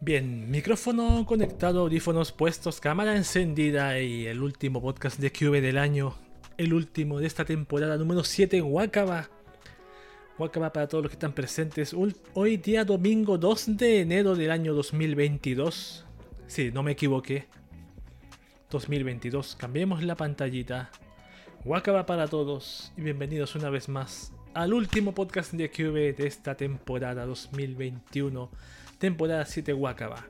Bien, micrófono conectado, audífonos puestos, cámara encendida y el último podcast de QV del año, el último de esta temporada número 7, Wakaba. Wakaba para todos los que están presentes. Hoy día domingo 2 de enero del año 2022. Sí, no me equivoqué. 2022. Cambiemos la pantallita. Wakaba para todos y bienvenidos una vez más al último podcast de QV de esta temporada 2021 temporada 7 Wakaba.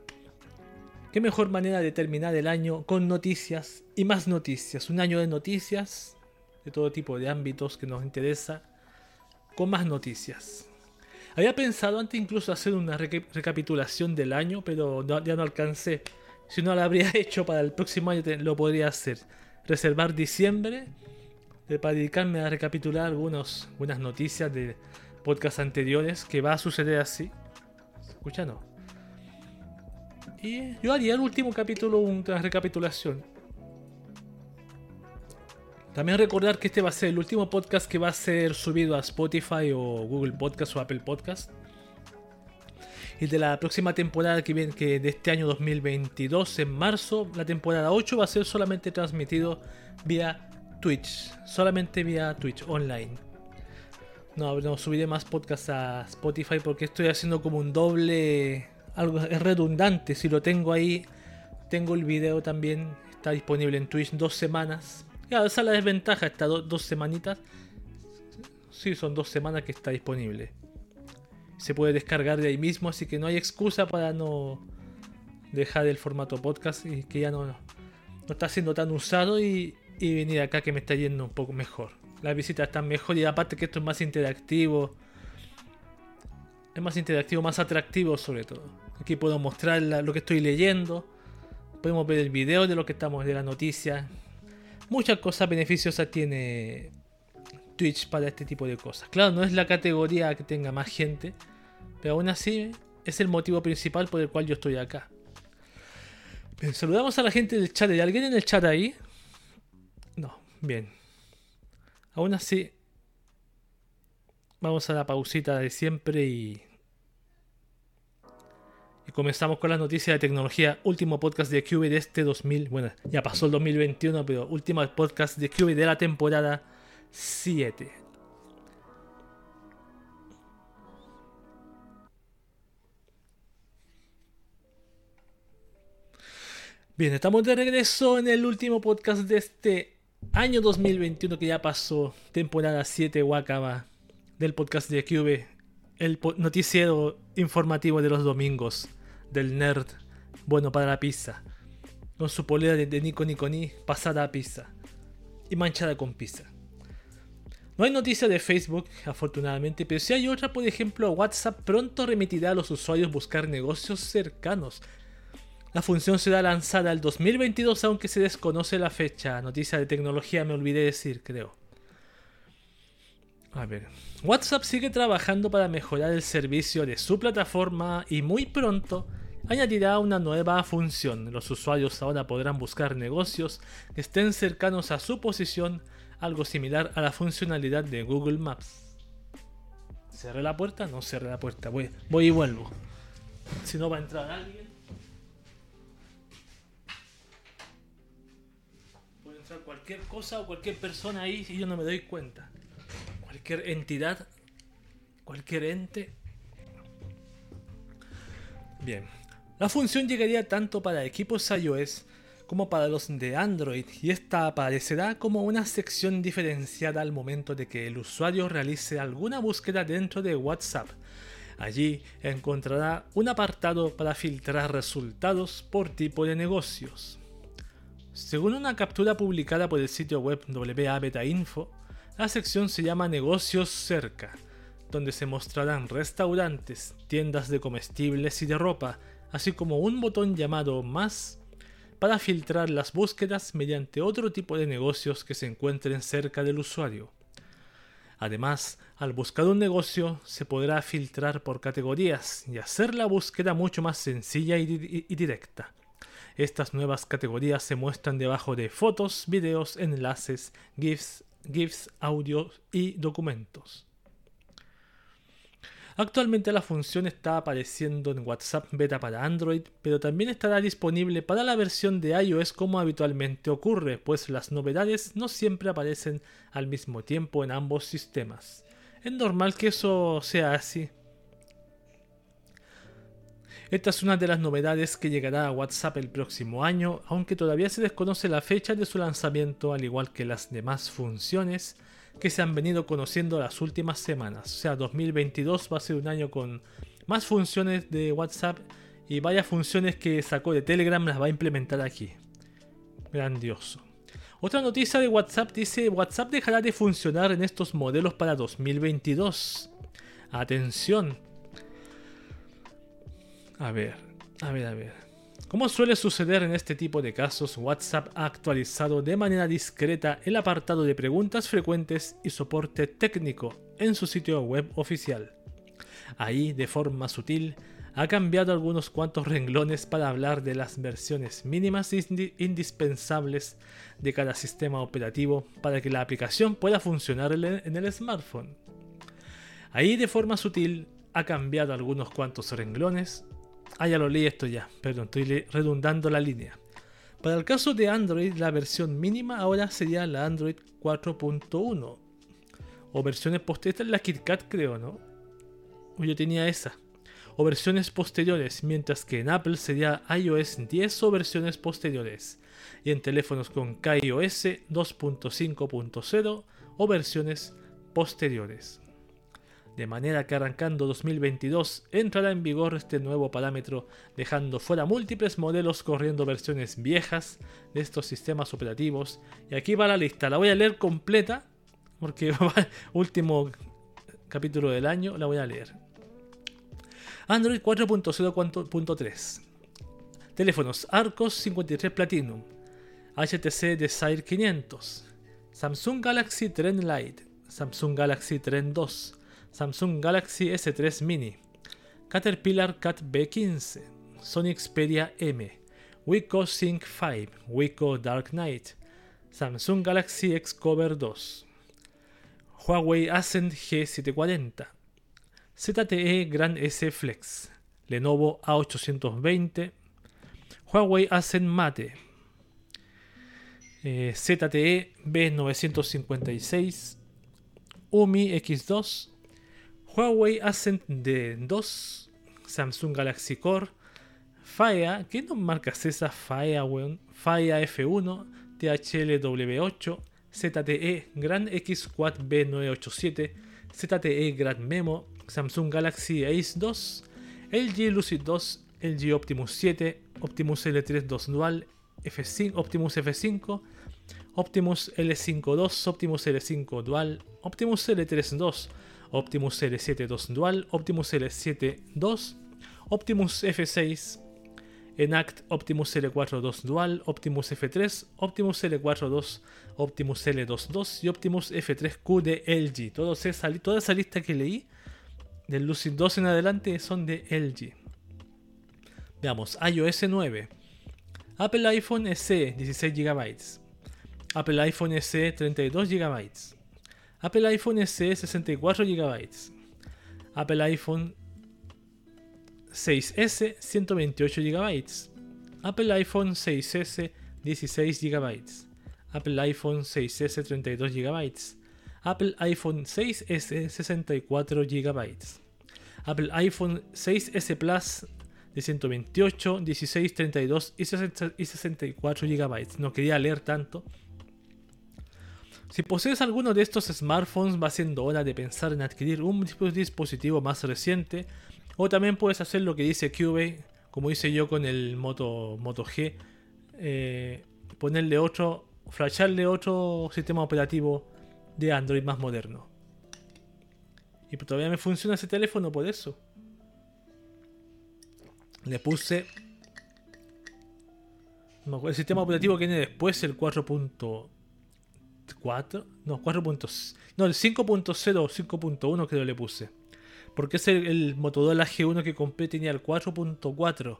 Qué mejor manera de terminar el año con noticias y más noticias. Un año de noticias de todo tipo de ámbitos que nos interesa, con más noticias. Había pensado antes incluso hacer una recapitulación del año, pero ya no alcancé. Si no lo habría hecho para el próximo año, lo podría hacer. Reservar diciembre para dedicarme a recapitular algunas noticias de podcasts anteriores, que va a suceder así escucha no. Y yo haría el último capítulo una recapitulación. También recordar que este va a ser el último podcast que va a ser subido a Spotify o Google Podcast o Apple Podcast. Y de la próxima temporada que viene, que de este año 2022, en marzo, la temporada 8 va a ser solamente transmitido vía Twitch. Solamente vía Twitch online. No, no subiré más podcasts a Spotify porque estoy haciendo como un doble. Algo es redundante. Si lo tengo ahí, tengo el video también. Está disponible en Twitch dos semanas. Ya, esa es la desventaja. Está dos semanitas. Sí, son dos semanas que está disponible. Se puede descargar de ahí mismo, así que no hay excusa para no dejar el formato podcast y que ya no, no está siendo tan usado y, y venir acá que me está yendo un poco mejor las visitas están mejor y aparte que esto es más interactivo. Es más interactivo, más atractivo sobre todo. Aquí puedo mostrar lo que estoy leyendo. Podemos ver el video de lo que estamos de la noticia. Muchas cosas beneficiosas tiene Twitch para este tipo de cosas. Claro, no es la categoría que tenga más gente, pero aún así es el motivo principal por el cual yo estoy acá. Bien, saludamos a la gente del chat. ¿Hay alguien en el chat ahí? No, bien. Aún así, vamos a la pausita de siempre y, y comenzamos con las noticias de tecnología. Último podcast de QV de este 2000. Bueno, ya pasó el 2021, pero último podcast de QV de la temporada 7. Bien, estamos de regreso en el último podcast de este Año 2021 que ya pasó, temporada 7 Wakaba del podcast de QV, el noticiero informativo de los domingos del nerd bueno para la pizza, con su polera de, Nico Nico Ni pasada a pizza y manchada con pizza. No hay noticia de Facebook, afortunadamente, pero si hay otra, por ejemplo, WhatsApp pronto remitirá a los usuarios buscar negocios cercanos la función será lanzada el 2022 aunque se desconoce la fecha. Noticia de tecnología me olvidé decir, creo. A ver. WhatsApp sigue trabajando para mejorar el servicio de su plataforma y muy pronto añadirá una nueva función. Los usuarios ahora podrán buscar negocios que estén cercanos a su posición, algo similar a la funcionalidad de Google Maps. ¿Cerré la puerta? No cerré la puerta, voy, voy y vuelvo. Si no va a entrar alguien. Cualquier cosa o cualquier persona ahí y yo no me doy cuenta. Cualquier entidad, cualquier ente. Bien. La función llegaría tanto para equipos iOS como para los de Android y esta aparecerá como una sección diferenciada al momento de que el usuario realice alguna búsqueda dentro de WhatsApp. Allí encontrará un apartado para filtrar resultados por tipo de negocios. Según una captura publicada por el sitio web WA Beta Info, la sección se llama Negocios cerca, donde se mostrarán restaurantes, tiendas de comestibles y de ropa, así como un botón llamado Más para filtrar las búsquedas mediante otro tipo de negocios que se encuentren cerca del usuario. Además, al buscar un negocio se podrá filtrar por categorías y hacer la búsqueda mucho más sencilla y, directa. Estas nuevas categorías se muestran debajo de fotos, videos, enlaces, GIFs, GIFs, audios y documentos. Actualmente la función está apareciendo en WhatsApp Beta para Android, pero también estará disponible para la versión de iOS como habitualmente ocurre, pues las novedades no siempre aparecen al mismo tiempo en ambos sistemas. Es normal que eso sea así. Esta es una de las novedades que llegará a WhatsApp el próximo año, aunque todavía se desconoce la fecha de su lanzamiento, al igual que las demás funciones que se han venido conociendo las últimas semanas. O sea, 2022 va a ser un año con más funciones de WhatsApp y varias funciones que sacó de Telegram las va a implementar aquí. Grandioso. Otra noticia de WhatsApp dice WhatsApp dejará de funcionar en estos modelos para 2022. Atención, a ver, a ver, a ver. Como suele suceder en este tipo de casos, WhatsApp ha actualizado de manera discreta el apartado de preguntas frecuentes y soporte técnico en su sitio web oficial. Ahí, de forma sutil, ha cambiado algunos cuantos renglones para hablar de las versiones mínimas indispensables de cada sistema operativo para que la aplicación pueda funcionar en el smartphone. Ahí, de forma sutil, ha cambiado algunos cuantos renglones Ah, ya lo leí esto ya. Perdón, estoy redundando la línea. Para el caso de Android, la versión mínima ahora sería la Android 4.1. O versiones posteriores, la KitKat creo, ¿no? Yo tenía esa. O versiones posteriores, mientras que en Apple sería iOS 10 o versiones posteriores. Y en teléfonos con KaiOS 2.5.0 o versiones posteriores de manera que arrancando 2022 entrará en vigor este nuevo parámetro, dejando fuera múltiples modelos corriendo versiones viejas de estos sistemas operativos. Y aquí va la lista, la voy a leer completa, porque último capítulo del año, la voy a leer. Android 4.0.3 Teléfonos Arcos 53 Platinum. HTC Desire 500 Samsung Galaxy Trend Lite. Samsung Galaxy Trend 2 Samsung Galaxy S3 Mini, Caterpillar Cat B15, Sony Xperia M, Wiko Sync 5, Wiko Dark Knight, Samsung Galaxy X Cover 2, Huawei Ascend G740, ZTE Grand S Flex, Lenovo A820, Huawei Ascend Mate, eh, ZTE B956, UMI X2, Huawei Ascend D2, Samsung Galaxy Core, Faya, ¿qué nos marcas esa Faya, weón? Faya F1, THLW8, ZTE Grand X Quad B987, ZTE Grand Memo, Samsung Galaxy Ace 2, LG Lucid 2, LG Optimus 7, Optimus L3 2 Dual, F5, Optimus F5, Optimus L5 2, Optimus L5 Dual, Optimus L3 2, Optimus L7 2 Dual, Optimus L7 2, Optimus F6, Enact Optimus L4 2 Dual, Optimus F3, Optimus L4 2, Optimus L2 2 y Optimus F3Q de LG. toda esa lista que leí del Lucid 2 en adelante son de LG. Veamos, iOS 9. Apple iPhone SE 16 GB. Apple iPhone SE 32 GB. Apple iPhone SE 64 GB. Apple iPhone 6S 128 GB. Apple iPhone 6S 16 GB. Apple iPhone 6S 32 GB. Apple iPhone 6S 64 GB. Apple iPhone 6S Plus de 128, 16, 32 y 64 GB. No quería leer tanto. Si posees alguno de estos smartphones, va siendo hora de pensar en adquirir un dispositivo más reciente. O también puedes hacer lo que dice Cube, como hice yo con el Moto, Moto G. Eh, ponerle otro, flasharle otro sistema operativo de Android más moderno. Y todavía me funciona ese teléfono por eso. Le puse. El sistema operativo que viene después, el 4. 4, no, 4. No, el 5.0 o 5.1 creo le puse. Porque es el, el Motorola G1 que compré tenía el 4.4.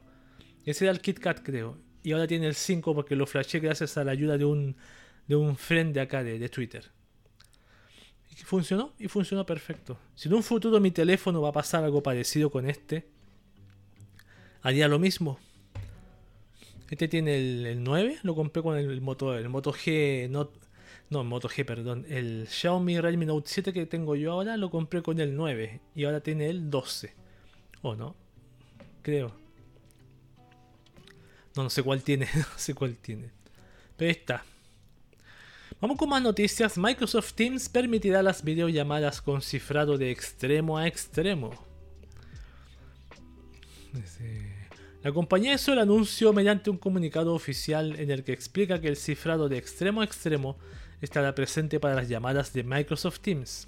Ese era el KitKat creo. Y ahora tiene el 5 porque lo flashé gracias a la ayuda de un, de un friend de acá de, Twitter. funcionó y funcionó perfecto. Si en un futuro mi teléfono va a pasar algo parecido con este, haría lo mismo. Este tiene el, 9, lo compré con el, Moto, el Moto G, no, no, Moto G, perdón. El Xiaomi Redmi Note 7 que tengo yo ahora lo compré con el 9 y ahora tiene el 12. ¿O no? Creo. No, no sé cuál tiene, no sé cuál tiene. Pero está. Vamos con más noticias. Microsoft Teams permitirá las videollamadas con cifrado de extremo a extremo. La compañía hizo el anuncio mediante un comunicado oficial en el que explica que el cifrado de extremo a extremo estará presente para las llamadas de Microsoft Teams.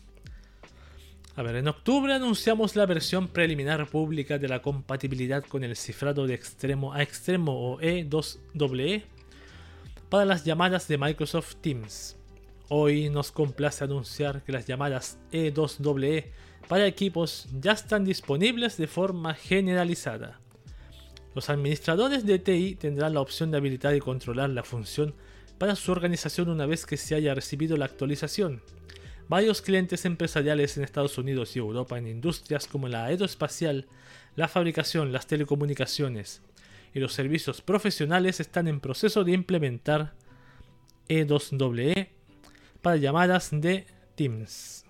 A ver, en octubre anunciamos la versión preliminar pública de la compatibilidad con el cifrado de extremo a extremo o E2WE para las llamadas de Microsoft Teams. Hoy nos complace anunciar que las llamadas E2WE para equipos ya están disponibles de forma generalizada. Los administradores de TI tendrán la opción de habilitar y controlar la función para su organización una vez que se haya recibido la actualización. Varios clientes empresariales en Estados Unidos y Europa en industrias como la aeroespacial, la fabricación, las telecomunicaciones, y los servicios profesionales están en proceso de implementar E2WE para llamadas de Teams.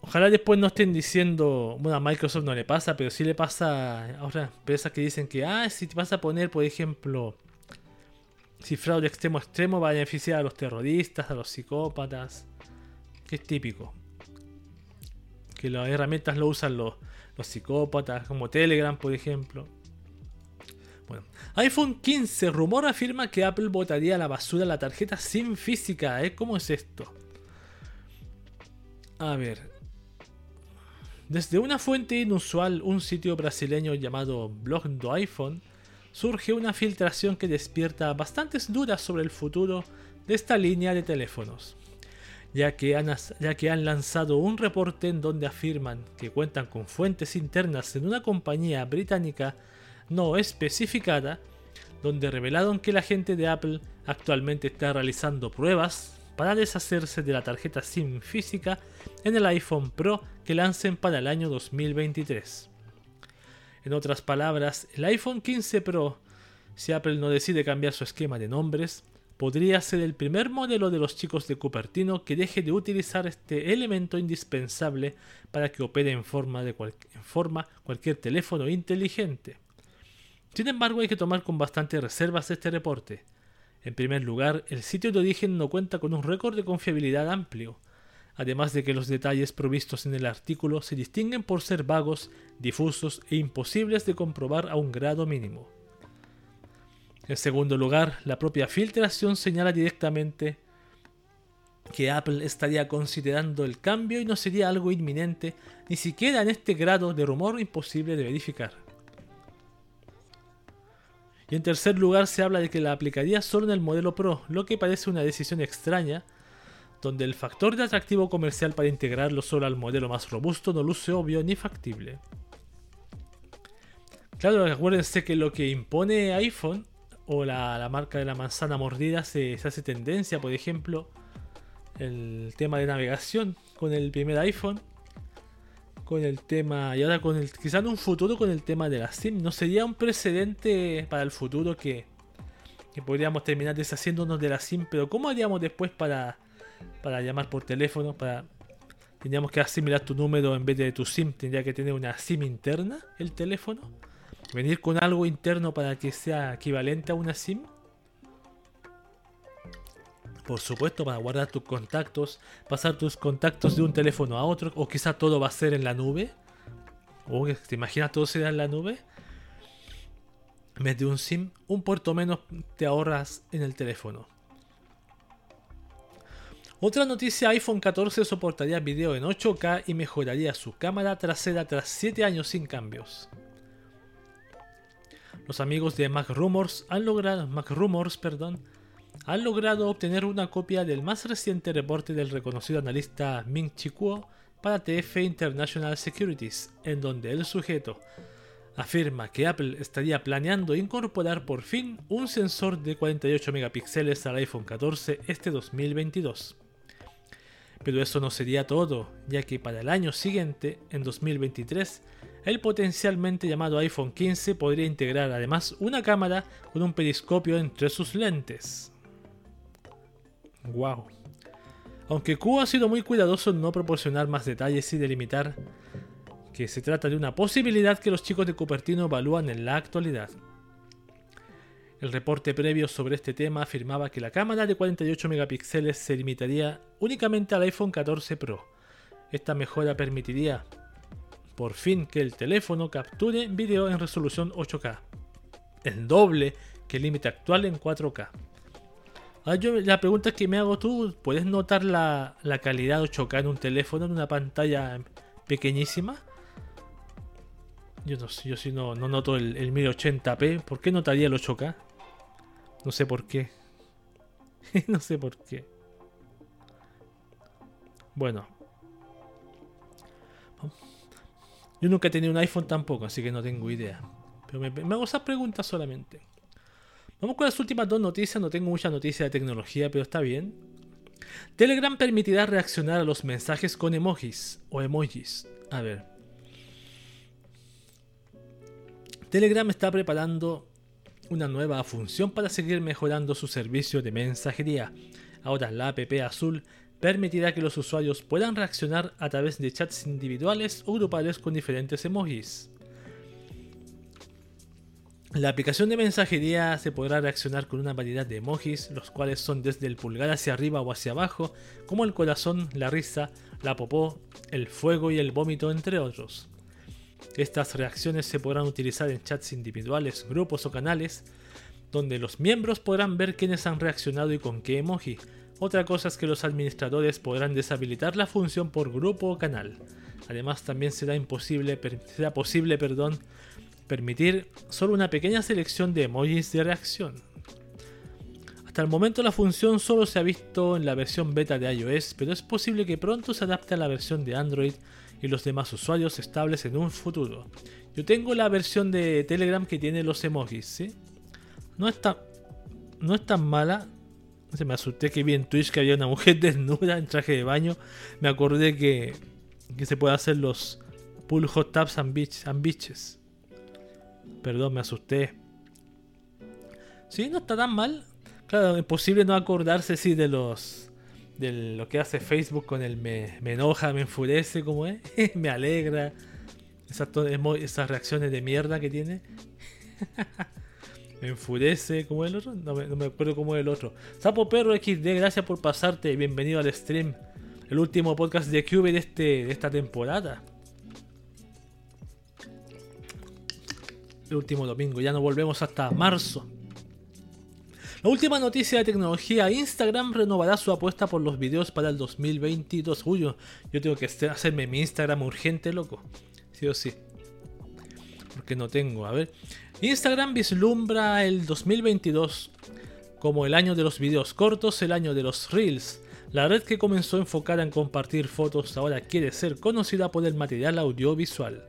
Ojalá después no estén diciendo, bueno, a Microsoft no le pasa, pero sí le pasa a otras empresas que dicen que, ah, si te vas a poner, por ejemplo, cifrado de extremo a extremo, va a beneficiar a los terroristas, a los psicópatas, que es típico. Que las herramientas lo usan los, psicópatas, como Telegram, por ejemplo. Bueno, iPhone 15, rumor afirma que Apple botaría a la basura la tarjeta SIM física. ¿eh? ¿Cómo es esto? A ver. Desde una fuente inusual, un sitio brasileño llamado Blog do iPhone, surge una filtración que despierta bastantes dudas sobre el futuro de esta línea de teléfonos ya que, han, lanzado un reporte en donde afirman que cuentan con fuentes internas en una compañía británica no especificada, donde revelaron que la gente de Apple actualmente está realizando pruebas para deshacerse de la tarjeta SIM física en el iPhone Pro que lancen para el año 2023. En otras palabras, el iPhone 15 Pro, si Apple no decide cambiar su esquema de nombres, podría ser el primer modelo de los chicos de Cupertino que deje de utilizar este elemento indispensable para que opere en forma, de en forma cualquier teléfono inteligente. Sin embargo, hay que tomar con bastante reservas este reporte. En primer lugar, el sitio de origen no cuenta con un récord de confiabilidad amplio, además de que los detalles provistos en el artículo se distinguen por ser vagos, difusos e imposibles de comprobar a un grado mínimo. En segundo lugar, la propia filtración señala directamente que Apple estaría considerando el cambio y no sería algo inminente, ni siquiera en este grado de rumor imposible de verificar. Y en tercer lugar se habla de que la aplicaría solo en el modelo Pro, lo que parece una decisión extraña, donde el factor de atractivo comercial para integrarlo solo al modelo más robusto no luce obvio ni factible. Claro, acuérdense que lo que impone iPhone o la, marca de la manzana mordida se, hace tendencia, por ejemplo, el tema de navegación con el primer iPhone, con el tema, y ahora con el, quizá en un futuro con el tema de la SIM, ¿no sería un precedente para el futuro que, que podríamos terminar deshaciéndonos de la SIM? Pero ¿cómo haríamos después para, para llamar por teléfono? Para, tendríamos que asimilar tu número en vez de tu SIM, tendría que tener una SIM interna el teléfono venir con algo interno para que sea equivalente a una SIM. Por supuesto, para guardar tus contactos, pasar tus contactos de un teléfono a otro, o quizá todo va a ser en la nube. O te imaginas todo será en la nube. En vez de un SIM, un puerto menos te ahorras en el teléfono. Otra noticia, iPhone 14 soportaría video en 8K y mejoraría su cámara trasera tras 7 años sin cambios. Los amigos de Mac Rumors han logrado, han logrado obtener una copia del más reciente reporte del reconocido analista Ming Chi Kuo para TF International Securities, en donde el sujeto afirma que Apple estaría planeando incorporar por fin un sensor de 48 megapíxeles al iPhone 14 este 2022. Pero eso no sería todo, ya que para el año siguiente, en 2023, el potencialmente llamado iPhone 15 podría integrar además una cámara con un periscopio entre sus lentes. Wow. Aunque Q ha sido muy cuidadoso en no proporcionar más detalles y delimitar que se trata de una posibilidad que los chicos de Cupertino evalúan en la actualidad. El reporte previo sobre este tema afirmaba que la cámara de 48 megapíxeles se limitaría únicamente al iPhone 14 Pro. Esta mejora permitiría, por fin, que el teléfono capture vídeo en resolución 8K, el doble que el límite actual en 4K. Ahora yo, la pregunta que me hago tú, ¿puedes notar la, calidad 8K en un teléfono, en una pantalla pequeñísima? Yo no yo sí no, no noto el 1080p. ¿Por qué notaría el 8K? No sé por qué. no sé por qué. Bueno. Yo nunca he tenido un iPhone tampoco, así que no tengo idea. Pero me, hago esas preguntas solamente. Vamos con las últimas dos noticias. No tengo mucha noticia de tecnología, pero está bien. Telegram permitirá reaccionar a los mensajes con emojis o emojis. A ver. Telegram está preparando una nueva función para seguir mejorando su servicio de mensajería. Ahora la app azul permitirá que los usuarios puedan reaccionar a través de chats individuales o grupales con diferentes emojis. La aplicación de mensajería se podrá reaccionar con una variedad de emojis, los cuales son desde el pulgar hacia arriba o hacia abajo, como el corazón, la risa, la popó, el fuego y el vómito, entre otros. Estas reacciones se podrán utilizar en chats individuales, grupos o canales, donde los miembros podrán ver quiénes han reaccionado y con qué emoji. Otra cosa es que los administradores podrán deshabilitar la función por grupo o canal. Además también será, posible permitir solo una pequeña selección de emojis de reacción. Hasta el momento la función solo se ha visto en la versión beta de iOS, pero es posible que pronto se adapte a la versión de Android y los demás usuarios estables en un futuro. Yo tengo la versión de Telegram que tiene los emojis, ¿sí? No está, no es tan mala. Se me asusté que vi en Twitch que había una mujer desnuda en traje de baño. Me acordé que, que se puede hacer los pull hot tubs and, and bitches. Perdón, me asusté. Sí, no está tan mal. Claro, es posible no acordarse sí de los de lo que hace Facebook con el me, enoja, me enfurece, como es, me alegra, esas, esas reacciones de mierda que tiene. me enfurece, como el otro, no me, acuerdo cómo es el otro. Sapo Perro XD, gracias por pasarte, bienvenido al stream. El último podcast de Cube de, este, de esta temporada. El último domingo, ya no volvemos hasta marzo. La última noticia de tecnología, Instagram renovará su apuesta por los videos para el 2022. Uy, yo, tengo que hacerme mi Instagram urgente, loco. Sí o sí. Porque no tengo. A ver. Instagram vislumbra el 2022 como el año de los videos cortos, el año de los reels. La red que comenzó enfocada en compartir fotos ahora quiere ser conocida por el material audiovisual.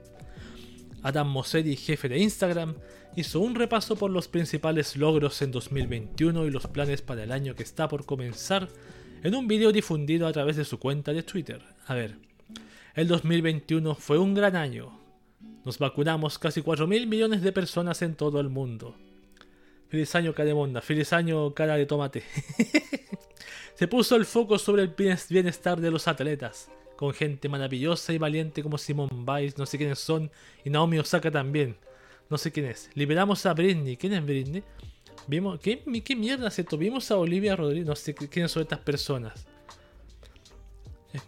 Adam Mosseri, jefe de Instagram, hizo un repaso por los principales logros en 2021 y los planes para el año que está por comenzar en un vídeo difundido a través de su cuenta de Twitter. A ver, el 2021 fue un gran año. Nos vacunamos casi 4.000 millones de personas en todo el mundo. Feliz año Cademonda, feliz año cara de tomate. Se puso el foco sobre el bienestar de los atletas, con gente maravillosa y valiente como Simone Biles, no sé quiénes son, y Naomi Osaka también. No sé quién es. Liberamos a Britney. ¿Quién es Britney? Vimos, ¿qué, ¿Qué mierda es esto? Vimos a Olivia Rodríguez. No sé quiénes son estas personas.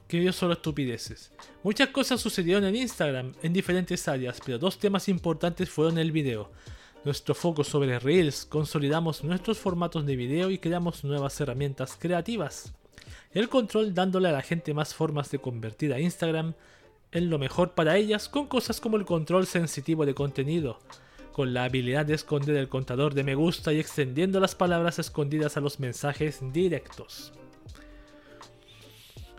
Yo solo estupideces. Muchas cosas sucedieron en Instagram en diferentes áreas, pero dos temas importantes fueron el video. Nuestro foco sobre Reels, consolidamos nuestros formatos de video y creamos nuevas herramientas creativas. El control dándole a la gente más formas de convertir a Instagram en lo mejor para ellas con cosas como el control sensitivo de contenido, con la habilidad de esconder el contador de me gusta y extendiendo las palabras escondidas a los mensajes directos.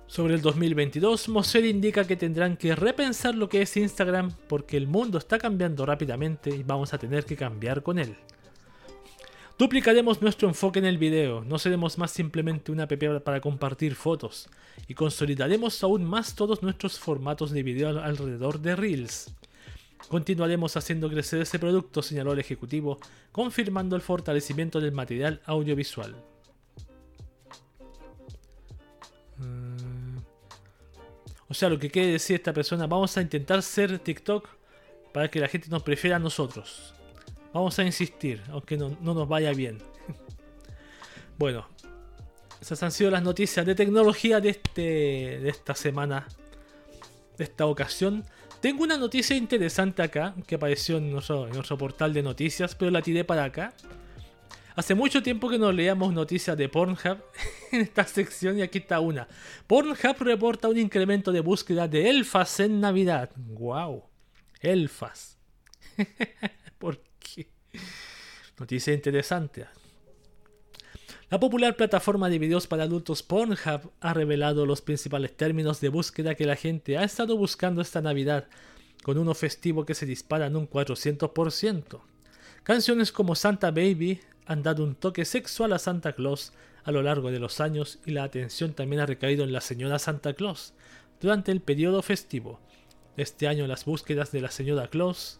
Sobre el 2022, Moser indica que tendrán que repensar lo que es Instagram porque el mundo está cambiando rápidamente y vamos a tener que cambiar con él. Duplicaremos nuestro enfoque en el video, no seremos más simplemente una app para compartir fotos, y consolidaremos aún más todos nuestros formatos de video alrededor de Reels. Continuaremos haciendo crecer ese producto, señaló el ejecutivo, confirmando el fortalecimiento del material audiovisual. Mm. O sea, lo que quiere decir esta persona, vamos a intentar ser TikTok para que la gente nos prefiera a nosotros. Vamos a insistir, aunque no, nos vaya bien. bueno, esas han sido las noticias de tecnología de, este, de esta semana, de esta ocasión. Tengo una noticia interesante acá, que apareció en nuestro, en nuestro portal de noticias, pero la tiré para acá. Hace mucho tiempo que no leíamos noticias de Pornhub en esta sección y aquí está una. Pornhub reporta un incremento de búsqueda de elfas en Navidad. ¡Wow! Elfas. Noticia interesante. La popular plataforma de videos para adultos Pornhub ha revelado los principales términos de búsqueda que la gente ha estado buscando esta Navidad, con uno festivo que se dispara en un 400%. Canciones como Santa Baby han dado un toque sexual a Santa Claus a lo largo de los años y la atención también ha recaído en la señora Santa Claus durante el periodo festivo, este año las búsquedas de la señora Claus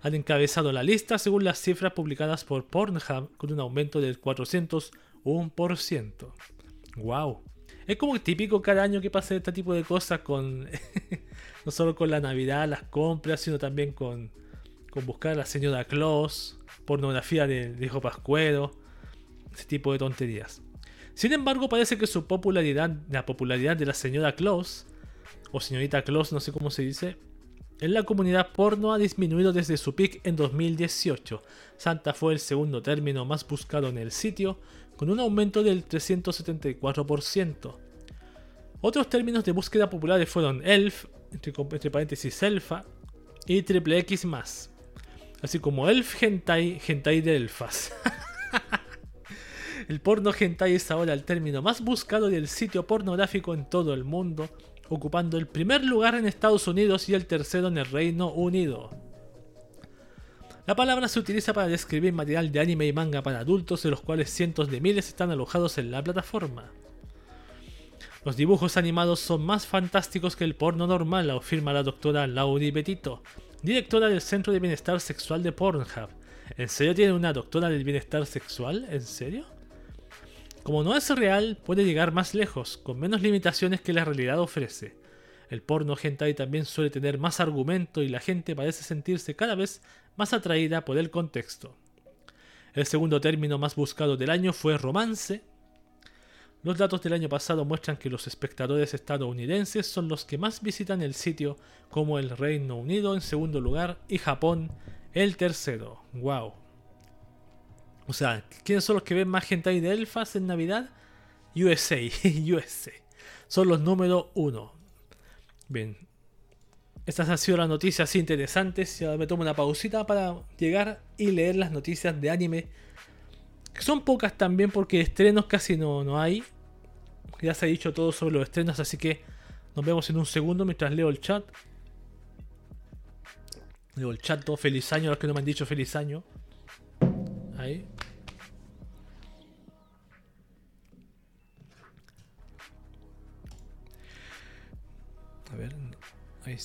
han encabezado la lista según las cifras publicadas por Pornhub con un aumento del 401%. ¡Wow! Es como típico cada año que pasa este tipo de cosas con no solo con la Navidad, las compras, sino también con, con buscar a la señora Claus, pornografía de, de hijo pascuero, ese tipo de tonterías. Sin embargo, parece que su popularidad, la popularidad de la señora Claus o señorita Claus, no sé cómo se dice, en la comunidad porno ha disminuido desde su pic en 2018. Santa fue el segundo término más buscado en el sitio, con un aumento del 374%. Otros términos de búsqueda populares fueron ELF, entre, paréntesis elfa, y triple X más. Así como elf hentai, hentai de elfas. el porno hentai es ahora el término más buscado del sitio pornográfico en todo el mundo, ocupando el primer lugar en Estados Unidos y el tercero en el Reino Unido. La palabra se utiliza para describir material de anime y manga para adultos, de los cuales cientos de miles están alojados en la plataforma. Los dibujos animados son más fantásticos que el porno normal, afirma la doctora Laurie Betito, directora del Centro de Bienestar Sexual de Pornhub. ¿En serio tiene una doctora del bienestar sexual? ¿En serio? Como no es real, puede llegar más lejos, con menos limitaciones que la realidad ofrece. El porno hentai también suele tener más argumento y la gente parece sentirse cada vez más atraída por el contexto. El segundo término más buscado del año fue romance. Los datos del año pasado muestran que los espectadores estadounidenses son los que más visitan el sitio, como el Reino Unido en segundo lugar y Japón el tercero. ¡Wow! O sea, ¿quiénes son los que ven más gente ahí de elfas en Navidad? USA, USA. Son los número uno. Bien. Estas han sido las noticias interesantes. Y ahora me tomo una pausita para llegar y leer las noticias de anime. Que son pocas también porque estrenos casi no, no hay. Ya se ha dicho todo sobre los estrenos, así que nos vemos en un segundo mientras leo el chat. Leo el chat, todo feliz año, los que no me han dicho feliz año. Ahí. Ahí.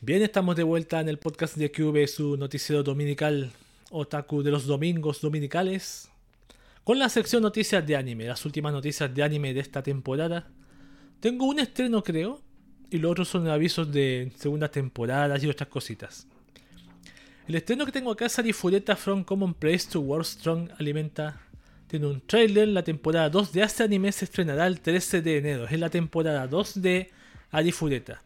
Bien, estamos de vuelta en el podcast de QV, su noticiero dominical Otaku de los domingos dominicales. Con la sección noticias de anime, las últimas noticias de anime de esta temporada. Tengo un estreno, creo, y los otros son avisos de segundas temporadas y otras cositas. El estreno que tengo acá es Arifureta From Common Place to World Strong Alimenta tiene un trailer. La temporada 2 de este anime se estrenará el 13 de enero. Es la temporada 2 de Arifureta.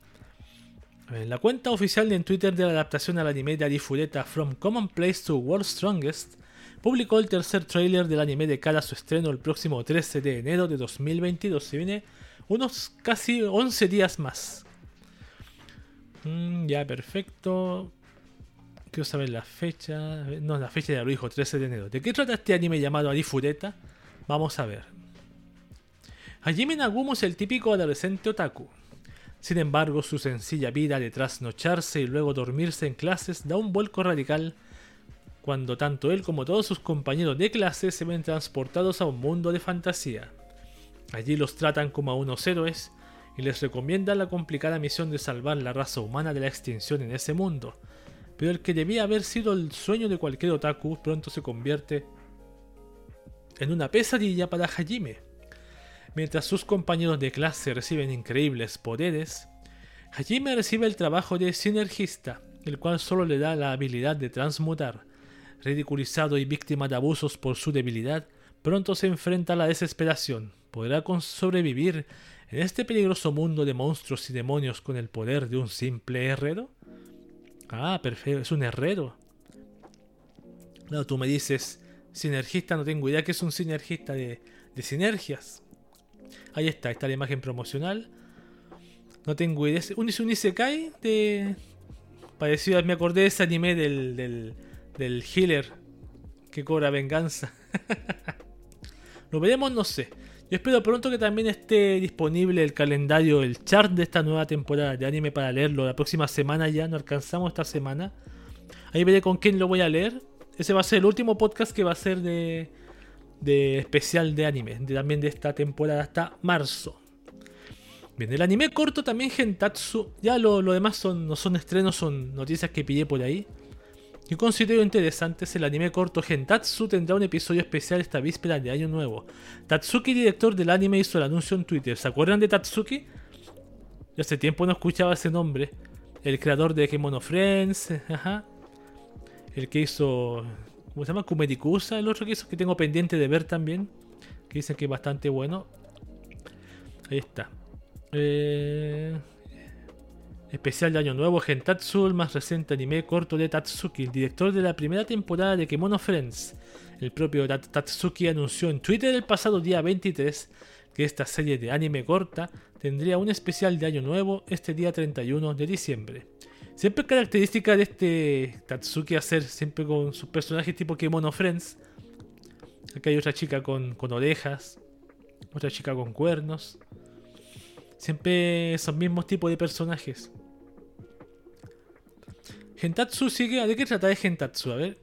La cuenta oficial en Twitter de la adaptación al anime de Arifureta From Common Place to World Strongest publicó el tercer trailer del anime de cara a su estreno el próximo 13 de enero de 2022. Se viene unos casi 11 días más. Mm, ya, perfecto. Quiero saber la fecha. No, la fecha de lo dijo, 13 de enero. ¿De qué trata este anime llamado Arifureta? Vamos a ver. Hajime Nagumo es el típico adolescente otaku. Sin embargo, su sencilla vida de trasnocharse y luego dormirse en clases da un vuelco radical cuando tanto él como todos sus compañeros de clase se ven transportados a un mundo de fantasía. Allí los tratan como a unos héroes y les recomiendan la complicada misión de salvar la raza humana de la extinción en ese mundo. Pero el que debía haber sido el sueño de cualquier otaku pronto se convierte en una pesadilla para Hajime. Mientras sus compañeros de clase reciben increíbles poderes, Hajime recibe el trabajo de sinergista, el cual solo le da la habilidad de transmutar. Ridiculizado y víctima de abusos por su debilidad, pronto se enfrenta a la desesperación. ¿Podrá sobrevivir en este peligroso mundo de monstruos y demonios con el poder de un simple herrero? Ah, perfecto, es un herrero. Claro, tú me dices, sinergista, no tengo idea que es un sinergista de, de sinergias. Ahí está, está la imagen promocional. No tengo idea. Un, un Isekai de. Parecido, me acordé de ese anime del, del, del healer que cobra venganza. Lo veremos, no sé. Yo espero pronto que también esté disponible el calendario, el chart de esta nueva temporada de anime para leerlo. La próxima semana ya, no alcanzamos esta semana. Ahí veré con quién lo voy a leer. Ese va a ser el último podcast que va a ser de, de especial de anime, también de esta temporada hasta marzo. Bien, el anime corto también Gentatsu, ya lo, demás son, no son estrenos, son noticias que pillé por ahí. Y considero interesantes, el anime corto Gentatsu tendrá un episodio especial esta víspera de Año Nuevo. Tatsuki, director del anime, hizo el anuncio en Twitter. ¿Se acuerdan de Tatsuki? Yo hace tiempo no escuchaba ese nombre. El creador de Kemono Friends. El que hizo. ¿Cómo se llama? Kumedikusa, el otro que hizo que tengo pendiente de ver también. Que dicen que es bastante bueno. Ahí está. Eh, especial de Año Nuevo, Gentatsu, el más reciente anime corto de Tatsuki, el director de la primera temporada de Kemono Friends. El propio Tatsuki anunció en Twitter el pasado día 23 que esta serie de anime corta tendría un especial de Año Nuevo este día 31 de diciembre. Siempre característica de este Tatsuki hacer siempre con sus personajes tipo Kemono Friends. Acá hay otra chica con, orejas, otra chica con cuernos. Siempre esos mismos tipos de personajes. Gentatsu sigue. ¿De qué trata de Gentatsu? A ver.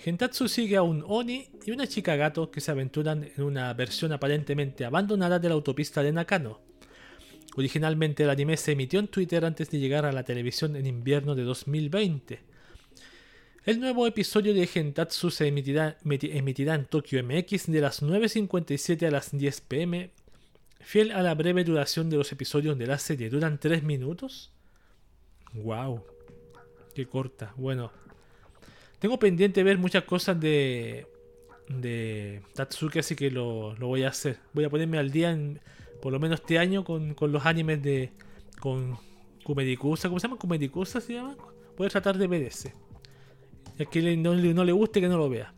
Gentatsu sigue a un Oni y una chica gato que se aventuran en una versión aparentemente abandonada de la autopista de Nakano. Originalmente el anime se emitió en Twitter antes de llegar a la televisión en invierno de 2020. El nuevo episodio de Gentatsu se emitirá, en Tokyo MX de las 9.57 a las 10 pm Fiel a la breve duración de los episodios de la serie, duran 3 minutos. ¡Wow! Qué corta. Bueno, tengo pendiente ver muchas cosas de, de Tatsuki, así que lo, voy a hacer. Voy a ponerme al día, en, por lo menos este año, con, los animes de. con Kumedikusa. ¿Cómo se llama? ¿Kumedikusa se llama? A tratar de ver ese. Quien no, no le guste, que no lo vea.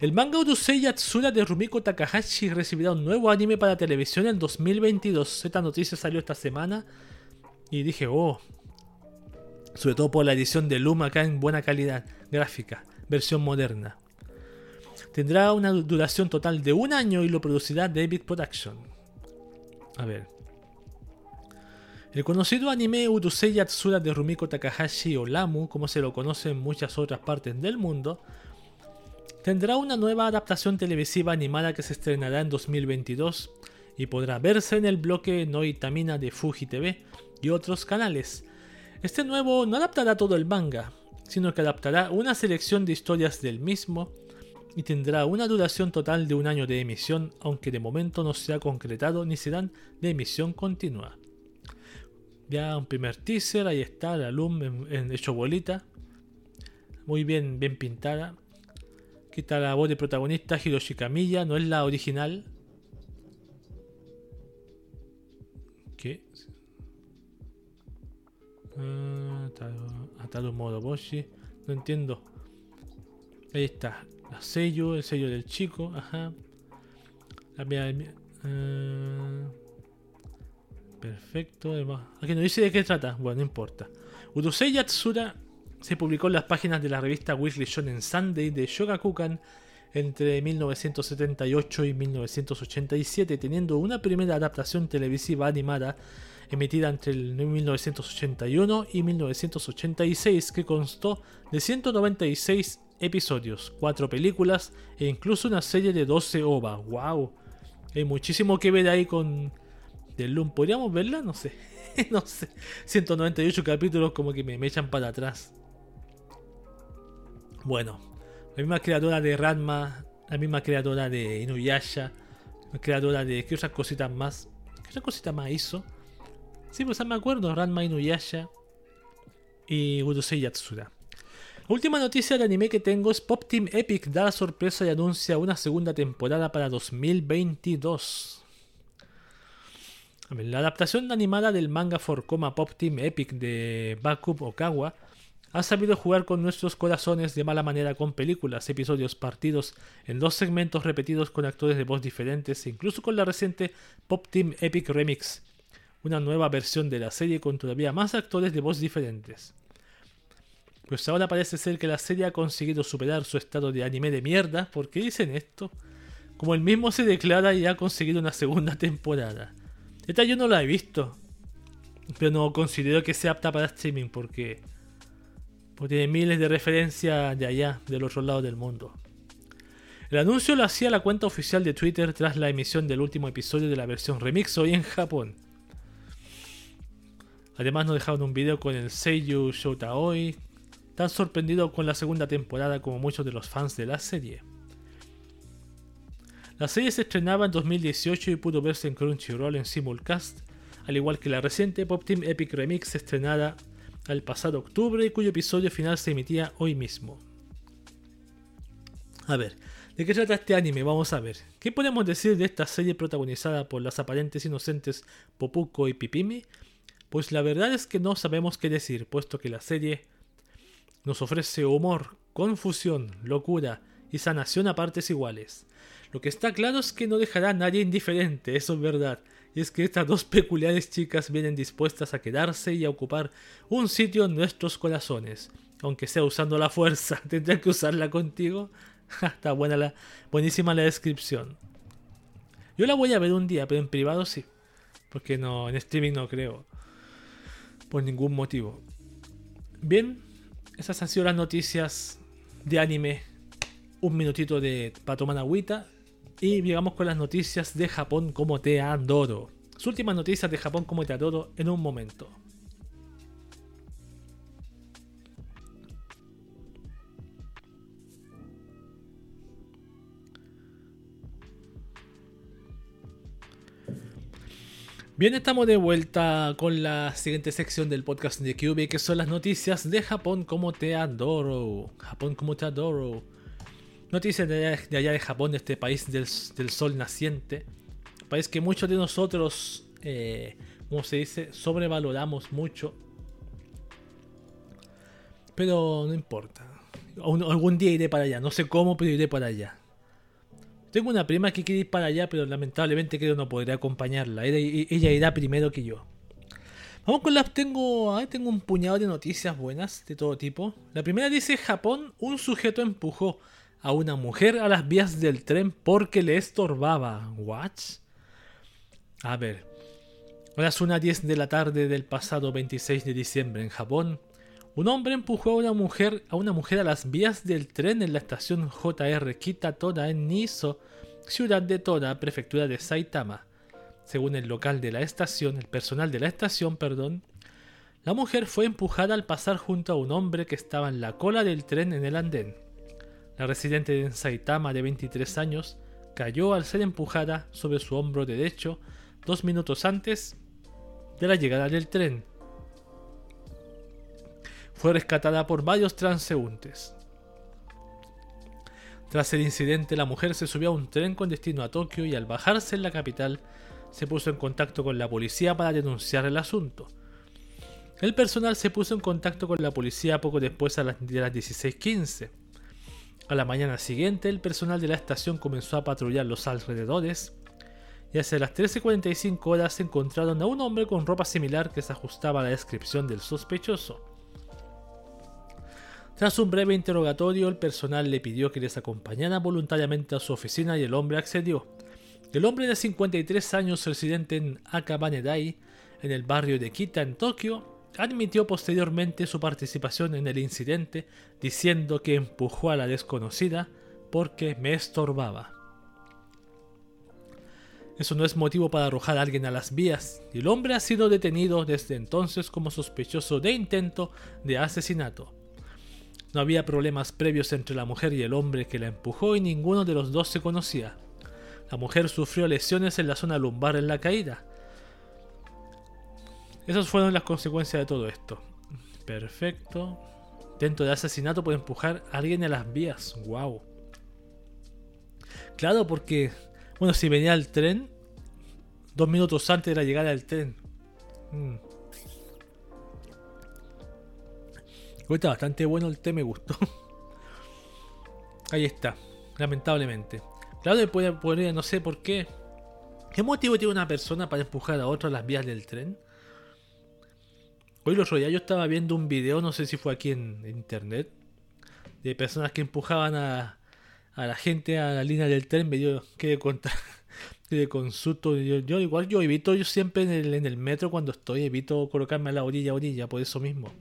El manga Urusei Yatsura de Rumiko Takahashi recibirá un nuevo anime para televisión en 2022. Esta noticia salió esta semana y dije, oh, sobre todo por la edición de Luma acá en buena calidad gráfica, versión moderna. Tendrá una duración total de un año y lo producirá David Production. A ver. El conocido anime Urusei Yatsura de Rumiko Takahashi o Lamu, como se lo conoce en muchas otras partes del mundo, tendrá una nueva adaptación televisiva animada que se estrenará en 2022 y podrá verse en el bloque Noitamina de Fuji TV y otros canales. Este nuevo no adaptará todo el manga, sino que adaptará una selección de historias del mismo y tendrá una duración total de un año de emisión, aunque de momento no se ha concretado ni serán de emisión continua. Ya un primer teaser, ahí está, la Loom en, hecho bolita. Muy bien, bien pintada. Aquí está la voz de protagonista Hiroshi Kamiya, no es la original. ¿Qué? Ah, Ataru Moroboshi. No entiendo. Ahí está. La sello, el sello del chico. Ajá. La mía, ah, perfecto. Aquí no dice de qué trata. Bueno, no importa. Urusei Yatsura se publicó en las páginas de la revista Weekly Shonen Sunday de Shogakukan entre 1978 y 1987, teniendo una primera adaptación televisiva animada emitida entre el 1981 y 1986 que constó de 196 episodios, 4 películas e incluso una serie de 12 ovas. ¡Wow! Hay muchísimo que ver ahí con The Loom. ¿Podríamos verla? No sé. no sé. 198 capítulos como que me, echan para atrás. Bueno, la misma creadora de Ranma, la misma creadora de Inuyasha, la creadora de. ¿Qué otras cositas más? ¿Qué otra cosita más hizo? Sí, pues me acuerdo, Ranma Inuyasha y Urusei Yatsura. Última noticia del anime que tengo es Pop Team Epic da la sorpresa y anuncia una segunda temporada para 2022. la adaptación animada del manga for Coma Pop Team Epic de Bakub Okawa ha sabido jugar con nuestros corazones de mala manera con películas, episodios partidos en dos segmentos repetidos con actores de voz diferentes e incluso con la reciente Pop Team Epic Remix, una nueva versión de la serie con todavía más actores de voz diferentes. Pues ahora parece ser que la serie ha conseguido superar su estado de anime de mierda. ¿Por qué dicen esto? Como el mismo se declara y ha conseguido una segunda temporada. Esta yo no la he visto. Pero no considero que sea apta para streaming porque, porque tiene miles de referencias de allá, del otro lado del mundo. El anuncio lo hacía la cuenta oficial de Twitter tras la emisión del último episodio de la versión remix hoy en Japón. Además nos dejaron un video con el Seiyu Shouta-oi, tan sorprendido con la segunda temporada como muchos de los fans de la serie. La serie se estrenaba en 2018 y pudo verse en Crunchyroll en simulcast, al igual que la reciente Pop Team Epic Remix estrenada el pasado octubre y cuyo episodio final se emitía hoy mismo. A ver, ¿de qué trata este anime? Vamos a ver. ¿Qué podemos decir de esta serie protagonizada por las aparentes inocentes Popuko y Pipimi? Pues la verdad es que no sabemos qué decir, puesto que la serie nos ofrece humor, confusión, locura y sanación a partes iguales. Lo que está claro es que no dejará a nadie indiferente, eso es verdad. Y es que estas dos peculiares chicas vienen dispuestas a quedarse y a ocupar un sitio en nuestros corazones. Aunque sea usando la fuerza, ¿tendrán que usarla contigo? Está buena la, buenísima la descripción. Yo la voy a ver un día, pero en privado sí. Porque no, en streaming no creo. Por ningún motivo. Bien, esas han sido las noticias de anime. Un minutito de para tomar. Y llegamos con las noticias de Japón como te adoro. Sus últimas noticias de Japón como te adoro en un momento. Bien, estamos de vuelta con la siguiente sección del podcast de QB, que son las noticias de Japón como te adoro. Japón como te adoro. Noticias de allá de, Japón, este país del, sol naciente. País que muchos de nosotros, eh, como se dice, sobrevaloramos mucho. Pero no importa. Algún día iré para allá. No sé cómo, pero iré para allá. Tengo una prima que quiere ir para allá, pero lamentablemente creo no podré acompañarla. Ella, irá primero que yo. Vamos con las. Tengo, tengo un puñado de noticias buenas de todo tipo. La primera dice: Japón, un sujeto empujó a una mujer a las vías del tren porque le estorbaba. ¿What? A ver. A las 1.10 de la tarde del pasado 26 de diciembre en Japón, un hombre empujó a una mujer a, una mujer a las vías del tren en la estación JR Kita-Toda en Niso, ciudad de Toda, prefectura de Saitama. Según el local de la estación, el personal de la estación, perdón, la mujer fue empujada al pasar junto a un hombre que estaba en la cola del tren en el andén. La residente de Saitama de 23 años cayó al ser empujada sobre su hombro derecho dos minutos antes de la llegada del tren fue rescatada por varios transeúntes. Tras el incidente, la mujer se subió a un tren con destino a Tokio y al bajarse en la capital, se puso en contacto con la policía para denunciar el asunto. El personal se puso en contacto con la policía poco después a las, de las 16.15. A la mañana siguiente, el personal de la estación comenzó a patrullar los alrededores y hacia las 13.45 horas encontraron a un hombre con ropa similar que se ajustaba a la descripción del sospechoso. Tras un breve interrogatorio, el personal le pidió que les acompañara voluntariamente a su oficina y el hombre accedió. El hombre de 53 años, residente en Akabanedai, en el barrio de Kita, en Tokio, admitió posteriormente su participación en el incidente, diciendo que empujó a la desconocida porque me estorbaba. Eso no es motivo para arrojar a alguien a las vías, y el hombre ha sido detenido desde entonces como sospechoso de intento de asesinato. No había problemas previos entre la mujer y el hombre que la empujó y ninguno de los dos se conocía. La mujer sufrió lesiones en la zona lumbar en la caída. Esas fueron las consecuencias de todo esto. Perfecto. Dentro de asesinato puede empujar a alguien a las vías. Wow. Claro, porque, bueno, si venía el tren, dos minutos antes de la llegada del tren. Mm. Está bastante bueno el té, me gustó. Ahí está, lamentablemente. Claro, puede, poner, no sé por qué. ¿Qué motivo tiene una persona para empujar a otra a las vías del tren? Hoy los día yo estaba viendo un video, no sé si fue aquí en, internet, de personas que empujaban a, a, la gente a la línea del tren. Me dio que de contar, de consulto. Yo, igual yo evito, yo siempre en el, en el metro cuando estoy, evito colocarme a la orilla orilla, por eso mismo.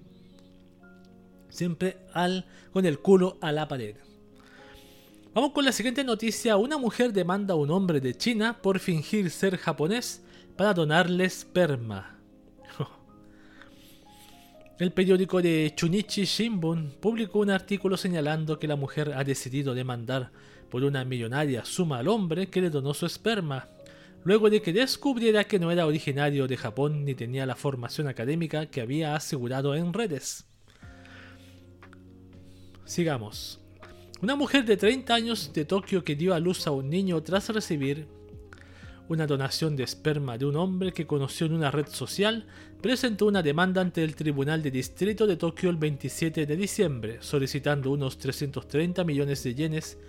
Siempre al, con el culo a la pared. Vamos con la siguiente noticia. Una mujer demanda a un hombre de China por fingir ser japonés para donarle esperma. El periódico de Chunichi Shimbun publicó un artículo señalando que la mujer ha decidido demandar por una millonaria suma al hombre que le donó su esperma, luego de que descubriera que no era originario de Japón ni tenía la formación académica que había asegurado en redes. Sigamos. Una mujer de 30 años de Tokio que dio a luz a un niño tras recibir una donación de esperma de un hombre que conoció en una red social, presentó una demanda ante el Tribunal de Distrito de Tokio el 27 de diciembre, solicitando unos 330 millones de yenes,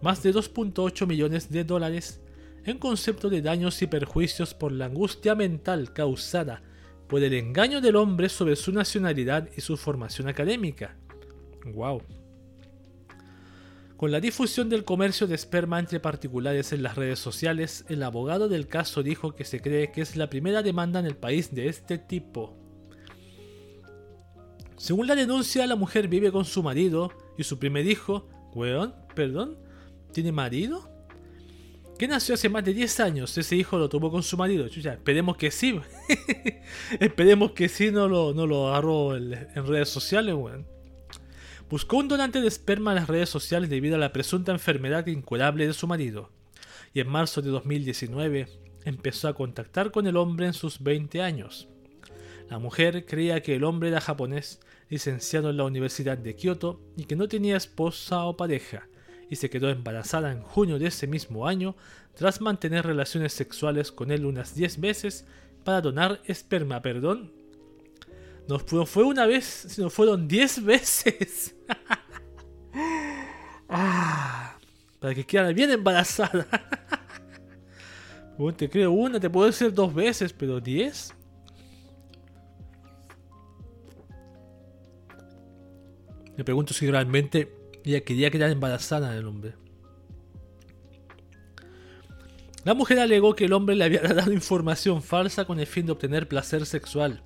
más de 2.8 millones de dólares, en concepto de daños y perjuicios por la angustia mental causada por el engaño del hombre sobre su nacionalidad y su formación académica. Wow. Con la difusión del comercio de esperma entre particulares en las redes sociales, el abogado del caso dijo que se cree que es la primera demanda en el país de este tipo. Según la denuncia, la mujer vive con su marido y su primer hijo, weón, perdón, ¿tiene marido? Que nació hace más de 10 años. Ese hijo lo tuvo con su marido. esperemos que sí. esperemos que sí no lo, no lo agarró en, redes sociales, weón buscó un donante de esperma en las redes sociales debido a la presunta enfermedad incurable de su marido, y en marzo de 2019 empezó a contactar con el hombre en sus 20 años. La mujer creía que el hombre era japonés, licenciado en la Universidad de Kioto y que no tenía esposa o pareja, y se quedó embarazada en junio de ese mismo año tras mantener relaciones sexuales con él unas 10 veces para donar esperma, perdón, no fue una vez, sino fueron 10 veces. ah, para que quede bien embarazada. bueno, te creo una, te puedo decir dos veces, pero 10. Me pregunto si realmente ella quería quedar embarazada del hombre. La mujer alegó que el hombre le había dado información falsa con el fin de obtener placer sexual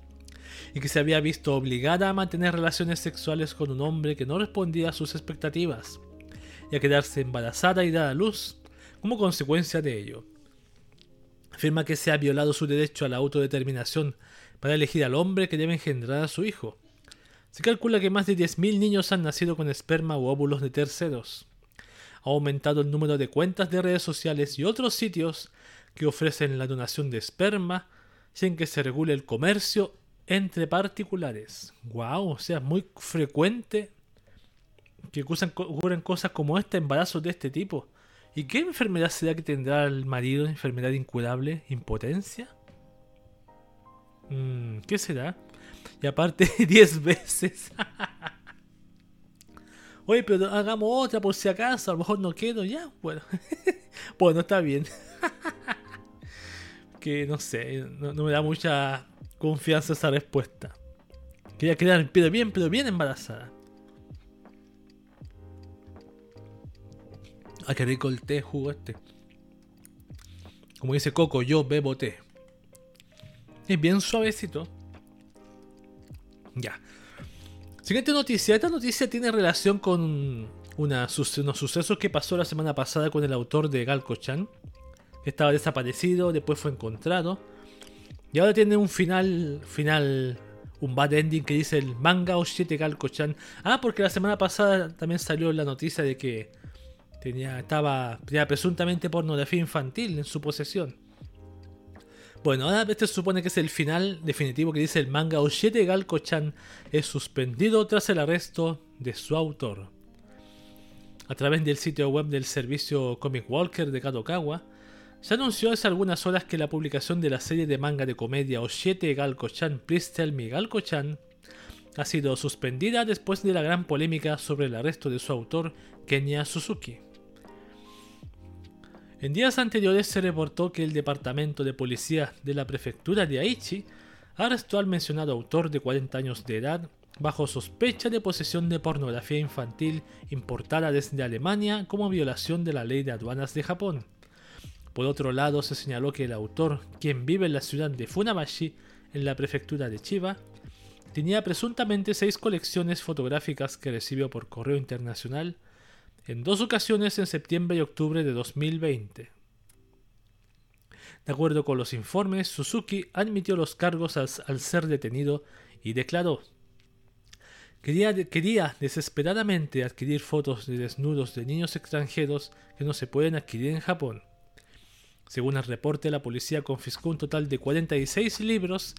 y que se había visto obligada a mantener relaciones sexuales con un hombre que no respondía a sus expectativas y a quedarse embarazada y dar a luz como consecuencia de ello. Afirma que se ha violado su derecho a la autodeterminación para elegir al hombre que debe engendrar a su hijo. Se calcula que más de 10.000 niños han nacido con esperma u óvulos de terceros. Ha aumentado el número de cuentas de redes sociales y otros sitios que ofrecen la donación de esperma sin que se regule el comercio entre particulares. Wow, o sea, es muy frecuente que ocurran cosas como esta, embarazos de este tipo. ¿Y qué enfermedad será que tendrá el marido? ¿Enfermedad incurable? ¿Impotencia? Mm, ¿Qué será? Y aparte 10 veces. Oye, pero hagamos otra por si acaso, a lo mejor no quedo ya. Bueno, bueno, está bien. que no sé, no me da mucha confianza esa respuesta. Quería quedar pero bien, pero bien embarazada. Ah, qué rico el té, jugo este. Como dice Coco, yo bebo té. Es bien suavecito. Ya. Siguiente noticia. Esta noticia tiene relación con unos sucesos que pasó la semana pasada con el autor de Galco-chan. Estaba desaparecido, después fue encontrado. Y ahora tiene un final, final, un bad ending que dice el manga o 7 Galco-chan. Ah, porque la semana pasada también salió la noticia de que tenía, estaba, tenía presuntamente pornografía infantil en su posesión. Bueno, ahora este supone que es el final definitivo que dice el manga Oshiete Galko-chan es suspendido tras el arresto de su autor. A través del sitio web del servicio Comic Walker de Kadokawa, se anunció hace algunas horas que la publicación de la serie de manga de comedia Oshiete Galko-chan Please Galko-chan ha sido suspendida después de la gran polémica sobre el arresto de su autor, Kenya Suzuki. En días anteriores se reportó que el Departamento de Policía de la Prefectura de Aichi arrestó al mencionado autor de 40 años de edad bajo sospecha de posesión de pornografía infantil importada desde Alemania como violación de la ley de aduanas de Japón. Por otro lado, se señaló que el autor, quien vive en la ciudad de Funabashi, en la prefectura de Chiba, tenía presuntamente seis colecciones fotográficas que recibió por correo internacional en dos ocasiones en septiembre y octubre de 2020. De acuerdo con los informes, Suzuki admitió los cargos al, ser detenido y declaró quería, quería desesperadamente adquirir fotos de desnudos de niños extranjeros que no se pueden adquirir en Japón. Según el reporte, la policía confiscó un total de 46 libros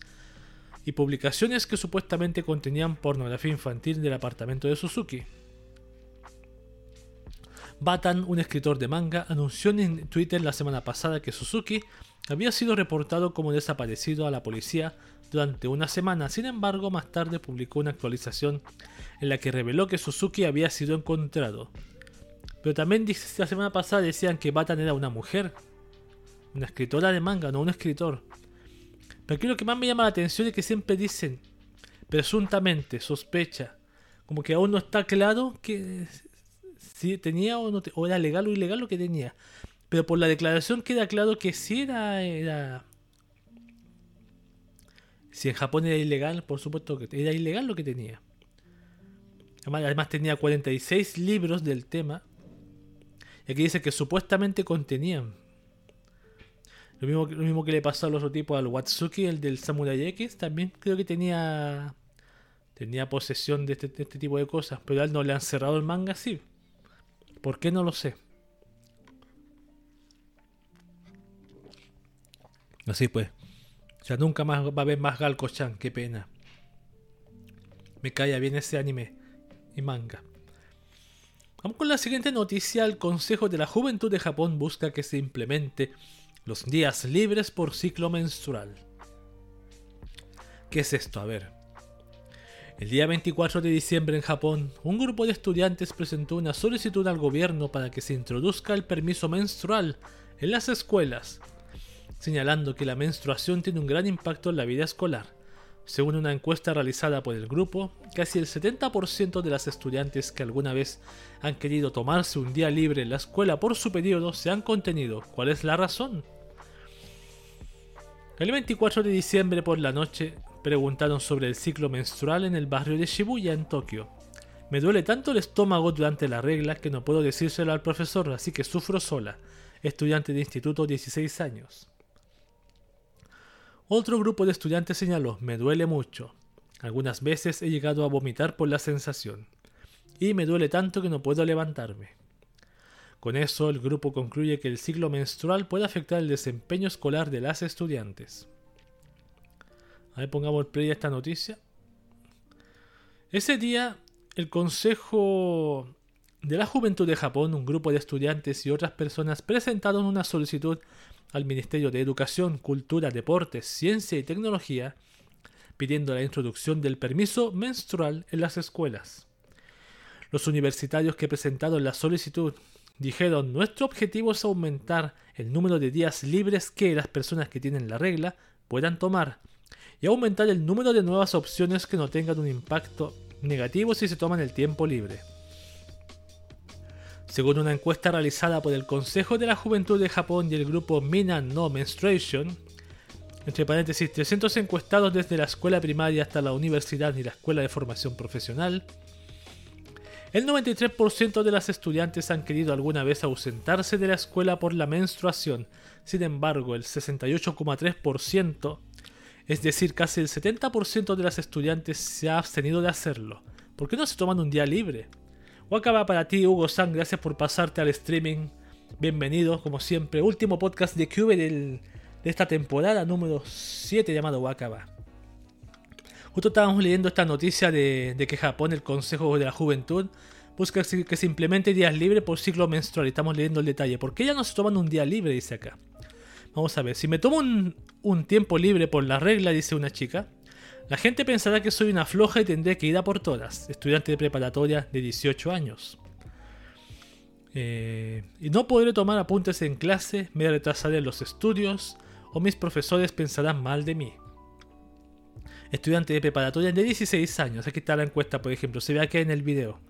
y publicaciones que supuestamente contenían pornografía infantil del apartamento de Suzuki. Batan, un escritor de manga, anunció en Twitter la semana pasada que Suzuki había sido reportado como desaparecido a la policía durante una semana. Sin embargo, más tarde publicó una actualización en la que reveló que Suzuki había sido encontrado. Pero también la semana pasada decían que Batan era una mujer, una escritora de manga, no un escritor. Pero aquí lo que más me llama la atención es que siempre dicen presuntamente, sospecha, como que aún no está claro que si tenía o, no o era legal o ilegal lo que tenía. Pero por la declaración queda claro que sí era, era... Si en Japón era ilegal, por supuesto que era ilegal lo que tenía. Además, tenía 46 libros del tema. Y aquí dice que supuestamente contenían. Lo mismo, lo mismo que le pasó al otro tipo, al Watsuki, el del Samurai X, también creo que tenía tenía posesión de este, de este tipo de cosas. Pero a él no le han cerrado el manga así. ¿Por qué no lo sé? Así pues. O sea, nunca más va a haber más Galco-chan. Qué pena. Me calla bien ese anime y manga. Vamos con la siguiente noticia. El Consejo de la Juventud de Japón busca que se implemente los días libres por ciclo menstrual. ¿Qué es esto? A ver. El día 24 de diciembre en Japón, un grupo de estudiantes presentó una solicitud al gobierno para que se introduzca el permiso menstrual en las escuelas, señalando que la menstruación tiene un gran impacto en la vida escolar. Según una encuesta realizada por el grupo, casi el 70% de las estudiantes que alguna vez han querido tomarse un día libre en la escuela por su periodo se han contenido. ¿Cuál es la razón? El 24 de diciembre por la noche, Preguntaron sobre el ciclo menstrual en el barrio de Shibuya, en Tokio. Me duele tanto el estómago durante la regla que no puedo decírselo al profesor, así que sufro sola. Estudiante de instituto 16 años. Otro grupo de estudiantes señaló, me duele mucho. Algunas veces he llegado a vomitar por la sensación. Y me duele tanto que no puedo levantarme. Con eso, el grupo concluye que el ciclo menstrual puede afectar el desempeño escolar de las estudiantes. A ver, pongamos play a esta noticia. Ese día, el Consejo de la Juventud de Japón, un grupo de estudiantes y otras personas presentaron una solicitud al Ministerio de Educación, Cultura, Deportes, Ciencia y Tecnología pidiendo la introducción del permiso menstrual en las escuelas. Los universitarios que presentaron la solicitud dijeron nuestro objetivo es aumentar el número de días libres que las personas que tienen la regla puedan tomar y aumentar el número de nuevas opciones que no tengan un impacto negativo si se toman el tiempo libre. Según una encuesta realizada por el Consejo de la Juventud de Japón y el grupo Mina No Menstruation, entre paréntesis, 300 encuestados desde la escuela primaria hasta la universidad y la escuela de formación profesional. El 93% de las estudiantes han querido alguna vez ausentarse de la escuela por la menstruación. Sin embargo, el 68,3%, es decir, casi el 70% de las estudiantes se ha abstenido de hacerlo. ¿Por qué no se toman un día libre? O acaba para ti, Hugo San, gracias por pasarte al streaming. Bienvenido, como siempre. Último podcast de Cube de esta temporada número 7 llamado Wakaba. Justo estábamos leyendo esta noticia de, que Japón, el Consejo de la Juventud, busca que se implemente días libres por ciclo menstrual. Estamos leyendo el detalle. ¿Por qué ya no se toman un día libre? Dice acá. Vamos a ver. Si me tomo un tiempo libre por la regla, dice una chica, la gente pensará que soy una floja y tendré que ir a por todas. Estudiante de preparatoria de 18 años. Eh, y no podré tomar apuntes en clase, me retrasaré en los estudios, o mis profesores pensarán mal de mí. Estudiante de preparatoria de 16 años, aquí está la encuesta por ejemplo, se ve aquí en el video.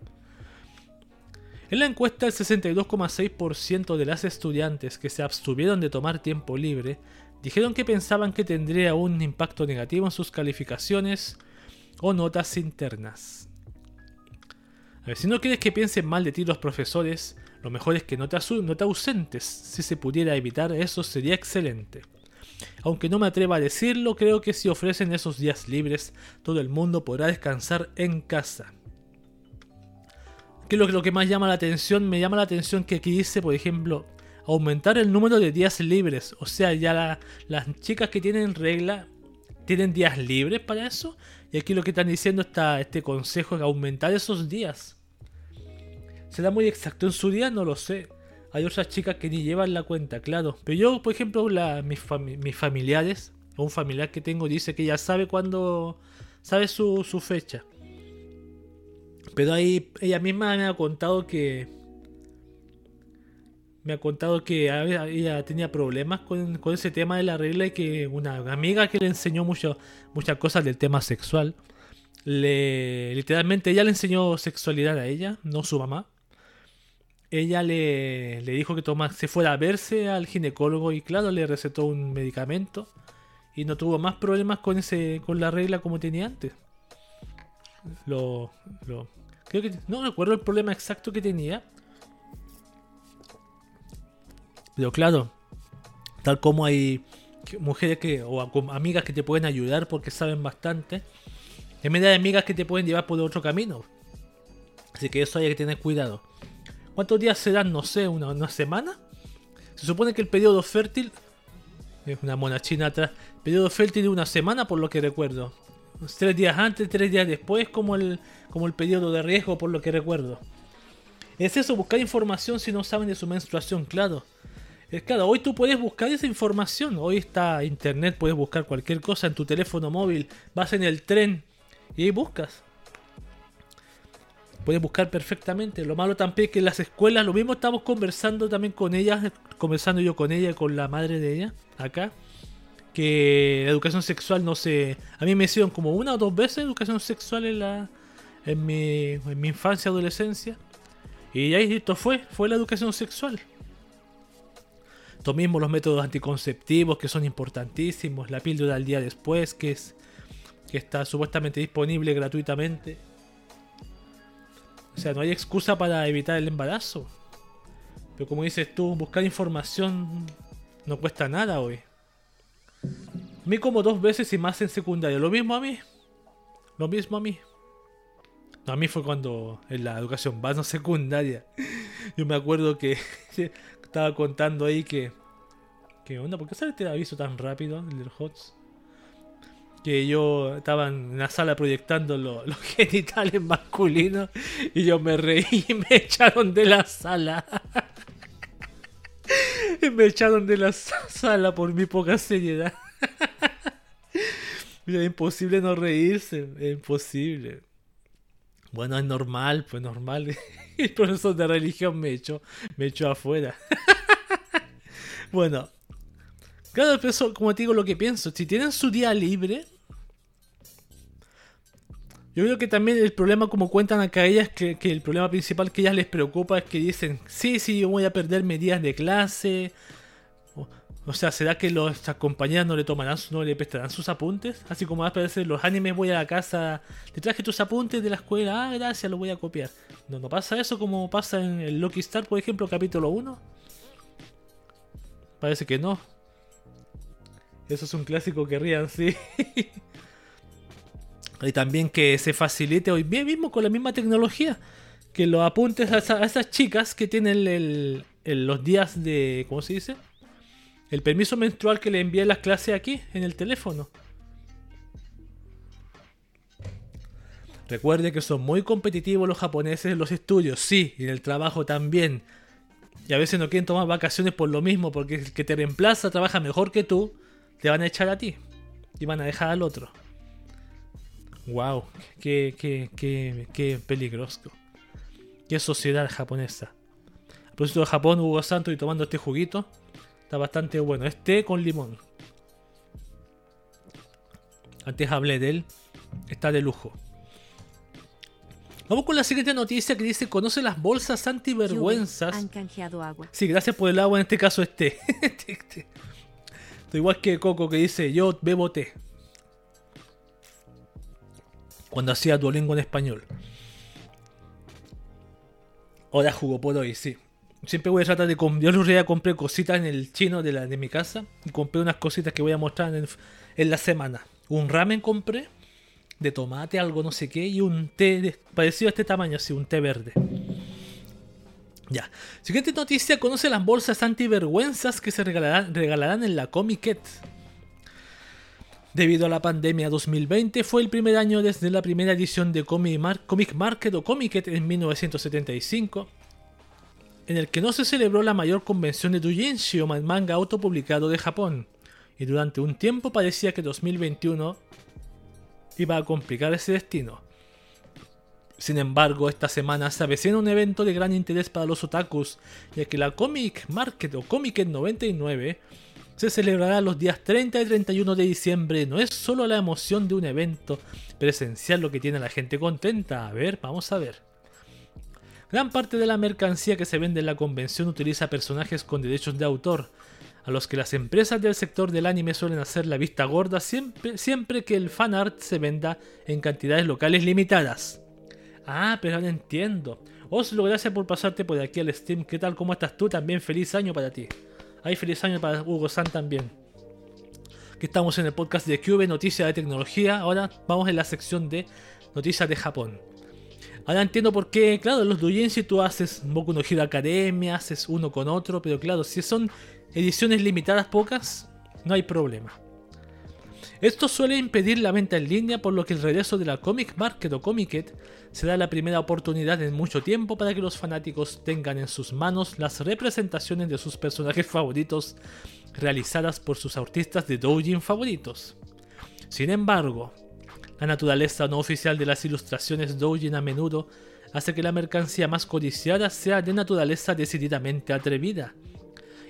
En la encuesta el 62,6% de las estudiantes que se abstuvieron de tomar tiempo libre dijeron que pensaban que tendría un impacto negativo en sus calificaciones o notas internas. A ver, si no quieres que piensen mal de ti los profesores, lo mejor es que no te, no te ausentes. Si se pudiera evitar eso sería excelente. Aunque no me atreva a decirlo, creo que si ofrecen esos días libres, todo el mundo podrá descansar en casa. ¿Qué es lo, que más llama la atención? Me llama la atención que aquí dice, por ejemplo, aumentar el número de días libres. O sea, ya las chicas que tienen regla tienen días libres para eso. Y aquí lo que están diciendo está este consejo es aumentar esos días. ¿Será muy exacto en su día? No lo sé. Hay otras chicas que ni llevan la cuenta, claro. Pero yo, por ejemplo, mis, familiares, o un familiar que tengo dice que ya sabe cuándo, sabe su, fecha. Pero ahí ella misma me ha contado que me ha contado que ella tenía problemas con, ese tema de la regla y que una amiga que le enseñó mucho, muchas cosas del tema sexual, le, literalmente ella le enseñó sexualidad a ella, no su mamá ella le, dijo que toma, se fuera a verse al ginecólogo y claro, le recetó un medicamento y no tuvo más problemas con ese con la regla como tenía antes. Lo, lo creo que no recuerdo el problema exacto que tenía. Pero claro, tal como hay mujeres que o amigas que te pueden ayudar porque saben bastante, medio de amigas que te pueden llevar por otro camino. Así que eso hay que tener cuidado. ¿Cuántos días serán? No sé, una, semana. Se supone que el periodo fértil. Es una mona china atrás. periodo fértil de una semana, por lo que recuerdo. Tres días antes, tres días después, como el, como el periodo de riesgo, por lo que recuerdo. Es eso, buscar información si no saben de su menstruación, claro. Es claro, hoy tú puedes buscar esa información. Hoy está internet, puedes buscar cualquier cosa en tu teléfono móvil. Vas en el tren y ahí buscas. Puedes buscar perfectamente. Lo malo también es que en las escuelas, lo mismo estamos conversando también con ella, conversando yo con ella con la madre de ella, acá. Que la educación sexual no se. A mí me hicieron como una o dos veces educación sexual en la. en mi, en mi infancia, adolescencia. Y ahí esto fue, fue la educación sexual. Lo mismo los métodos anticonceptivos que son importantísimos, la píldora al día después, que es que está supuestamente disponible gratuitamente. O sea, no hay excusa para evitar el embarazo. Pero como dices tú, buscar información no cuesta nada hoy. Mí como dos veces y más en secundaria. Lo mismo a mí. Lo mismo a mí. A mí fue cuando en la educación básica secundaria. Yo me acuerdo que estaba contando ahí que... ¿Qué onda? ¿Por qué sale este aviso tan rápido, el del HOTS? que yo estaba en la sala proyectando los genitales masculinos y yo me reí y me echaron de la sala. me echaron de la sala por mi poca seriedad. es imposible no reírse, es imposible. Bueno, es normal, pues normal. El profesor de religión me echó, me echó afuera. bueno, Claro, pero como te digo, lo que pienso, si tienen su día libre, yo creo que también el problema, como cuentan acá ellas, que, que el problema principal que ellas les preocupa es que dicen, sí, sí, yo voy a perder días de clase. O sea, ¿será que los, estas compañías no le tomarán, no le prestarán sus apuntes? Así como va a aparecer los animes, voy a la casa, te traje tus apuntes de la escuela, ah, gracias, lo voy a copiar. No, no pasa eso como pasa en el Lucky Star, por ejemplo, capítulo 1. Parece que no. Eso es un clásico que rían, sí. y también que se facilite hoy bien mismo con la misma tecnología. Que los apuntes a, esas chicas que tienen los días de. ¿Cómo se dice? El permiso menstrual que le envían las clases aquí, en el teléfono. Recuerde que son muy competitivos los japoneses en los estudios, sí, y en el trabajo también. Y a veces no quieren tomar vacaciones por lo mismo, porque el que te reemplaza trabaja mejor que tú, te van a echar a ti. Y van a dejar al otro. Wow, qué, qué, qué, qué peligroso. Qué sociedad japonesa. A propósito de Japón, Hugo Santos y tomando este juguito. Está bastante bueno. Este con limón. Antes hablé de él. Está de lujo. Vamos con la siguiente noticia que dice, conoce las bolsas antivergüenzas. Han canjeado agua. Sí, gracias por el agua, en este caso este, este. Igual que Coco que dice, yo bebo té. Cuando hacía Duolingo en español. Ahora jugó por hoy, sí. Siempre voy a tratar de. Yo el otro compré cositas en el chino de, la, de mi casa. Y compré unas cositas que voy a mostrar en, la semana. Un ramen compré. De tomate, algo no sé qué. Y un té parecido a este tamaño, así, un té verde. Ya. Siguiente noticia. Conoce las bolsas antivergüenzas que se regalarán, regalarán en la Comic Debido a la pandemia 2020, fue el primer año desde la primera edición de Comic, Market o Comic en 1975 en el que no se celebró la mayor convención de doujinshi o manga autopublicado de Japón, y durante un tiempo parecía que 2021 iba a complicar ese destino. Sin embargo, esta semana se avecina un evento de gran interés para los otakus, ya que la Comic Market o Comic 99 se celebrará los días 30 y 31 de diciembre. No es solo la emoción de un evento presencial lo que tiene a la gente contenta. A ver, vamos a ver. Gran parte de la mercancía que se vende en la convención utiliza personajes con derechos de autor, a los que las empresas del sector del anime suelen hacer la vista gorda siempre, que el fan art se venda en cantidades locales limitadas. Ah, pero ahora entiendo. Oslo, gracias por pasarte por aquí al Steam. ¿Qué tal? ¿Cómo estás tú? También feliz año para ti. Hay feliz año para Hugo San también. Aquí estamos en el podcast de Cube, noticias de tecnología. Ahora vamos en la sección de noticias de Japón. Ahora entiendo por qué, claro, los doujinshi tú haces Boku no Hero Academia, haces uno con otro, pero claro, si son ediciones limitadas pocas, no hay problema. Esto suele impedir la venta en línea, por lo que el regreso de la Comic Market o Comiket será la primera oportunidad en mucho tiempo para que los fanáticos tengan en sus manos las representaciones de sus personajes favoritos realizadas por sus artistas de doujin favoritos. Sin embargo, la naturaleza no oficial de las ilustraciones doujin a menudo hace que la mercancía más codiciada sea de naturaleza decididamente atrevida.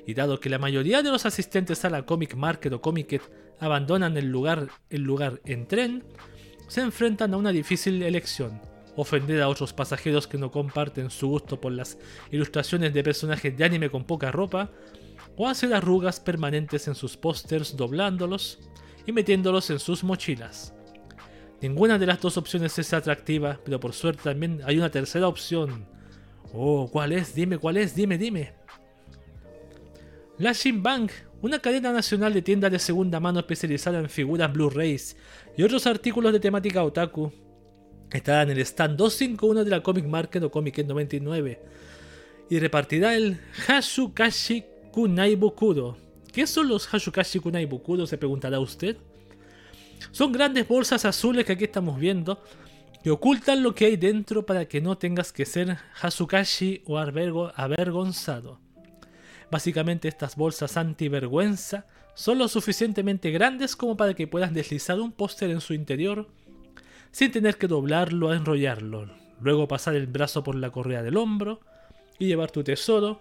Y dado que la mayoría de los asistentes a la Comic Market o Comic abandonan el lugar, el lugar en tren, se enfrentan a una difícil elección. Ofender a otros pasajeros que no comparten su gusto por las ilustraciones de personajes de anime con poca ropa, o hacer arrugas permanentes en sus pósters doblándolos y metiéndolos en sus mochilas. Ninguna de las dos opciones es atractiva, pero por suerte también hay una tercera opción. Oh, ¿cuál es? Dime, ¿cuál es? Dime, dime. La Bank, una cadena nacional de tiendas de segunda mano especializada en figuras Blu-rays y otros artículos de temática otaku, estará en el stand 251 de la Comic Market o Comic 99 y repartirá el Hashukashi Kunai Bukuro. ¿Qué son los Hashukashi Kunai Bukuro? Se preguntará usted. Son grandes bolsas azules que aquí estamos viendo que ocultan lo que hay dentro para que no tengas que ser Hasukashi o avergonzado. Básicamente estas bolsas antivergüenza son lo suficientemente grandes como para que puedas deslizar un póster en su interior sin tener que doblarlo o enrollarlo, luego pasar el brazo por la correa del hombro y llevar tu tesoro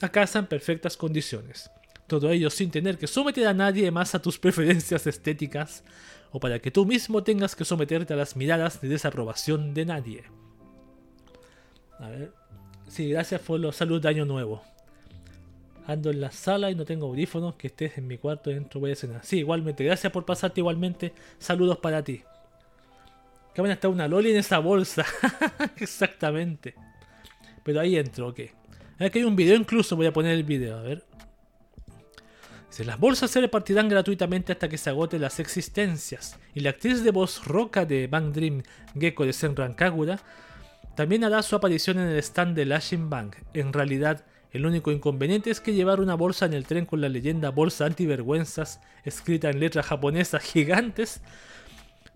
a casa en perfectas condiciones. Todo ello sin tener que someter a nadie más a tus preferencias estéticas o para que tú mismo tengas que someterte a las miradas de desaprobación de nadie. A ver. Sí, gracias por los saludos de Año Nuevo. Ando en la sala y no tengo audífonos, que estés en mi cuarto dentro voy a cenar. Sí, igualmente, gracias por pasarte igualmente. Saludos para ti. Que van a estar una loli en esa bolsa. Exactamente. Pero ahí entro, ok. Aquí hay un video incluso, voy a poner el video, a ver. Las bolsas se repartirán gratuitamente hasta que se agoten las existencias. Y la actriz de voz roca de Bang Dream, Gecko de Senran Kagura, también hará su aparición en el stand de Lashing Bank. En realidad, el único inconveniente es que llevar una bolsa en el tren con la leyenda bolsa antivergüenzas escrita en letras japonesas gigantes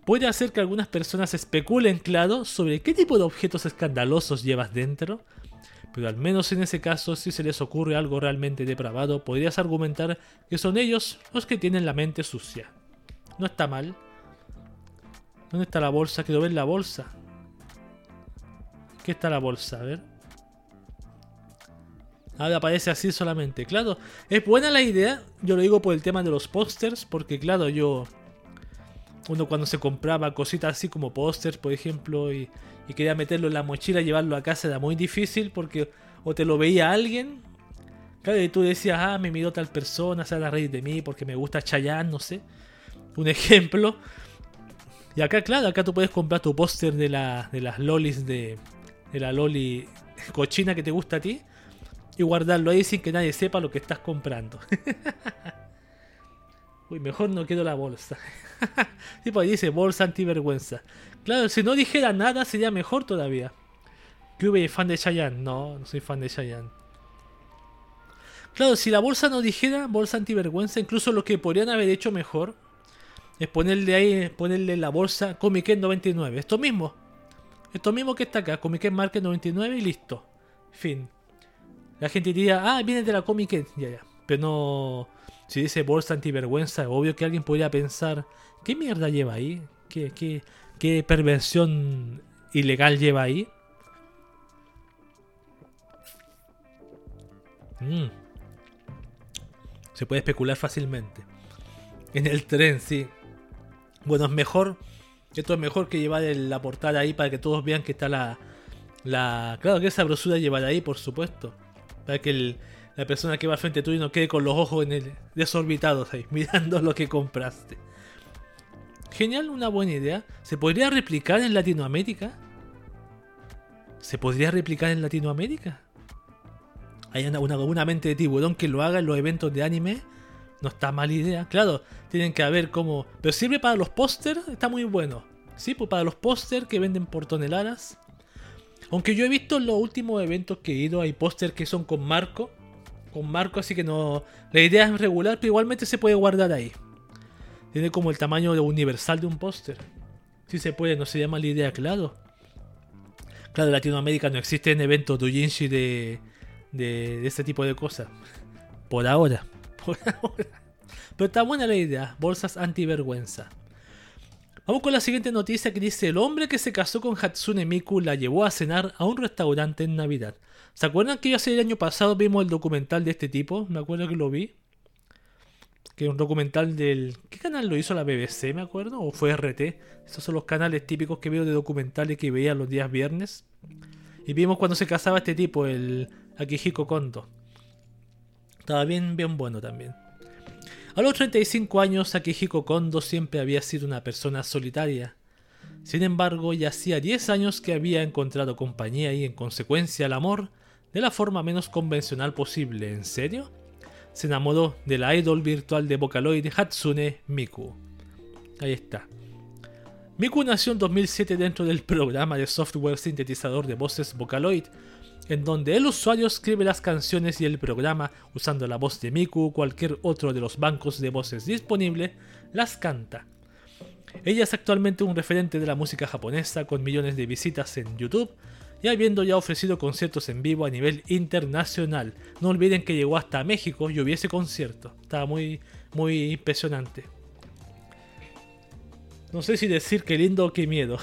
puede hacer que algunas personas especulen, claro, sobre qué tipo de objetos escandalosos llevas dentro. Pero al menos en ese caso, si se les ocurre algo realmente depravado, podrías argumentar que son ellos los que tienen la mente sucia. No está mal. ¿Dónde está la bolsa? Quiero ver la bolsa. ¿Qué está la bolsa? A ver. Ahora aparece así solamente. Claro, es buena la idea. Yo lo digo por el tema de los pósters. Porque claro, yo... Uno cuando se compraba cositas así como pósters, por ejemplo, y, quería meterlo en la mochila y llevarlo a casa, era muy difícil porque o te lo veía alguien. Claro, y tú decías, ah, me miró tal persona, se la reír de mí porque me gusta Chayanne, no sé. Un ejemplo. Y acá, claro, acá tú puedes comprar tu póster de, la, de las lolis de, de la loli cochina que te gusta a ti y guardarlo ahí sin que nadie sepa lo que estás comprando. Uy, mejor no quiero la bolsa. tipo ahí dice bolsa antivergüenza. Claro, si no dijera nada sería mejor todavía. ¿Qué fan de Chayanne? No, no soy fan de Chayanne. Claro, si la bolsa no dijera bolsa antivergüenza, incluso lo que podrían haber hecho mejor es ponerle ahí, ponerle la bolsa Comic 99. Esto mismo. Esto mismo que está acá, Comic Market 99 y listo. Fin. La gente diría, ah, viene de la Comic Ya, ya. Pero no. Si dice bolsa antivergüenza, obvio que alguien podría pensar, ¿qué mierda lleva ahí? ¿Qué, qué, qué perversión ilegal lleva ahí? Mm. Se puede especular fácilmente. En el tren, sí. Bueno, es mejor esto es mejor que llevar la portada ahí para que todos vean que está la. la claro que esa brosura llevar ahí, por supuesto. Para que la persona que va al frente tuyo no quede con los ojos en el, desorbitados ahí, mirando lo que compraste. Genial, una buena idea. ¿Se podría replicar en Latinoamérica? ¿Se podría replicar en Latinoamérica? Hay una, una, mente de tiburón que lo haga en los eventos de anime no está mala idea. Claro, tienen que haber como... Pero sirve para los pósters, está muy bueno. Sí, pues para los pósters que venden por toneladas. Aunque yo he visto en los últimos eventos que he ido, hay pósters que son con marco. Con marco, así que no... La idea es regular, pero igualmente se puede guardar ahí. Tiene como el tamaño universal de un póster. Sí se puede, no sería mala idea, claro. Claro, en Latinoamérica no existen eventos doujinshi de, de, de este tipo de cosas. Por ahora. Pero está buena la idea, bolsas antivergüenza. Vamos con la siguiente noticia que dice, el hombre que se casó con Hatsune Miku la llevó a cenar a un restaurante en Navidad. ¿Se acuerdan que yo hace el año pasado vimos el documental de este tipo? Me acuerdo que lo vi. Que un documental del... ¿Qué canal lo hizo la BBC, me acuerdo? ¿O fue RT? Esos son los canales típicos que veo de documentales que veía los días viernes. Y vimos cuando se casaba este tipo, el Akihiko Kondo. Estaba bien, bien bueno también. A los 35 años, Akihiko Kondo siempre había sido una persona solitaria. Sin embargo, ya hacía 10 años que había encontrado compañía y, en consecuencia, el amor de la forma menos convencional posible. ¿En serio? Se enamoró de la idol virtual de Vocaloid Hatsune Miku. Ahí está. Miku nació en 2007 dentro del programa de software sintetizador de voces Vocaloid, en donde el usuario escribe las canciones y el programa, usando la voz de Miku o cualquier otro de los bancos de voces disponible, las canta. Ella es actualmente un referente de la música japonesa con millones de visitas en YouTube y habiendo ya ofrecido conciertos en vivo a nivel internacional. No olviden que llegó hasta México y hubiese concierto. Estaba muy, muy impresionante. No sé si decir qué lindo o qué miedo.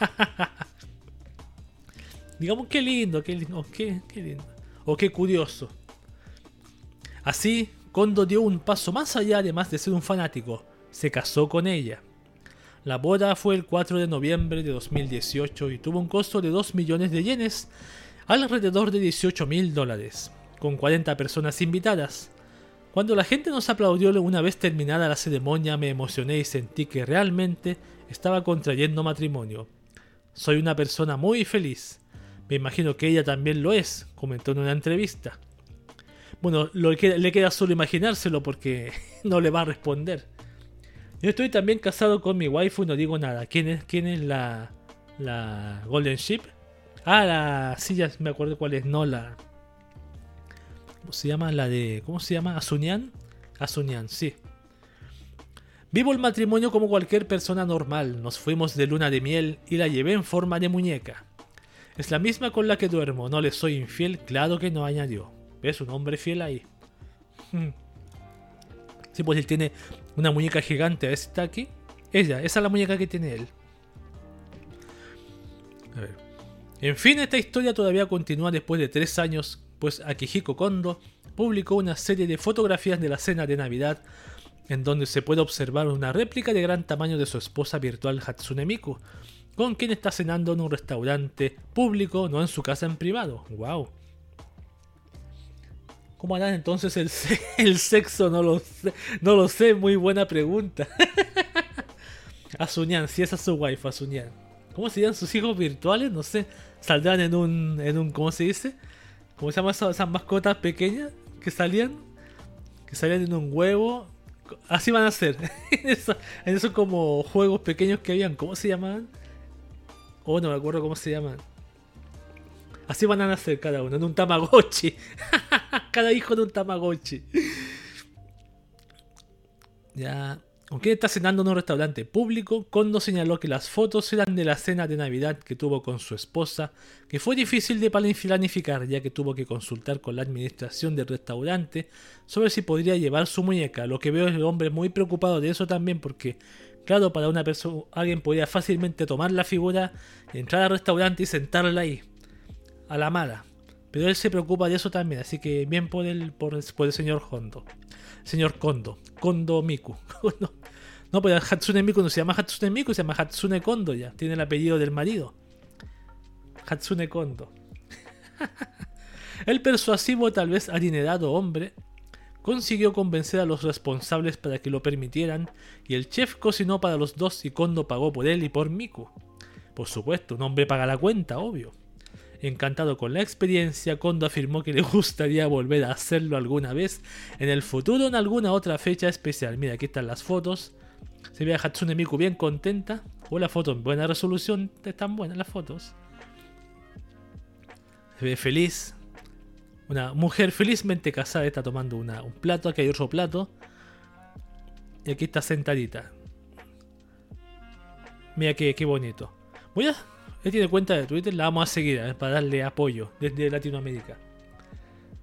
Digamos, qué lindo, qué lindo, qué, lindo. O qué curioso. Así, Kondo dio un paso más allá además de ser un fanático. Se casó con ella. La boda fue el 4 de noviembre de 2018 y tuvo un costo de 2 millones de yenes, alrededor de 18 mil dólares. con 40 personas invitadas. Cuando la gente nos aplaudió una vez terminada la ceremonia me emocioné y sentí que realmente estaba contrayendo matrimonio. Soy una persona muy feliz. Me imagino que ella también lo es, comentó en una entrevista. Bueno, lo que le queda solo imaginárselo porque no le va a responder. Yo estoy también casado con mi waifu no digo nada. ¿Quién es, quién es la, la Golden Ship? Ah, la. Sí, ya me acuerdo cuál es. No, la. ¿Cómo se llama? La de. ¿Cómo se llama? ¿Azunian? Azunian, sí. Vivo el matrimonio como cualquier persona normal. Nos fuimos de luna de miel y la llevé en forma de muñeca. Es la misma con la que duermo. No le soy infiel, claro que no añadió. ¿Ves? Un hombre fiel ahí. Sí, pues él tiene una muñeca gigante. ¿Está aquí? Ella, esa es la muñeca que tiene él. A ver. En fin, esta historia todavía continúa después de tres años, pues Akihiko Kondo publicó una serie de fotografías de la cena de Navidad en donde se puede observar una réplica de gran tamaño de su esposa virtual Hatsune Miku, con quien está cenando en un restaurante público, no en su casa en privado. ¡Wow! ¿Cómo harán entonces el, el sexo? No lo sé. No lo sé, muy buena pregunta. Azuñan, si esa es su wife, Azuñan. ¿Cómo serían sus hijos virtuales? No sé. Saldrán en un. en un. ¿cómo se dice? ¿Cómo se llaman esas, mascotas pequeñas que salían? Que salían en un huevo. Así van a ser. en, esos como juegos pequeños que habían. ¿Cómo se llamaban? Oh, no me acuerdo cómo se llaman. Así van a nacer cada uno, en un Tamagotchi. cada hijo de un Tamagotchi. Ya. Aunque está cenando en un restaurante público, Kondo señaló que las fotos eran de la cena de Navidad que tuvo con su esposa, que fue difícil de planificar ya que tuvo que consultar con la administración del restaurante sobre si podría llevar su muñeca. Lo que veo es el hombre muy preocupado de eso también porque, claro, para una persona, alguien podría fácilmente tomar la figura, entrar al restaurante y sentarla ahí a la mala. Pero él se preocupa de eso también, así que bien por el, por, el señor Hondo. Señor Kondo. Kondo Miku. no, pero Hatsune Miku no se llama Hatsune Miku, se llama Hatsune Kondo ya. Tiene el apellido del marido. Hatsune Kondo. el persuasivo, tal vez adinerado hombre, consiguió convencer a los responsables para que lo permitieran y el chef cocinó para los dos y Kondo pagó por él y por Miku. Por supuesto, un hombre paga la cuenta, obvio. Encantado con la experiencia, Kondo afirmó que le gustaría volver a hacerlo alguna vez en el futuro en alguna otra fecha especial. Mira, aquí están las fotos. Se ve a Hatsune Miku bien contenta. O la foto en buena resolución. Están buenas las fotos. Se ve feliz. Una mujer felizmente casada está tomando un plato. Aquí hay otro plato. Y aquí está sentadita. Mira qué, qué bonito. Voy a él tiene cuenta de Twitter, la vamos a seguir eh, para darle apoyo desde Latinoamérica.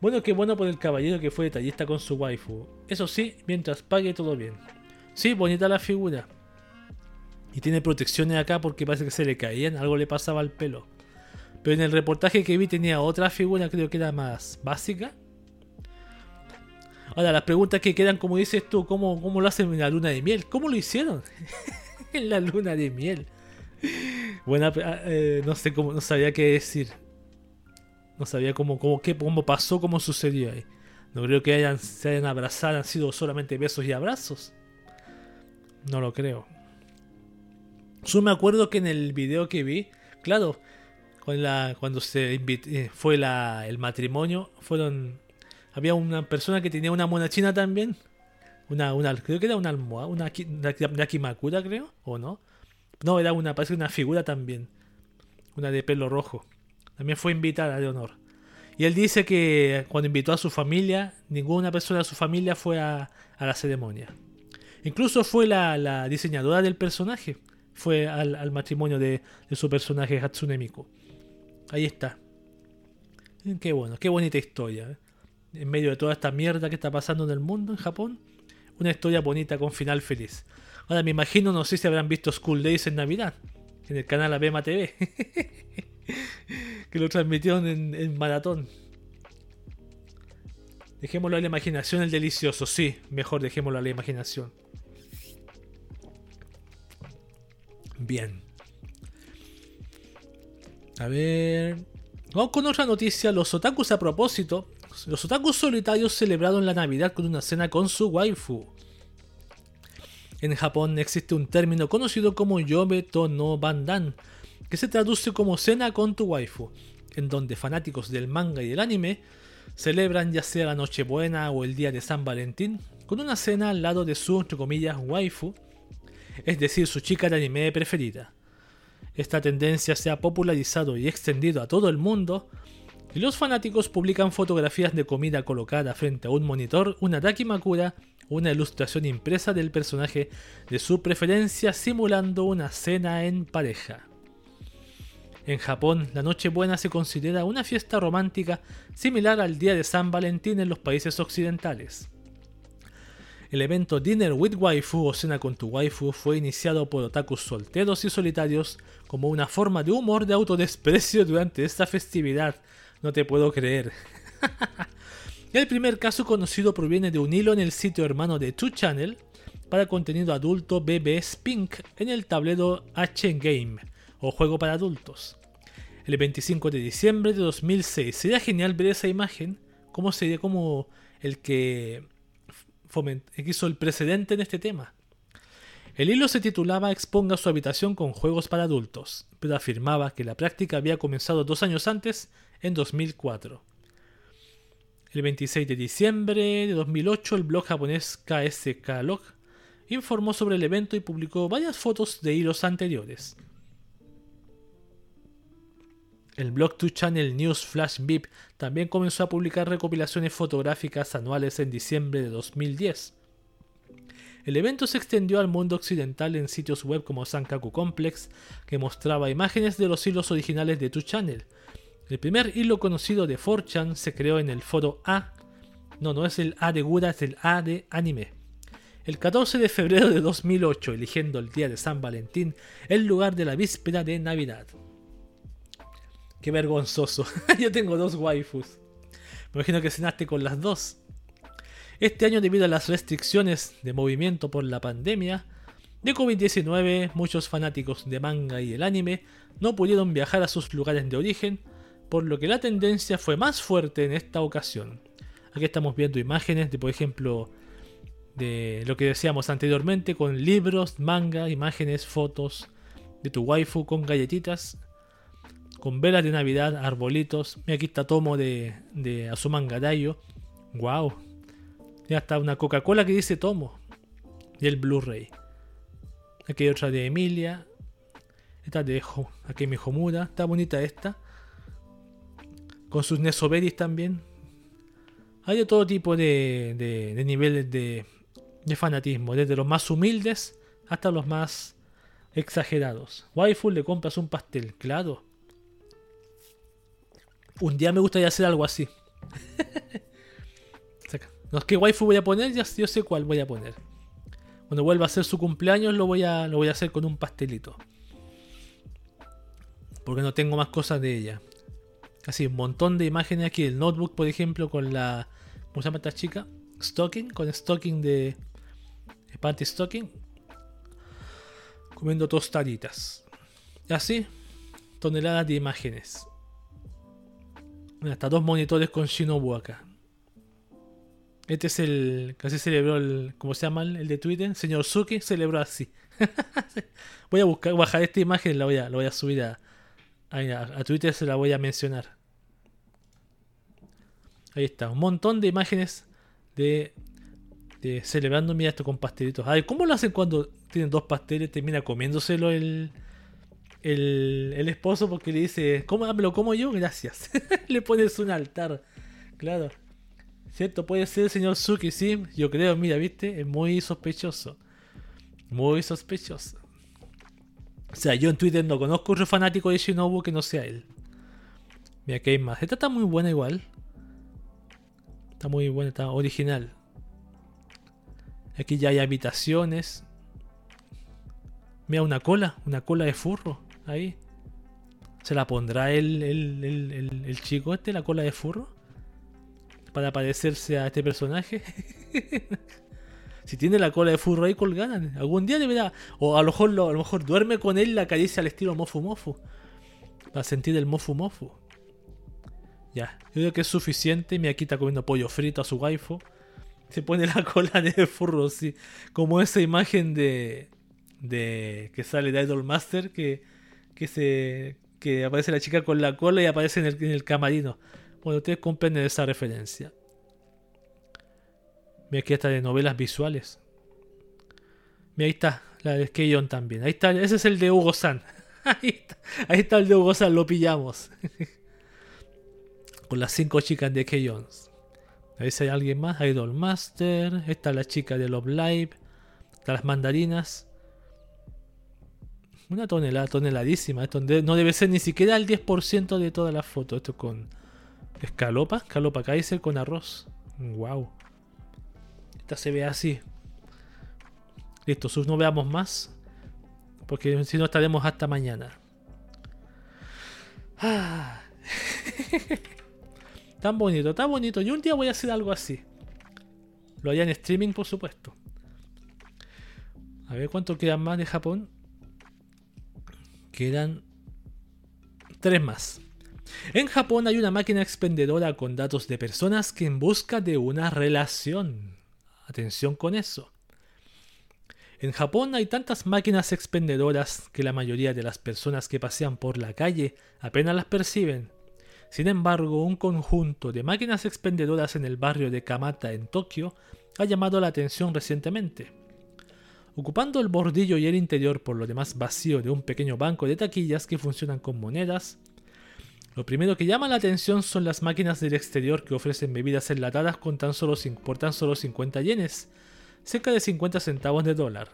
Bueno, qué bueno por el caballero que fue detallista con su waifu. Eso sí, mientras pague todo bien. Sí, bonita la figura. Y tiene protecciones acá porque parece que se le caían, algo le pasaba al pelo. Pero en el reportaje que vi tenía otra figura, creo que era más básica. Ahora, las preguntas que quedan, como dices tú, ¿cómo, cómo lo hacen en la luna de miel? ¿Cómo lo hicieron? en la luna de miel. Buena, eh, no sé cómo, no sabía qué decir. No sabía cómo, cómo, qué, cómo pasó, cómo sucedió ahí. No creo que hayan, se hayan abrazado, han sido solamente besos y abrazos. No lo creo. Yo me acuerdo que en el video que vi, claro, cuando se eh, fue la, el matrimonio, fueron. Había una persona que tenía una mona china también. Una, una, creo que era una almohada, una, una, una Kimakura, creo, o no. No, era una, parece una figura también. Una de pelo rojo. También fue invitada de honor. Y él dice que cuando invitó a su familia, ninguna persona de su familia fue a, la ceremonia. Incluso fue la, diseñadora del personaje. Fue al, matrimonio de, su personaje Hatsune Miku. Ahí está. Qué bueno, qué bonita historia. ¿eh? En medio de toda esta mierda que está pasando en el mundo, en Japón, una historia bonita con final feliz. Ahora me imagino, no sé si habrán visto School Days en Navidad, en el canal Abema TV, que lo transmitieron en, maratón. Dejémoslo a la imaginación el delicioso, sí, mejor dejémoslo a la imaginación. Bien. A ver. Vamos con otra noticia. Los otakus a propósito Los otakus solitarios celebraron la Navidad con una cena con su waifu. En Japón existe un término conocido como Yobeto no Bandan, que se traduce como cena con tu waifu, en donde fanáticos del manga y el anime celebran ya sea la Nochebuena o el día de San Valentín con una cena al lado de su, entre comillas, waifu, es decir, su chica de anime preferida. Esta tendencia se ha popularizado y extendido a todo el mundo, y los fanáticos publican fotografías de comida colocada frente a un monitor, una Dakimakura una ilustración impresa del personaje de su preferencia simulando una cena en pareja. En Japón, la Nochebuena se considera una fiesta romántica similar al Día de San Valentín en los países occidentales. El evento Dinner with Waifu o Cena con tu Waifu fue iniciado por otakus solteros y solitarios como una forma de humor de autodesprecio durante esta festividad. No te puedo creer. El primer caso conocido proviene de un hilo en el sitio hermano de 2Channel para contenido adulto BB Spink en el tablero H Game o juego para adultos. El 25 de diciembre de 2006 sería genial ver esa imagen, como sería como el que hizo el precedente en este tema. El hilo se titulaba Exponga su habitación con juegos para adultos, pero afirmaba que la práctica había comenzado dos años antes, en 2004. El 26 de diciembre de 2008, el blog japonés KSK Log informó sobre el evento y publicó varias fotos de hilos anteriores. El blog 2Channel News Flash VIP también comenzó a publicar recopilaciones fotográficas anuales en diciembre de 2010. El evento se extendió al mundo occidental en sitios web como Sankaku Complex, que mostraba imágenes de los hilos originales de 2Channel, el primer hilo conocido de 4chan se creó en el foro A. No, no es el A de Gura, es el A de anime. El 14 de febrero de 2008, eligiendo el día de San Valentín, el lugar de la víspera de Navidad. Qué vergonzoso. Yo tengo dos waifus. Me imagino que cenaste con las dos. Este año, debido a las restricciones de movimiento por la pandemia de COVID-19, muchos fanáticos de manga y el anime no pudieron viajar a sus lugares de origen por lo que la tendencia fue más fuerte en esta ocasión. Aquí estamos viendo imágenes de, por ejemplo, de lo que decíamos anteriormente, con libros, manga, imágenes, fotos de tu waifu con galletitas, con velas de Navidad, arbolitos. Mira, aquí está Tomo de, de Azumanga Dayo. ¡Wow! Ya está una Coca-Cola que dice Tomo. Y el Blu-ray. Aquí hay otra de Emilia. Esta de Akemi Homura. Está bonita esta con sus Nesoberis también. Hay de todo tipo de, de, niveles de, de, fanatismo, desde los más humildes hasta los más exagerados. Waifu le compras un pastel, claro. Un día me gustaría hacer algo así. no es que waifu voy a poner, ya yo sé cuál voy a poner. Cuando vuelva a hacer su cumpleaños lo voy a, lo voy a hacer con un pastelito. Porque no tengo más cosas de ella. Así, un montón de imágenes aquí. El notebook, por ejemplo, con la. ¿Cómo se llama esta chica? Stocking, con stocking de. Panty stocking. Comiendo tostaditas. Así, toneladas de imágenes. hasta dos monitores con Shinobu acá. Este es el. Casi celebró el. ¿Cómo se llama el de Twitter? Señor Suki celebró así. voy a buscar, bajar esta imagen la voy a, la voy a subir a, a, Twitter se la voy a mencionar. Ahí está, un montón de imágenes de, celebrando, mira esto con pastelitos. Ay, ¿cómo lo hacen cuando tienen dos pasteles? Termina comiéndoselo el, el, esposo porque le dice, ¿cómo me lo como yo? Gracias. le pones un altar. Claro. ¿Cierto? Puede ser el señor Suki, sí. Yo creo, mira, ¿viste? Es muy sospechoso. Muy sospechoso. O sea, yo en Twitter no conozco un fanático de Shinobu que no sea él. Mira que hay más. Esta está muy buena igual. Está muy buena, está original. Aquí ya hay habitaciones. Mira, una cola, una cola de furro. Ahí. ¿Se la pondrá el, el, el, el chico este, la cola de furro? Para parecerse a este personaje. Si tiene la cola de furro ahí colgada, algún día deberá. O a lo mejor, a lo mejor duerme con él la caricia al estilo mofu mofu. Para sentir el mofu mofu. Ya, yo creo que es suficiente. Me está comiendo pollo frito a su waifu. Se pone la cola de furro, sí. Como esa imagen de. de. que sale de Idol Master. Que. que se. que aparece la chica con la cola y aparece en el, en el camarino. Bueno, ustedes comprenden esa referencia. Mira, aquí está de novelas visuales. Mira, ahí está, la de Skeyon también. Ahí está, ese es el de Hugo San. Ahí está, ahí está el de Hugo San, lo pillamos. Con las cinco chicas de K-Jones. A ver si hay alguien más. Idol Master. Está la chica de Love Live. Está las mandarinas. Una tonelada, toneladísima. Esto no debe ser ni siquiera el 10% de todas las fotos. Esto con escalopa. Escalopa Kaiser con arroz. Wow. Se ve así. Listo, sus no veamos más. Porque si no estaremos hasta mañana. Ah. tan bonito, tan bonito. Y un día voy a hacer algo así. Lo haría en streaming, por supuesto. A ver cuánto quedan más de Japón. Quedan tres más. En Japón hay una máquina expendedora con datos de personas que en busca de una relación. Atención con eso. En Japón hay tantas máquinas expendedoras que la mayoría de las personas que pasean por la calle apenas las perciben. Sin embargo, un conjunto de máquinas expendedoras en el barrio de Kamata en Tokio ha llamado la atención recientemente. Ocupando el bordillo y el interior por lo demás vacío de un pequeño banco de taquillas que funcionan con monedas, lo primero que llama la atención son las máquinas del exterior que ofrecen bebidas enlatadas por tan solo 50 yenes, cerca de 50 centavos de dólar,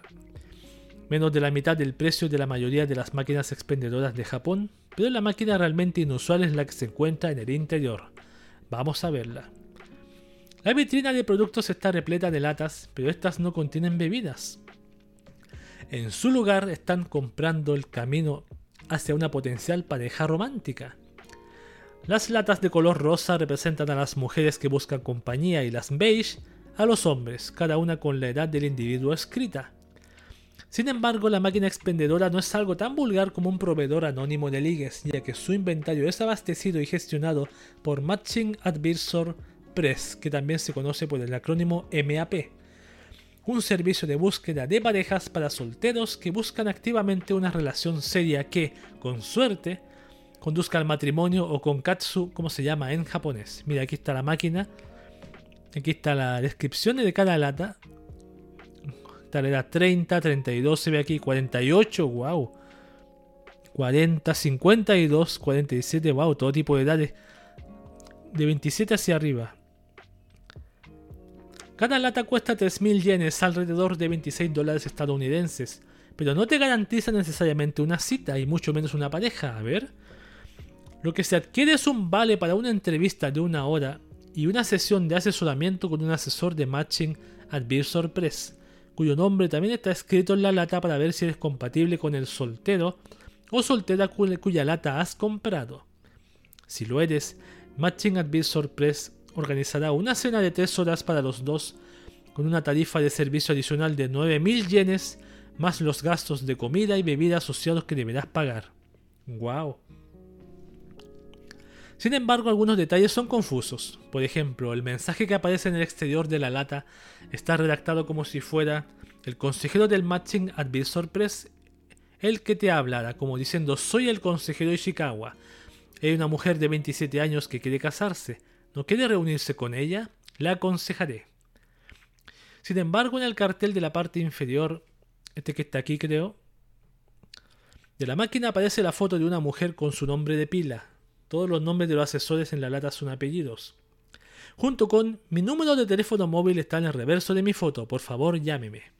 menos de la mitad del precio de la mayoría de las máquinas expendedoras de Japón, pero la máquina realmente inusual es la que se encuentra en el interior. Vamos a verla. La vitrina de productos está repleta de latas, pero estas no contienen bebidas. En su lugar están comprando el camino hacia una potencial pareja romántica. Las latas de color rosa representan a las mujeres que buscan compañía y las beige a los hombres, cada una con la edad del individuo escrita. Sin embargo, la máquina expendedora no es algo tan vulgar como un proveedor anónimo de ligues, ya que su inventario es abastecido y gestionado por Matching Advisor Press, que también se conoce por el acrónimo MAP, un servicio de búsqueda de parejas para solteros que buscan activamente una relación seria que, con suerte, conduzca al matrimonio o con katsu, como se llama en japonés. Mira, aquí está la máquina Aquí está la descripción de cada lata. Esta le da 30, 32, se ve aquí 48, wow. 40, 52, 47, wow, todo tipo de edades. De 27 hacia arriba. Cada lata cuesta 3.000 yenes, alrededor de 26 dólares estadounidenses. Pero no te garantiza necesariamente una cita y mucho menos una pareja. A ver. Lo que se adquiere es un vale para una entrevista de una hora y una sesión de asesoramiento con un asesor de Matching Advisor Press, cuyo nombre también está escrito en la lata para ver si eres compatible con el soltero o soltera cuya lata has comprado. Si lo eres, Matching Advisor Press organizará una cena de 3 horas para los dos con una tarifa de servicio adicional de 9.000 yenes más los gastos de comida y bebida asociados que deberás pagar. ¡Wow! Sin embargo, algunos detalles son confusos. Por ejemplo, el mensaje que aparece en el exterior de la lata está redactado como si fuera el consejero del Matching Advisor Press el que te hablara, como diciendo soy el consejero Ishikawa. Hay una mujer de 27 años que quiere casarse. ¿No quiere reunirse con ella? La aconsejaré. Sin embargo, en el cartel de la parte inferior, este que está aquí creo, de la máquina aparece la foto de una mujer con su nombre de pila, todos los nombres de los asesores en la lata son apellidos. Junto con mi número de teléfono móvil está en el reverso de mi foto, por favor llámeme.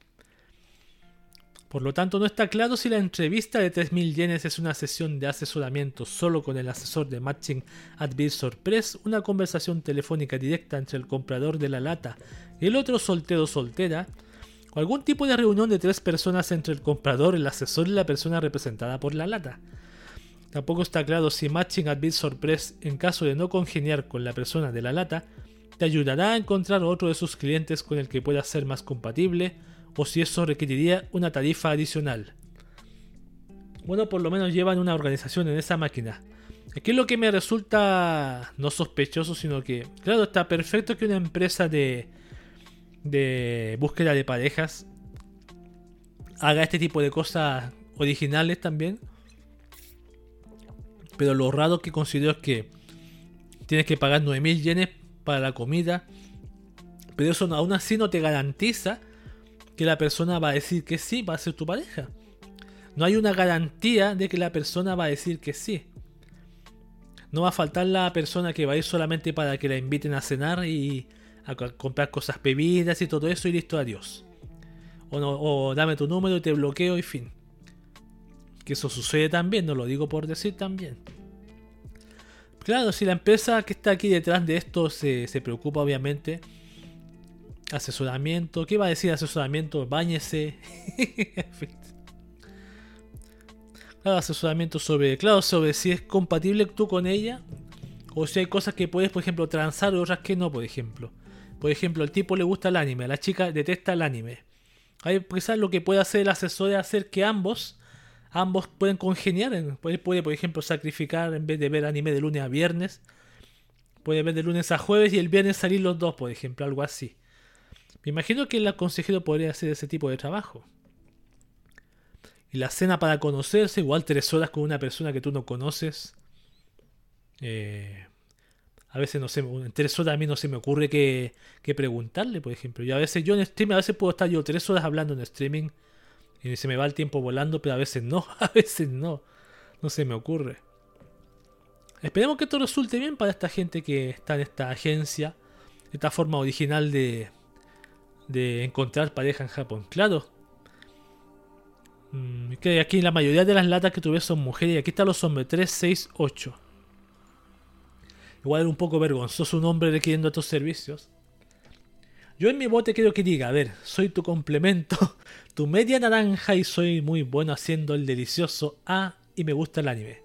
Por lo tanto, no está claro si la entrevista de 3.000 yenes es una sesión de asesoramiento solo con el asesor de Matching Advisor Press, una conversación telefónica directa entre el comprador de la lata y el otro soltero soltera, o algún tipo de reunión de tres personas entre el comprador, el asesor y la persona representada por la lata. Tampoco está claro si Matching Advisor Press, en caso de no congeniar con la persona de la lata, te ayudará a encontrar otro de sus clientes con el que puedas ser más compatible o si eso requeriría una tarifa adicional. Bueno, por lo menos llevan una organización en esa máquina. Aquí lo que me resulta no sospechoso, sino que, claro, está perfecto que una empresa de, de búsqueda de parejas haga este tipo de cosas originales también. Pero lo raro que considero es que tienes que pagar 9000 yenes para la comida. Pero eso aún así no te garantiza que la persona va a decir que sí, va a ser tu pareja. No hay una garantía de que la persona va a decir que sí. No va a faltar la persona que va a ir solamente para que la inviten a cenar y a comprar cosas bebidas y todo eso y listo, adiós. O, o dame tu número y te bloqueo y fin. Que eso sucede también, no lo digo por decir también. Claro, si la empresa que está aquí detrás de esto se, se preocupa obviamente asesoramiento. ¿Qué va a decir asesoramiento? Báñese. claro, asesoramiento sobre, claro, sobre si es compatible tú con ella. O si hay cosas que puedes, por ejemplo, transar y otras que no, por ejemplo. Por ejemplo, el tipo le gusta el anime, la chica detesta el anime. Ahí quizás lo que puede hacer el asesor es hacer que ambos, ambos pueden congeniar. Puede, puede, por ejemplo, sacrificar en vez de ver anime de lunes a viernes. Puede ver de lunes a jueves y el viernes salir los dos, por ejemplo, algo así. Me imagino que el consejero podría hacer ese tipo de trabajo. Y la cena para conocerse, igual tres horas con una persona que tú no conoces. Eh, a veces no sé, en tres horas a mí no se me ocurre que, preguntarle, por ejemplo. Y a veces yo en streaming, a veces puedo estar yo tres horas hablando en streaming y se me va el tiempo volando, pero a veces no, a veces no. No se me ocurre. Esperemos que esto resulte bien para esta gente que está en esta agencia, esta forma original de, de encontrar pareja en Japón. Claro. Mm, que aquí la mayoría de las latas que tuve son mujeres y aquí están los hombres 3, 6, 8. Igual era un poco vergonzoso un hombre requiriendo estos servicios. Yo en mi bote quiero que diga, a ver, soy tu complemento, tu media naranja y soy muy bueno haciendo el delicioso A y me gusta el anime.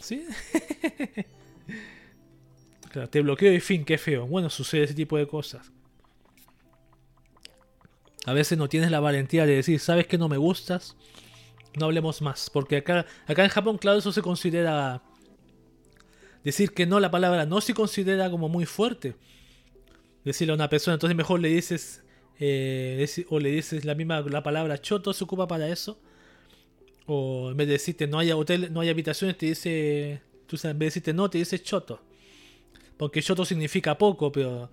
¿Sí? claro, te bloqueo y fin, qué feo. Bueno, sucede ese tipo de cosas. A veces no tienes la valentía de decir, ¿sabes que no me gustas? No hablemos más. Porque acá, acá en Japón, claro, eso se considera... Decir que no, la palabra no se considera como muy fuerte. Decirle a una persona, entonces mejor le dices... Eh, o le dices la misma la palabra choto se ocupa para eso. O en vez de decirte no hay hotel, no hay habitaciones, te dice... Tú sabes, en vez de decirte no, te dice choto. Porque choto significa poco, pero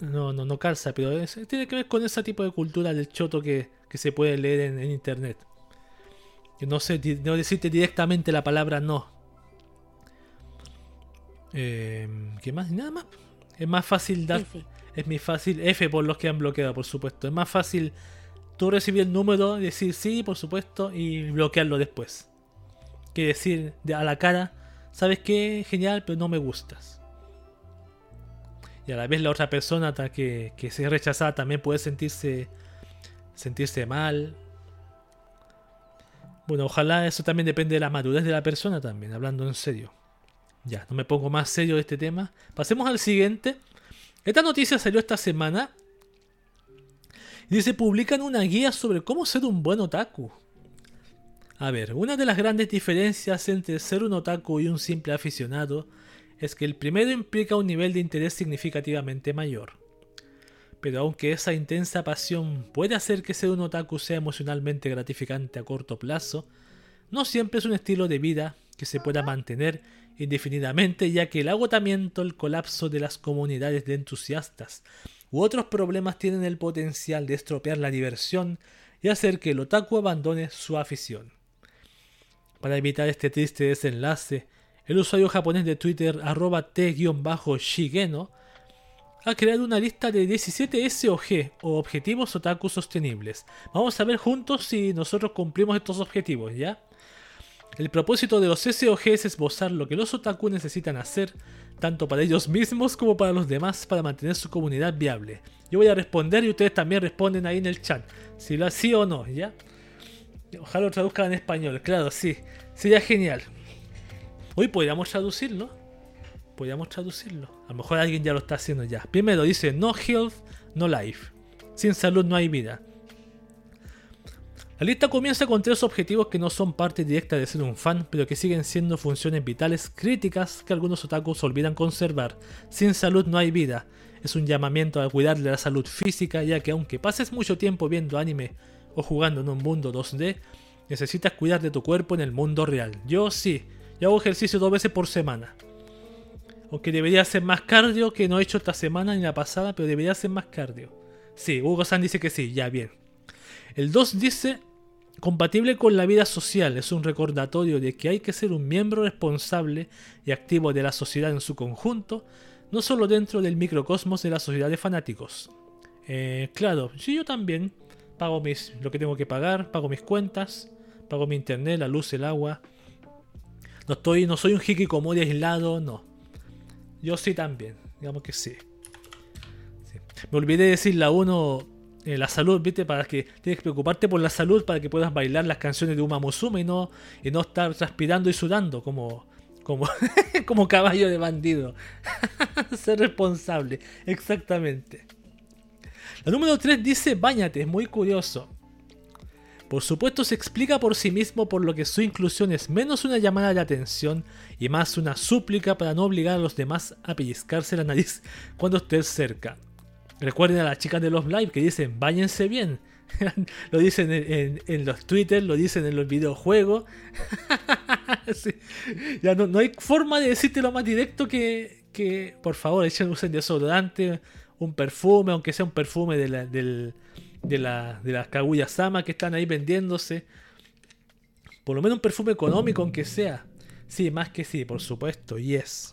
no, no, no calza, pero tiene que ver con ese tipo de cultura del choto que, se puede leer en, internet. Que no sé, no decirte directamente la palabra no. Eh, ¿Qué más? Nada más. Es más fácil dar. Es muy fácil. F por los que han bloqueado, por supuesto. Es más fácil tú recibir el número, decir sí, por supuesto, y bloquearlo después. Que decir a la cara, ¿sabes qué? Genial, pero no me gustas y a la vez la otra persona que, que se rechazada también puede sentirse sentirse mal. Bueno, ojalá eso también depende de la madurez de la persona también, hablando en serio. Ya, no me pongo más serio de este tema. Pasemos al siguiente. Esta noticia salió esta semana. Y dice, publican una guía sobre cómo ser un buen otaku. A ver, una de las grandes diferencias entre ser un otaku y un simple aficionado es que el primero implica un nivel de interés significativamente mayor. Pero aunque esa intensa pasión puede hacer que ser un otaku sea emocionalmente gratificante a corto plazo, no siempre es un estilo de vida que se pueda mantener indefinidamente ya que el agotamiento, el colapso de las comunidades de entusiastas u otros problemas tienen el potencial de estropear la diversión y hacer que el otaku abandone su afición. Para evitar este triste desenlace, el usuario japonés de Twitter arroba t-shigeno ha creado una lista de 17 SOG o objetivos otaku sostenibles. Vamos a ver juntos si nosotros cumplimos estos objetivos, ¿ya? El propósito de los SOG es esbozar lo que los otaku necesitan hacer, tanto para ellos mismos como para los demás, para mantener su comunidad viable. Yo voy a responder y ustedes también responden ahí en el chat, si lo sí o no, ¿ya? Ojalá lo traduzcan en español, claro, sí, sería genial. Hoy podríamos traducirlo. Podríamos traducirlo. A lo mejor alguien ya lo está haciendo ya. Primero dice, no health, no life. Sin salud no hay vida. La lista comienza con tres objetivos que no son parte directa de ser un fan, pero que siguen siendo funciones vitales críticas que algunos otakus olvidan conservar. Sin salud no hay vida. Es un llamamiento a cuidar de la salud física, ya que aunque pases mucho tiempo viendo anime o jugando en un mundo 2D, necesitas cuidar de tu cuerpo en el mundo real. Yo sí, yo hago ejercicio dos veces por semana. Aunque debería hacer más cardio, que no he hecho esta semana ni la pasada, pero debería hacer más cardio. Sí, Hugo San dice que sí, ya bien. El 2 dice, compatible con la vida social, es un recordatorio de que hay que ser un miembro responsable y activo de la sociedad en su conjunto, no solo dentro del microcosmos de la sociedad de fanáticos. Eh, claro, sí, yo también pago mis, lo que tengo que pagar, pago mis cuentas, pago mi internet, la luz, el agua. No estoy, no soy un hikikomori aislado, no. Yo sí también, digamos que sí. Me olvidé de decir la 1, eh, la salud, ¿viste? Para que tienes que preocuparte por la salud para que puedas bailar las canciones de Uma Musume y no, y no estar transpirando y sudando como, como, como caballo de bandido. Ser responsable, exactamente. La número 3 dice, bañate, es muy curioso. Por supuesto se explica por sí mismo por lo que su inclusión es menos una llamada de atención y más una súplica para no obligar a los demás a pellizcarse la nariz cuando estés cerca. Recuerden a las chicas de los live que dicen bañense bien. lo dicen en, los Twitter, lo dicen en los videojuegos. Ya no, hay forma de decirte lo más directo que, que por favor, echen usen desodorante, un perfume, aunque sea un perfume de, la, de, la, de las Kaguya Sama que están ahí vendiéndose. Por lo menos un perfume económico, aunque sea. Sí, más que sí, por supuesto, yes.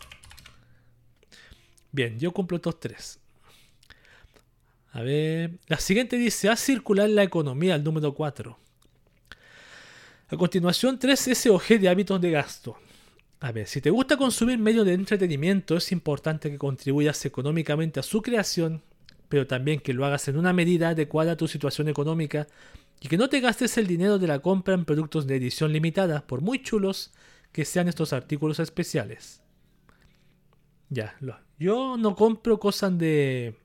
Bien, yo cumplo estos tres. A ver. La siguiente dice: Haz circular la economía, el número 4. A continuación, 3 SOG de hábitos de gasto. A ver, si te gusta consumir medios de entretenimiento, es importante que contribuyas económicamente a su creación, pero también que lo hagas en una medida adecuada a tu situación económica y que no te gastes el dinero de la compra en productos de edición limitada, por muy chulos que sean estos artículos especiales. Ya, yo no compro cosas de.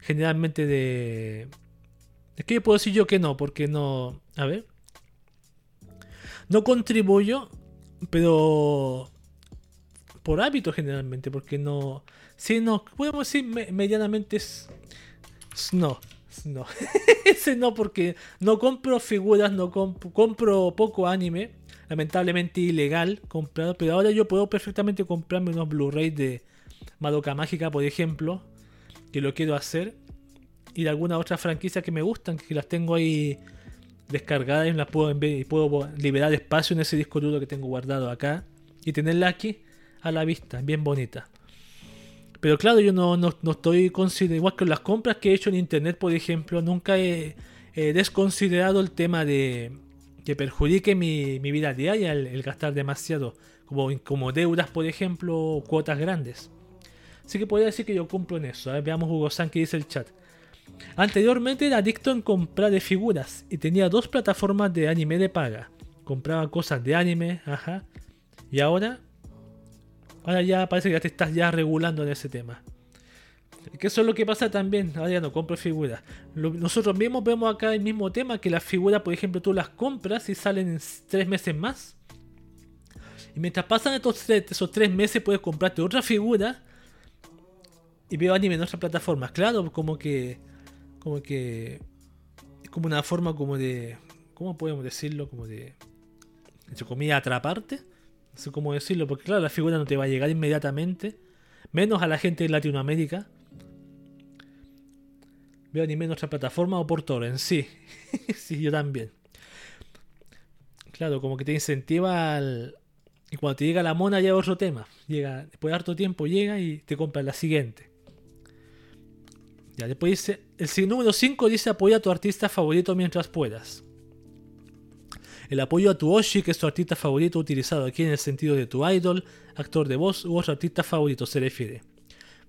Generalmente de. Es que puedo decir yo que no, porque no. A ver. No contribuyo, pero por hábito generalmente, porque no... Si no, podemos decir medianamente es... No, no. Ese no, porque no compro figuras, no compro poco anime. Lamentablemente ilegal comprado, pero ahora yo puedo perfectamente comprarme unos Blu-ray de Madoka Mágica, por ejemplo, que lo quiero hacer. Y de alguna otra franquicia que me gustan, que las tengo ahí descargadas y las puedo, y puedo liberar espacio en ese disco duro que tengo guardado acá y tenerla aquí a la vista, bien bonita. Pero claro, yo no, no, estoy considerando, igual que las compras que he hecho en internet, por ejemplo, nunca he, desconsiderado el tema de que perjudique mi, vida diaria el, gastar demasiado, como, como deudas, por ejemplo, o cuotas grandes. Así que podría decir que yo cumplo en eso. Veamos Hugo San que dice el chat. Anteriormente era adicto en comprar de figuras y tenía dos plataformas de anime de paga. Compraba cosas de anime, ajá. Y ahora Ahora ya parece que ya te estás ya regulando en ese tema. Que eso es lo que pasa también. Ahora ya no compro figuras. nosotros mismos vemos acá el mismo tema: que las figuras, por ejemplo, tú las compras y salen en tres meses más. Y mientras pasan estos esos tres meses, puedes comprarte otra figura y veo anime en otras plataformas. Claro, como que. Como que. Es como una forma como de. ¿Cómo podemos decirlo? Como de. Entre comillas, atraparte. No sé cómo decirlo, porque claro, la figura no te va a llegar inmediatamente. Menos a la gente de Latinoamérica. Veo anime en otra plataforma o por torrent, sí. sí, yo también. Claro, como que te incentiva al... Y cuando te llega la mona ya otro tema. Llega, después de harto tiempo llega y te compra la siguiente. Después dice... El número 5 dice apoya a tu artista favorito mientras puedas. El apoyo a tu Oshi, que es tu artista favorito, utilizado aquí en el sentido de tu idol, actor de voz u otro artista favorito, se refiere.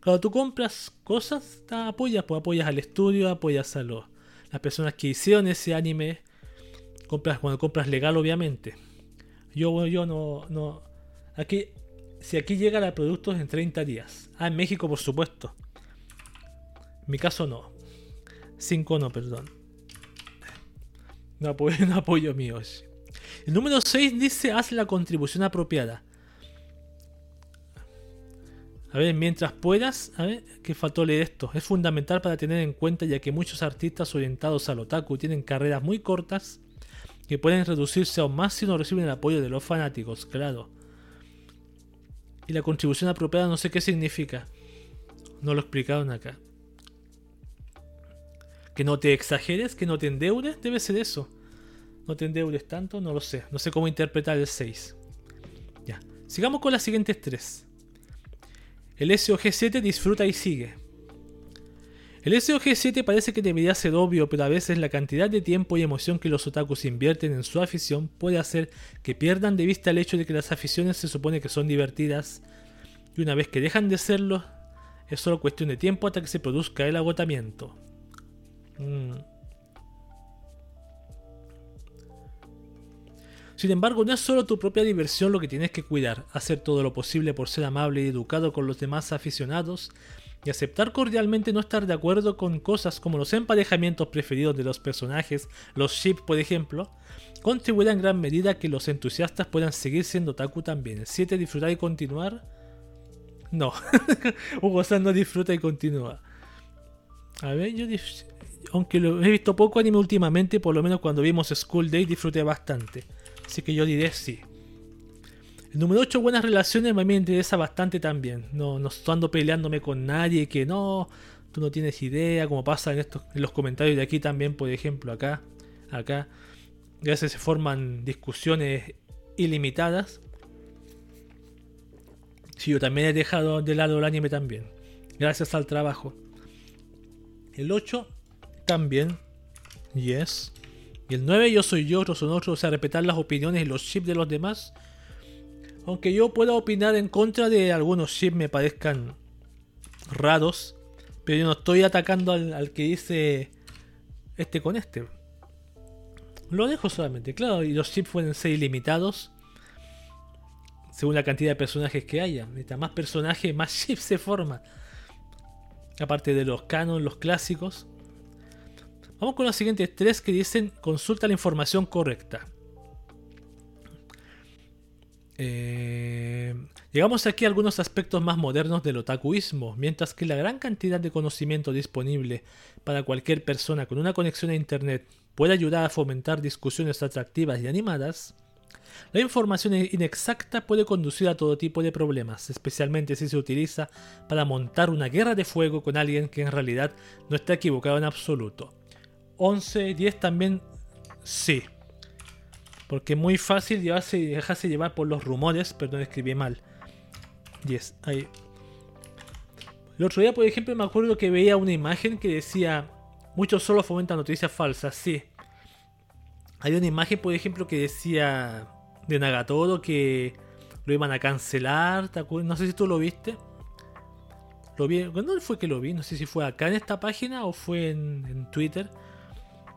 Cuando tú compras cosas, apoyas, pues apoyas al estudio, apoyas a los, las personas que hicieron ese anime. Compras cuando compras legal, obviamente. Yo, yo no, no. Aquí, si aquí llegan a productos en 30 días. Ah, en México, por supuesto. Mi caso, no. 5 no, perdón. No apoyo, no apoyo. El número 6 dice haz la contribución apropiada. A ver, mientras puedas, a ver, que faltó leer esto. Es fundamental para tener en cuenta ya que muchos artistas orientados al otaku tienen carreras muy cortas que pueden reducirse aún más si no reciben el apoyo de los fanáticos, claro. Y la contribución apropiada no sé qué significa. No lo explicaron acá. Que no te exageres, que no te endeudes, debe ser eso. No te endeudes tanto, no lo sé. No sé cómo interpretar el 6. Ya. Sigamos con las siguientes tres. El SOG7 disfruta y sigue. El SOG7 parece que debería ser obvio, pero a veces la cantidad de tiempo y emoción que los otakus invierten en su afición puede hacer que pierdan de vista el hecho de que las aficiones se supone que son divertidas, y una vez que dejan de serlo, es solo cuestión de tiempo hasta que se produzca el agotamiento. Mm. Sin embargo, no es solo tu propia diversión lo que tienes que cuidar, hacer todo lo posible por ser amable y educado con los demás aficionados y aceptar cordialmente no estar de acuerdo con cosas como los emparejamientos preferidos de los personajes, los ships por ejemplo, contribuirá en gran medida a que los entusiastas puedan seguir siendo Taku también. 7. Disfrutar y continuar. No, Hugo San no disfruta y continúa. A ver, yo aunque lo he visto poco anime últimamente, por lo menos cuando vimos School Day disfruté bastante. Así que yo diré sí. El número 8, buenas relaciones, a mí me interesa bastante también. No, no ando peleándome con nadie que no, tú no tienes idea, como pasa en, estos, en los comentarios de aquí también, por ejemplo, acá, acá. Veces se forman discusiones ilimitadas. Sí, yo también he dejado de lado el anime también. Gracias al trabajo. El 8 también. Yes. Y el 9 yo soy yo, otros son otros, o sea, respetar las opiniones y los chips de los demás. Aunque yo pueda opinar en contra de algunos chips me parezcan raros, pero yo no estoy atacando al, que dice este con este. Lo dejo solamente, claro, y los chips pueden ser ilimitados según la cantidad de personajes que haya. Mientras más personajes, más chips se forman. Aparte de los canon, los clásicos. Vamos con los siguientes tres que dicen consulta la información correcta. Eh, llegamos aquí a algunos aspectos más modernos del otakuismo, mientras que la gran cantidad de conocimiento disponible para cualquier persona con una conexión a internet puede ayudar a fomentar discusiones atractivas y animadas, la información inexacta puede conducir a todo tipo de problemas, especialmente si se utiliza para montar una guerra de fuego con alguien que en realidad no está equivocado en absoluto. 11, 10 también sí. Porque es muy fácil llevarse, dejarse llevar por los rumores, perdón, escribí mal. 10, ahí. El otro día, por ejemplo, me acuerdo que veía una imagen que decía, muchos solo fomentan noticias falsas, sí. Hay una imagen, por ejemplo, que decía de Nagatoro que lo iban a cancelar, No sé si tú lo viste. Lo vi, ¿Cuándo fue que lo vi? No sé si fue acá en esta página o fue en Twitter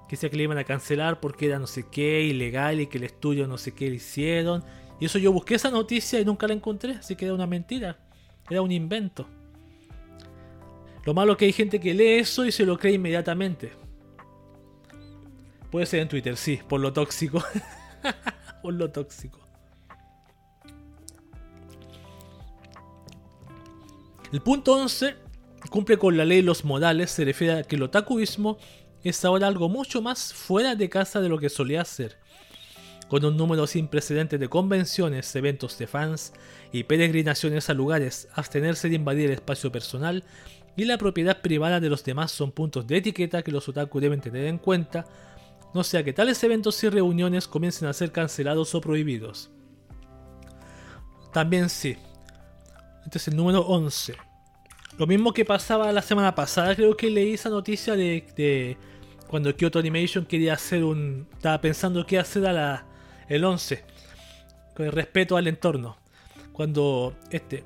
que decía que le iban a cancelar porque era no sé qué, ilegal y que el estudio no sé qué le hicieron. Y eso yo busqué esa noticia y nunca la encontré, así que era una mentira, era un invento. Lo malo es que hay gente que lee eso y se lo cree inmediatamente. Puede ser en Twitter, sí, por lo tóxico. por lo tóxico. El punto 11 cumple con la ley de los modales, se refiere a que el otakuismo es ahora algo mucho más fuera de casa de lo que solía ser. Con un número sin precedentes de convenciones, eventos de fans y peregrinaciones a lugares, abstenerse de invadir el espacio personal y la propiedad privada de los demás son puntos de etiqueta que los otaku deben tener en cuenta, no sea que tales eventos y reuniones comiencen a ser cancelados o prohibidos. También sí. Este es el número 11. Lo mismo que pasaba la semana pasada, creo que leí esa noticia de cuando Kyoto Animation quería hacer un. Estaba pensando qué hacer a la, el 11. Con el respeto al entorno. Cuando. Este.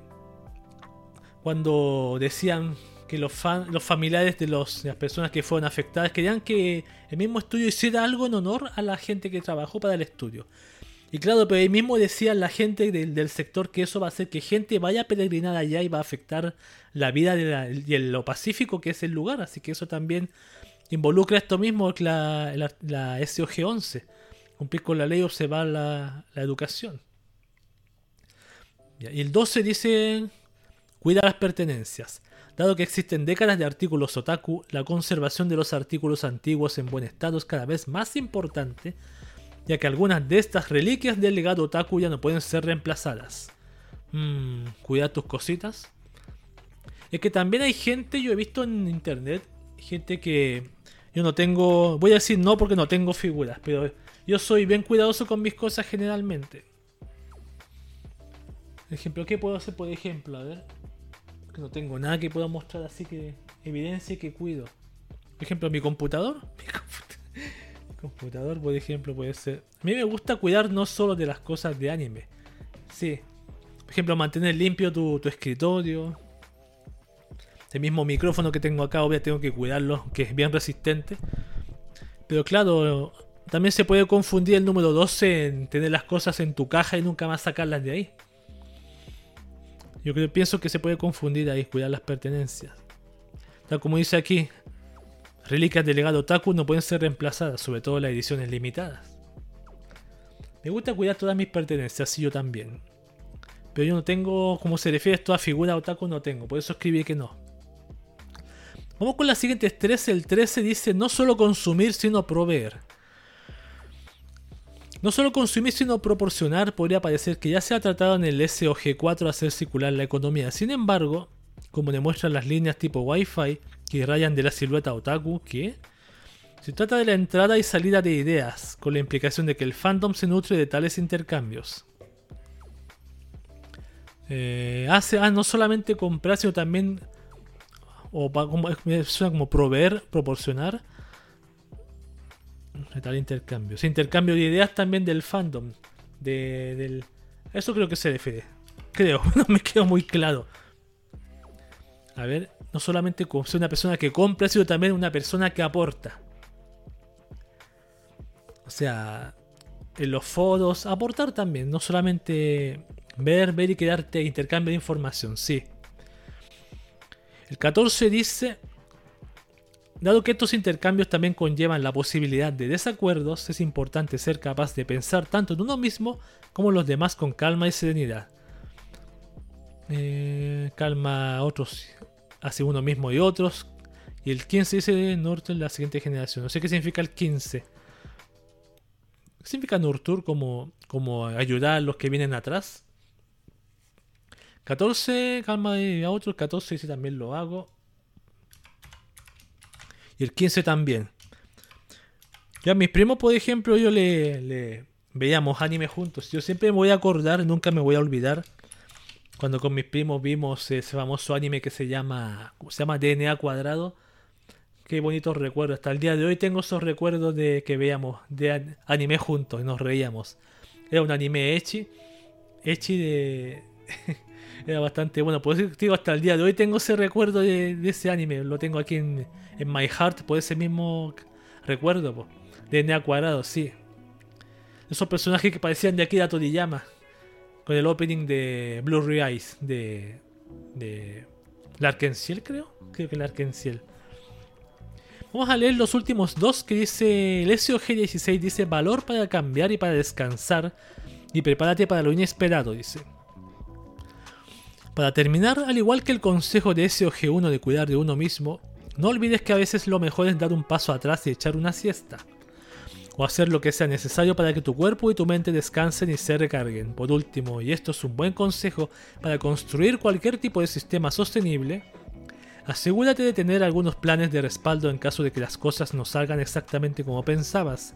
Cuando decían que los, fan, los familiares de, los, las personas que fueron afectadas querían que el mismo estudio hiciera algo en honor a la gente que trabajó para el estudio. Y claro, pero ahí mismo decían la gente del, del, sector que eso va a hacer que gente vaya a peregrinar allá y va a afectar la vida de y lo pacífico que es el lugar. Así que eso también involucra esto mismo que la, SOG 11. Cumplir con la ley, observar la, la educación. Y el 12 dice, cuida las pertenencias. Dado que existen décadas de artículos otaku, la conservación de los artículos antiguos en buen estado es cada vez más importante, ya que algunas de estas reliquias del legado otaku ya no pueden ser reemplazadas. Mmm, cuida tus cositas. Es que también hay gente, yo he visto en internet, gente que yo no tengo, voy a decir no porque no tengo figuras, pero yo soy bien cuidadoso con mis cosas generalmente. Ejemplo, ¿qué puedo hacer por ejemplo? A ver no tengo nada que pueda mostrar así que evidencia que cuido. Por ejemplo, mi computador. Mi computador, por ejemplo, puede ser. A mí me gusta cuidar no solo de las cosas de anime. Sí. Por ejemplo, mantener limpio tu, escritorio. El mismo micrófono que tengo acá, obviamente tengo que cuidarlo, que es bien resistente. Pero claro, también se puede confundir el número 12 en tener las cosas en tu caja y nunca más sacarlas de ahí. Yo creo, pienso que se puede confundir ahí, cuidar las pertenencias. Tal como dice aquí, reliquias del legado Otaku no pueden ser reemplazadas, sobre todo las ediciones limitadas. Me gusta cuidar todas mis pertenencias, sí yo también. Pero yo no tengo, como se refiere a toda figura Otaku, no tengo, por eso escribí que no. Vamos con las siguientes 13. El 13 dice no solo consumir, sino proveer. No solo consumir sino proporcionar podría parecer que ya se ha tratado en el SOG4 hacer circular la economía. Sin embargo, como demuestran las líneas tipo Wi-Fi que rayan de la silueta otaku, que se trata de la entrada y salida de ideas, con la implicación de que el fandom se nutre de tales intercambios. Eh, hace ah, no solamente comprar, sino también, o como, suena como proveer, proporcionar, tal intercambio. intercambio de ideas también del fandom. De, del... Eso creo que se refiere. Creo, no me quedó muy claro. A ver, no solamente como ser una persona que compra, sino también una persona que aporta. O sea, en los foros, aportar también, no solamente ver, ver y quedarte intercambio de información, sí. El 14 dice, Dado que estos intercambios también conllevan la posibilidad de desacuerdos, es importante ser capaz de pensar tanto en uno mismo como en los demás con calma y serenidad. Eh, calma a otros hacia uno mismo y otros. Y el 15 dice Nurtur la siguiente generación. No sé qué significa el 15. ¿Qué significa Nurtur como, como ayudar a los que vienen atrás? 14, calma a otros. 14 dice también lo hago. Y el 15 también. Ya mis primos, por ejemplo, yo le, veíamos anime juntos. Yo siempre me voy a acordar, nunca me voy a olvidar. Cuando con mis primos vimos ese famoso anime que se llama. ¿Cómo se llama? DNA cuadrado. Qué bonitos recuerdos. Hasta el día de hoy tengo esos recuerdos de que veíamos de anime juntos y nos reíamos. Era un anime echi. Echi de. Era bastante bueno. Por eso digo, hasta el día de hoy tengo ese recuerdo de, ese anime. Lo tengo aquí en, en My Heart por ese mismo recuerdo, de Nea Cuadrado, sí. Esos personajes que parecían de Akira Toriyama, con el opening de Blue Eyes, de, de Larkensiel, creo. Creo que Larkensiel. Vamos a leer los últimos dos que dice el SOG16 dice valor para cambiar y para descansar y prepárate para lo inesperado, dice. Para terminar, al igual que el consejo de SOG1 de cuidar de uno mismo, no olvides que a veces lo mejor es dar un paso atrás y echar una siesta. O hacer lo que sea necesario para que tu cuerpo y tu mente descansen y se recarguen. Por último, y esto es un buen consejo para construir cualquier tipo de sistema sostenible, asegúrate de tener algunos planes de respaldo en caso de que las cosas no salgan exactamente como pensabas,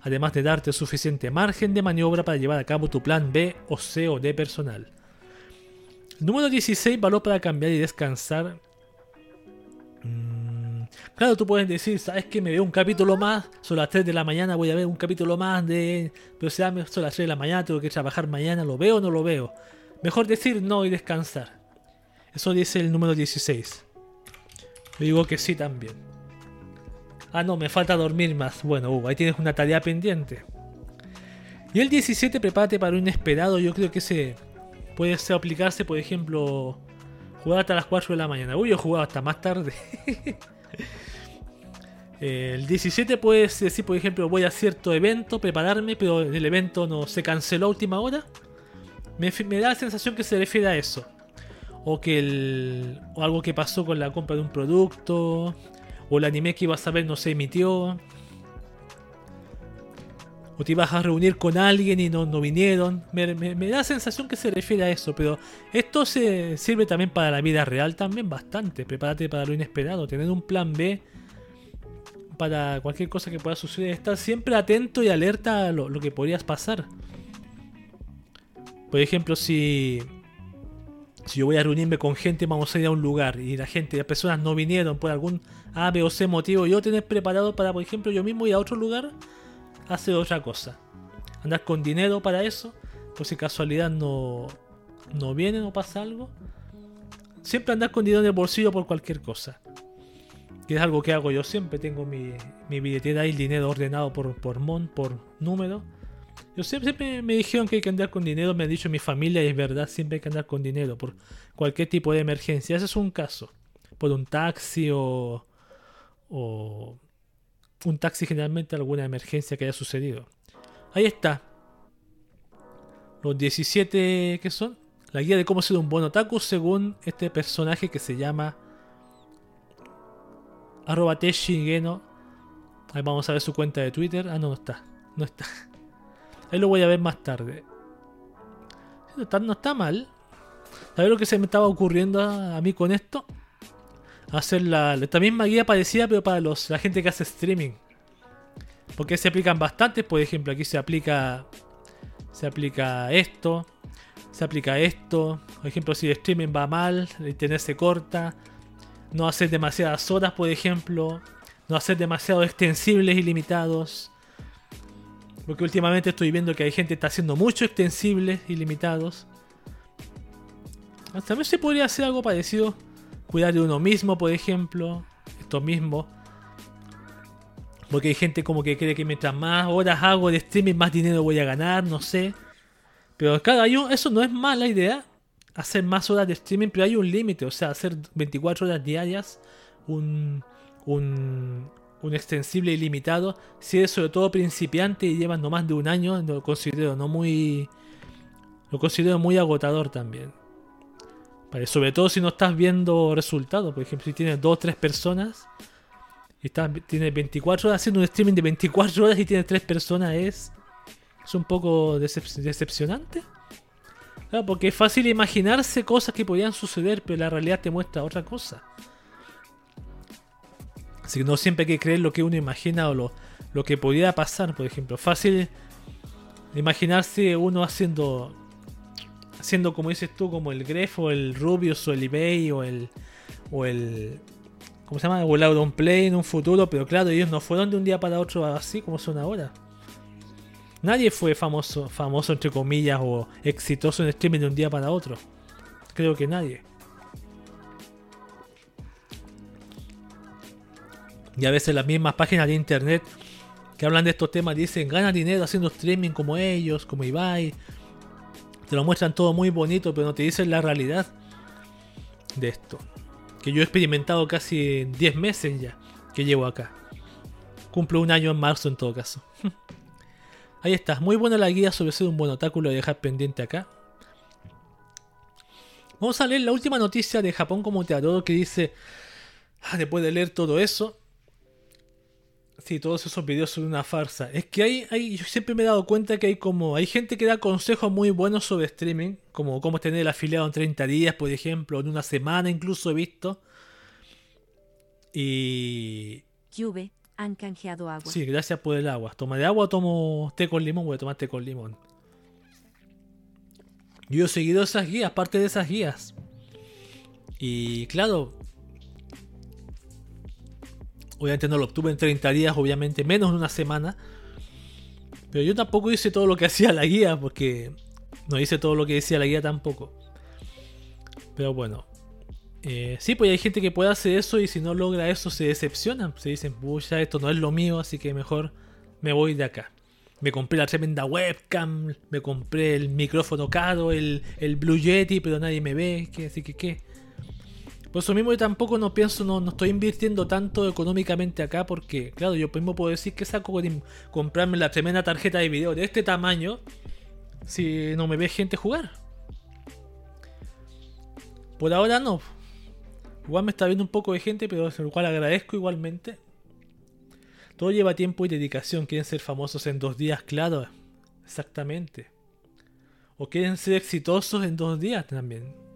además de darte suficiente margen de maniobra para llevar a cabo tu plan B o C o D personal. Número 16, valor para cambiar y descansar. Mm, claro, tú puedes decir, ¿sabes que Me veo un capítulo más, son las 3 de la mañana, voy a ver un capítulo más de... Pero sea, son las 3 de la mañana, tengo que trabajar mañana, ¿lo veo o no lo veo? Mejor decir no y descansar. Eso dice el número 16. Yo digo que sí también. Ah, no, me falta dormir más. Bueno, uh, ahí tienes una tarea pendiente. Y el 17, prepárate para un inesperado. Yo creo que ese puede ser aplicarse, por ejemplo, Jugar hasta las 4 de la mañana. Uy, yo he jugado hasta más tarde. El 17 puedes decir, por ejemplo, voy a cierto evento, prepararme, pero el evento no se canceló a última hora. Me, da la sensación que se refiere a eso. O que el, o algo que pasó con la compra de un producto. O el anime que ibas a ver no se emitió. O te ibas a reunir con alguien y no, no vinieron. Me, da la sensación que se refiere a eso. Pero esto se sirve también para la vida real también bastante. Prepárate para lo inesperado. Tener un plan B para cualquier cosa que pueda suceder. Estar siempre atento y alerta a lo, que podrías pasar. Por ejemplo, si, si yo voy a reunirme con gente, vamos a ir a un lugar y la gente, las personas no vinieron por algún A, B o C motivo, yo tener preparado para, por ejemplo, yo mismo ir a otro lugar, hacer otra cosa. Andar con dinero para eso, por si casualidad no, no viene o pasa algo. Siempre andar con dinero en el bolsillo por cualquier cosa que es algo que hago yo siempre. Tengo mi, mi billetera y el dinero ordenado por, por mon, por número. Yo siempre, me dijeron que hay que andar con dinero, me ha dicho mi familia y es verdad, siempre hay que andar con dinero por cualquier tipo de emergencia. Ese es un caso. Por un taxi o, o un taxi generalmente alguna emergencia que haya sucedido. Ahí está. Los 17 que son. La guía de cómo ser un buen otaku según este personaje que se llama Arroba Teshigeno. Ahí vamos a ver su cuenta de Twitter. Ah, no, no está. No está. Ahí lo voy a ver más tarde. No está, no está mal. ¿Sabes lo que se me estaba ocurriendo a, mí con esto? Hacer la, esta misma guía parecida, pero para los, la gente que hace streaming. Porque se aplican bastantes. Por ejemplo, aquí se aplica. Se aplica esto. Se aplica esto. Por ejemplo, si el streaming va mal, el internet se corta no hacer demasiadas horas, por ejemplo, no hacer demasiado extensibles y limitados. Porque últimamente estoy viendo que hay gente que está haciendo mucho extensibles y limitados. También se podría hacer algo parecido. Cuidar de uno mismo, por ejemplo. Esto mismo. Porque hay gente como que cree que mientras más horas hago de streaming, más dinero voy a ganar, no sé. Pero claro, eso no es mala idea hacer más horas de streaming, pero hay un límite, o sea, hacer 24 horas diarias, un, un, un extensible ilimitado, si eres sobre todo principiante y llevas no más de un año, lo considero no muy... Lo considero muy agotador también. Sobre todo si no estás viendo resultados. Por ejemplo, si tienes 2 o 3 personas y estás, tienes 24 horas haciendo un streaming de 24 horas y tienes 3 personas, es, es un poco decepcionante porque es fácil imaginarse cosas que podían suceder, pero la realidad te muestra otra cosa. Así que no siempre hay que creer lo que uno imagina o lo, lo que podía pasar, por ejemplo. Fácil imaginarse uno haciendo, haciendo como dices tú, como el Gref o el Rubius o el eBay o el, o el, ¿cómo se llama? O el Play en un futuro, pero claro, ellos no fueron de un día para otro así como son ahora. Nadie fue famoso, famoso entre comillas, o exitoso en streaming de un día para otro. Creo que nadie. Y a veces las mismas páginas de internet que hablan de estos temas dicen gana dinero haciendo streaming como ellos, como Ibai. Te lo muestran todo muy bonito, pero no te dicen la realidad de esto. Que yo he experimentado casi 10 meses ya que llevo acá. Cumplo un año en marzo en todo caso. Ahí está, muy buena la guía sobre ser un buen otáculo de dejar pendiente acá. Vamos a leer la última noticia de Japón como te adoro que dice, ah, después de leer todo eso, sí, todos esos videos son una farsa. Es que hay, hay, yo siempre me he dado cuenta que hay como, hay gente que da consejos muy buenos sobre streaming, como cómo tener el afiliado en 30 días, por ejemplo, en una semana incluso he visto. Y... Cube, han canjeado agua. Sí, gracias por el agua. Toma de agua, tomo té con limón, voy a tomar té con limón. Yo he seguido esas guías, parte de esas guías. Y claro, obviamente no lo obtuve en 30 días, obviamente menos en una semana. Pero yo tampoco hice todo lo que hacía la guía, porque no hice todo lo que decía la guía tampoco. Pero bueno, eh, sí, pues hay gente que puede hacer eso y si no logra eso se decepciona. Se dicen, pucha, esto no es lo mío, así que mejor me voy de acá. Me compré la tremenda webcam, me compré el micrófono caro, el, el Blue Yeti, pero nadie me ve, que así que qué. Por eso mismo yo tampoco no pienso, no, no estoy invirtiendo tanto económicamente acá porque, claro, yo mismo puedo decir que saco con comprarme la tremenda tarjeta de video de este tamaño si no me ve gente jugar. Por ahora no. Igual me está viendo un poco de gente, pero lo cual agradezco igualmente. Todo lleva tiempo y dedicación. Quieren ser famosos en dos días, claro. Exactamente. O quieren ser exitosos en dos días también.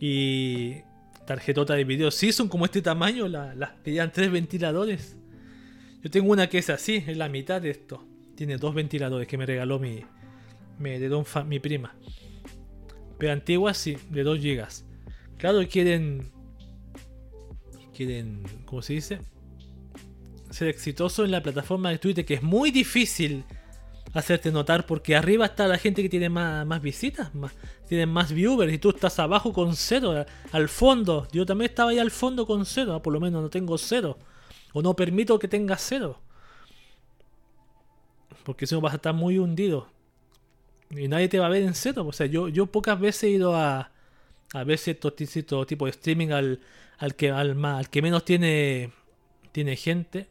Y tarjetota de video. Sí, son como este tamaño, las la, que tres ventiladores. Yo tengo una que es así, es la mitad de esto. Tiene dos ventiladores que me regaló mi, de mi prima. Pero antigua sí, de 2 GB. Claro, quieren. Quieren. ¿Cómo se dice? Ser exitoso en la plataforma de Twitter, que es muy difícil hacerte notar porque arriba está la gente que tiene más, más visitas, más, tienen más viewers y tú estás abajo con cero, al fondo. Yo también estaba ahí al fondo con cero, ah, por lo menos no tengo cero. O no permito que tengas cero. Porque si no vas a estar muy hundido. Y nadie te va a ver en cero. O sea, yo, yo pocas veces he ido a, a ver ciertos, tipo de streaming al, al, que, al, al que menos tiene, tiene gente.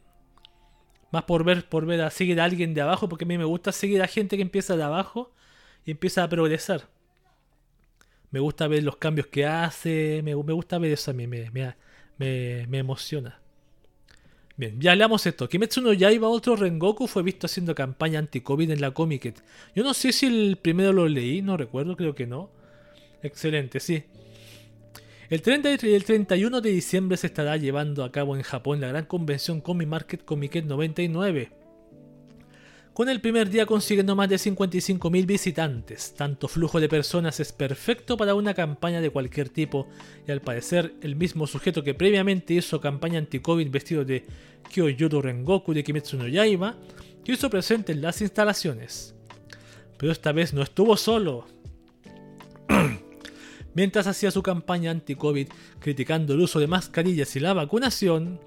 Más por ver, por ver a seguir a alguien de abajo, porque a mí me gusta seguir a gente que empieza de abajo y empieza a progresar. Me gusta ver los cambios que hace, me, me gusta ver eso a mí, me, me, me, emociona. Bien, ya leamos esto. Kimetsu no Yaiba, otro Rengoku, fue visto haciendo campaña anti-COVID en la Comic Yo no sé si el primero lo leí, no recuerdo, creo que no. Excelente, sí. El 30 y el 31 de diciembre se estará llevando a cabo en Japón la gran convención Comic Market Comiket 99. Con el primer día consiguiendo más de 55.000 visitantes, tanto flujo de personas es perfecto para una campaña de cualquier tipo y al parecer el mismo sujeto que previamente hizo campaña anti-COVID vestido de Kyoyuro Rengoku de Kimetsu no Yaiba, hizo presente en las instalaciones. Pero esta vez no estuvo solo. Mientras hacía su campaña anti-COVID criticando el uso de mascarillas y la vacunación,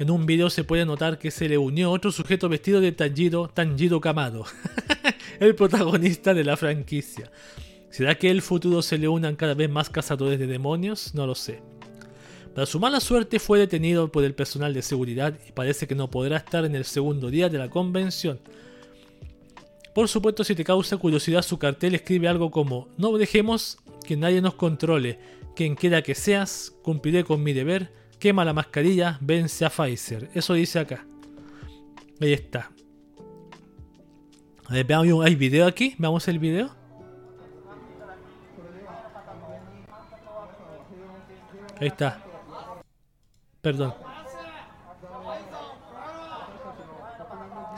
en un video se puede notar que se le unió otro sujeto vestido de Tanjiro, Tanjiro Kamado, el protagonista de la franquicia. ¿Será que el futuro se le unan cada vez más cazadores de demonios? No lo sé. Para su mala suerte fue detenido por el personal de seguridad y parece que no podrá estar en el segundo día de la convención. Por supuesto, si te causa curiosidad su cartel escribe algo como no dejemos que nadie nos controle. Quien quiera que seas, cumpliré con mi deber. Quema la mascarilla, vence a Pfizer. Eso dice acá. Ahí está. ¿hay video aquí? Veamos el video. Ahí está. Perdón.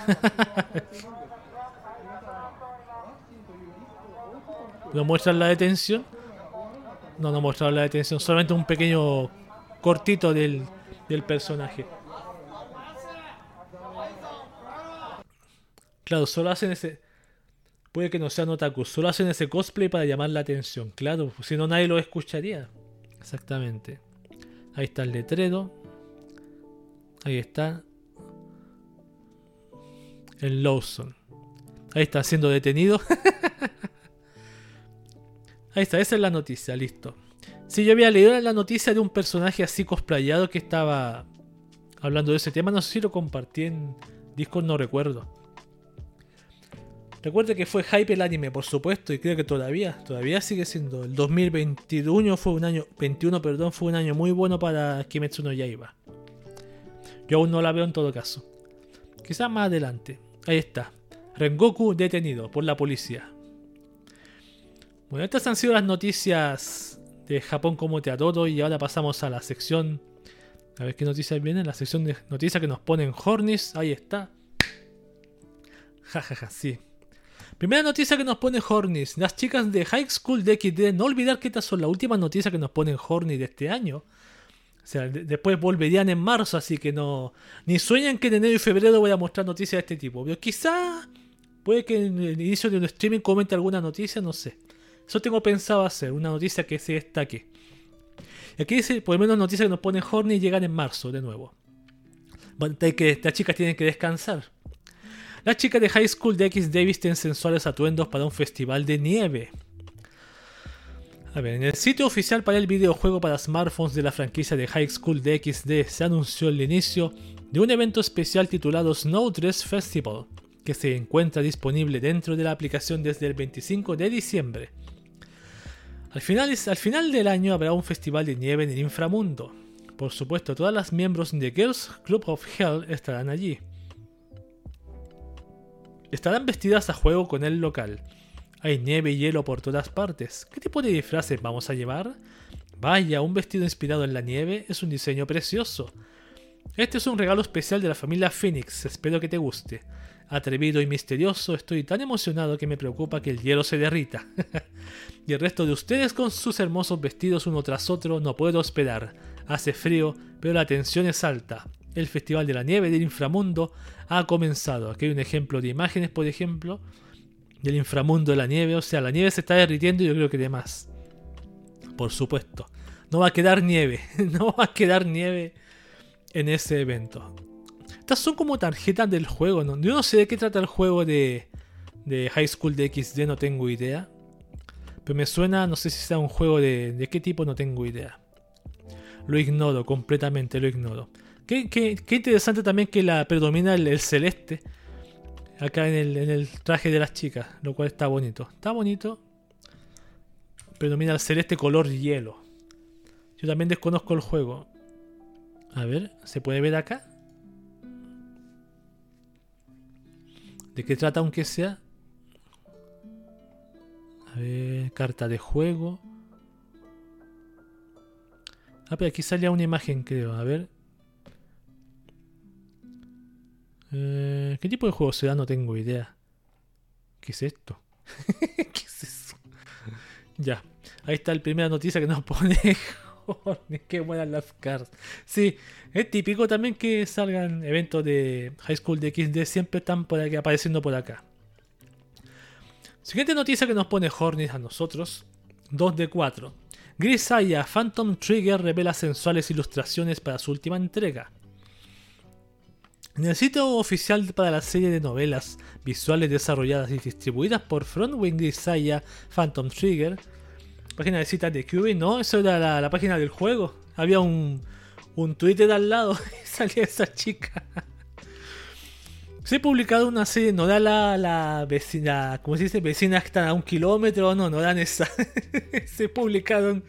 ¿Lo muestran la detención? No, no mostraron la detención, solamente un pequeño cortito del, personaje. Claro, solo hacen ese. Puede que no sean otaku, solo hacen ese cosplay para llamar la atención. Claro, si no nadie lo escucharía. Exactamente. Ahí está el letrero. Ahí está. El Lawson. Ahí está siendo detenido. Ahí está, esa es la noticia, listo. Si yo había leído la noticia de un personaje así cosplayado que estaba hablando de ese tema. No sé si lo compartí en Discord, no recuerdo. Recuerde que fue hype el anime, por supuesto, y creo que todavía, todavía sigue siendo. El 2021 fue un año, 21, perdón, fue un año muy bueno para Kimetsu no Yaiba. Yo aún no la veo en todo caso. Quizás más adelante. Ahí está. Rengoku detenido por la policía. Bueno, estas han sido las noticias de Japón como te adoro y ahora pasamos a la sección... A ver qué noticias vienen. La sección de noticias que nos ponen Hornis. Ahí está. Jajaja, ja, ja, sí. Primera noticia que nos pone Hornis. Las chicas de High School de XD. No olvidar que estas son las últimas noticias que nos ponen Hornis de este año. O sea, después volverían en marzo, así que no. Ni sueñan que en enero y febrero voy a mostrar noticias de este tipo. Pero quizá. Puede que en el inicio de un streaming comente alguna noticia, no sé. Eso tengo pensado hacer, una noticia que se destaque. Aquí dice, por lo menos noticias que nos pone Horny llegan en marzo de nuevo. Que las chicas tienen que descansar. Las chicas de High School de X Davis tienen sensuales atuendos para un festival de nieve. A ver, en el sitio oficial para el videojuego para smartphones de la franquicia de High School DxD se anunció el inicio de un evento especial titulado Snowdress Festival, que se encuentra disponible dentro de la aplicación desde el 25 de diciembre. Al final, al final del año habrá un festival de nieve en el inframundo. Por supuesto, todas las miembros de Girls Club of Hell estarán allí. Estarán vestidas a juego con el local. Hay nieve y hielo por todas partes. ¿Qué tipo de disfraces vamos a llevar? Vaya, un vestido inspirado en la nieve es un diseño precioso. Este es un regalo especial de la familia Phoenix, espero que te guste. Atrevido y misterioso, estoy tan emocionado que me preocupa que el hielo se derrita. y el resto de ustedes con sus hermosos vestidos uno tras otro, no puedo esperar. Hace frío, pero la tensión es alta. El Festival de la Nieve del Inframundo ha comenzado. Aquí hay un ejemplo de imágenes, por ejemplo, del inframundo de la nieve. O sea, la nieve se está derritiendo y yo creo que de más. Por supuesto. No va a quedar nieve. no va a quedar nieve en ese evento. Estas son como tarjetas del juego, ¿no? Yo no sé de qué trata el juego de, de High School de XD, no tengo idea. Pero me suena, no sé si sea un juego de, de qué tipo, no tengo idea. Lo ignoro, completamente lo ignoro. Qué, qué, interesante también que la predomina el, celeste acá en el, en el, traje de las chicas, lo cual está bonito. Está bonito. Predomina el celeste color hielo. Yo también desconozco el juego. A ver, ¿se puede ver acá? ¿De qué trata aunque sea? A ver, carta de juego. Ah, pero aquí salía una imagen, creo. A ver. Eh, ¿Qué tipo de juego será? No tengo idea. ¿Qué es esto? ¿Qué es eso? ya. Ahí está la primera noticia que nos pone. Qué buenas las cards. Sí, es típico también que salgan eventos de High School de XD. Siempre están apareciendo por acá. Siguiente noticia que nos pone Hornets a nosotros. 2 de 4. Grisaya Phantom Trigger revela sensuales ilustraciones para su última entrega. En el sitio oficial para la serie de novelas visuales desarrolladas y distribuidas por Frontwing Grisaya Phantom Trigger, página de citas de QB, no, eso era la, página del juego. Había un, un Twitter al lado y salía esa chica. Se ha publicado una serie, no da la, la vecina, como se dice, vecinas que están a un kilómetro, no, no dan esa. se publicaron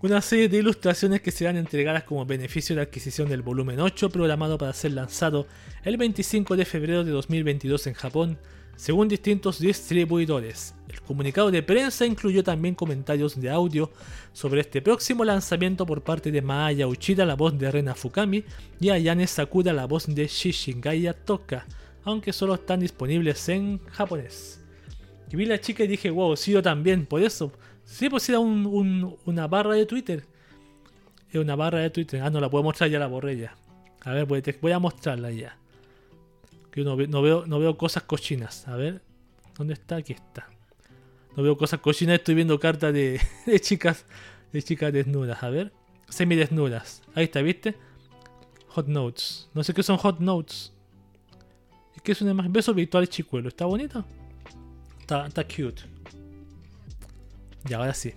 una serie de ilustraciones que serán entregadas como beneficio de adquisición del volumen 8 programado para ser lanzado el 25 de febrero de 2022 en Japón, según distintos distribuidores. El comunicado de prensa incluyó también comentarios de audio sobre este próximo lanzamiento por parte de Maaya Uchida, la voz de Rena Fukami, y Ayane Sakura, la voz de Shishingaya Toka, aunque solo están disponibles en japonés. Y vi la chica y dije, wow, sí, yo también, por eso Sí, pues era una barra de Twitter. Es una barra de Twitter. Ah, no la puedo mostrar, ya la borré ya. A ver, voy a mostrarla ya. Que no, veo, no veo cosas cochinas. A ver, ¿dónde está? Aquí está. No veo cosas cochinas, estoy viendo cartas de, chicas de chicas desnudas. A ver, semidesnudas. Ahí está, ¿viste? Hot Notes. No sé qué son Hot Notes. Es que es una imagen. Beso virtual chicuelo. ¿Está bonito? Está, está cute. Y ahora sí.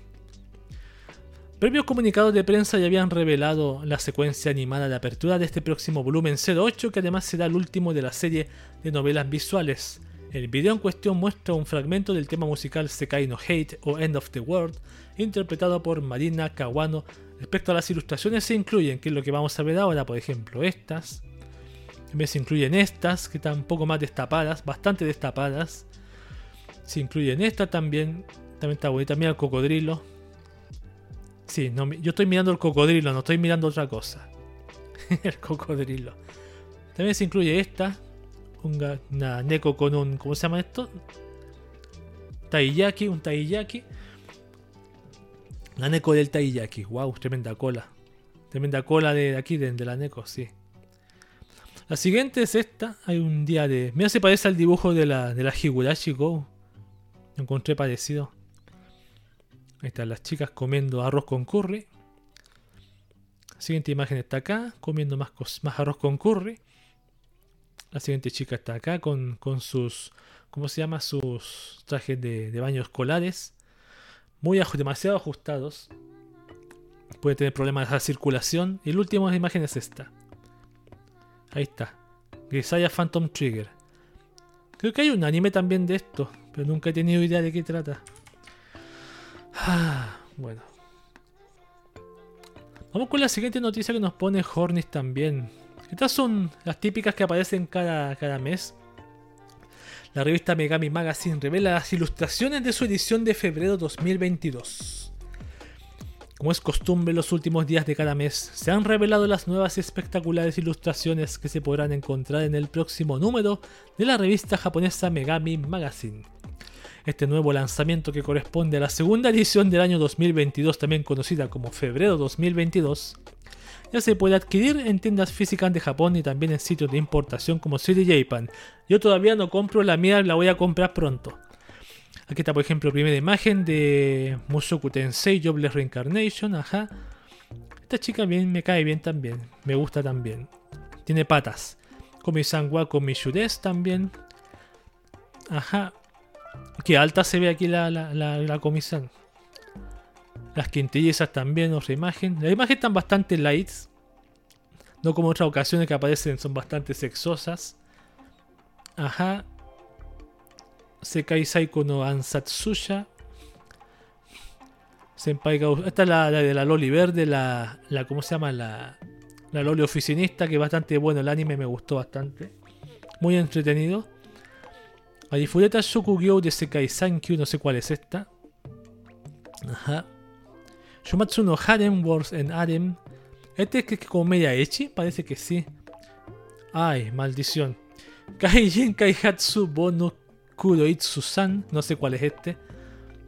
Previos comunicados de prensa ya habían revelado la secuencia animada de apertura de este próximo volumen 08, que además será el último de la serie de novelas visuales. El video en cuestión muestra un fragmento del tema musical Sekai no Hate o End of the World, interpretado por Marina Kawano. Respecto a las ilustraciones se incluyen, que es lo que vamos a ver ahora, por ejemplo, estas. También se incluyen estas, que están un poco más destapadas, bastante destapadas. Se incluyen estas también, también está bonita. Mira el cocodrilo. Sí, no, yo estoy mirando el cocodrilo, no estoy mirando otra cosa. el cocodrilo. También se incluye esta. Una neko con un. ¿Cómo se llama esto? Taiyaki, un taiyaki. La neko del taiyaki. Wow, tremenda cola. Tremenda cola de aquí, de, la neko, sí. La siguiente es esta. Hay un día de. Mira, se parece al dibujo de la, de la Higurashi Go. encontré parecido. Ahí están las chicas comiendo arroz con curry. La siguiente imagen está acá, comiendo más, arroz con curry. La siguiente chica está acá con, sus, ¿cómo se llama? Sus trajes de, baño escolares. muy demasiado ajustados. Puede tener problemas de circulación. Y el último de imagen es esta. Ahí está. Grisaya Phantom Trigger. Creo que hay un anime también de esto, pero nunca he tenido idea de qué trata. Ah, bueno. Vamos con la siguiente noticia que nos pone Hornis también. Estas son las típicas que aparecen cada, cada mes. La revista Megami Magazine revela las ilustraciones de su edición de febrero 2022. Como es costumbre los últimos días de cada mes, se han revelado las nuevas espectaculares ilustraciones que se podrán encontrar en el próximo número de la revista japonesa Megami Magazine. Este nuevo lanzamiento que corresponde a la segunda edición del año 2022, también conocida como febrero 2022, ya se puede adquirir en tiendas físicas de Japón y también en sitios de importación como City Japan. Yo todavía no compro la mía, la voy a comprar pronto. Aquí está, por ejemplo, primera imagen de Mushoku Tensei Jobless Reincarnation. Ajá. Esta chica bien, me cae bien también. Me gusta también. Tiene patas. Komi-san wa Komi-shudes también. Ajá. Qué alta se ve aquí la, la, la, la. Las quintillizas también, otra imagen. Las imágenes están bastante lights. No como otras ocasiones que aparecen, son bastante sexosas. Ajá. Sekai Saiko no Ansatsuya. Senpai Gauss. Esta es la, la, de la Loli verde, la, la. ¿Cómo se llama? La, la Loli oficinista, que es bastante bueno. El anime me gustó bastante. Muy entretenido. Arifureta Shokugyo de Sekai Sankyu, no sé cuál es esta. Ajá. Shumatsu no Harem Wars en Harem. Este es que es como media echi, parece que sí. Ay, maldición. Kaijin Kaihatsu Bono Kuroitsu-san, no sé cuál es este.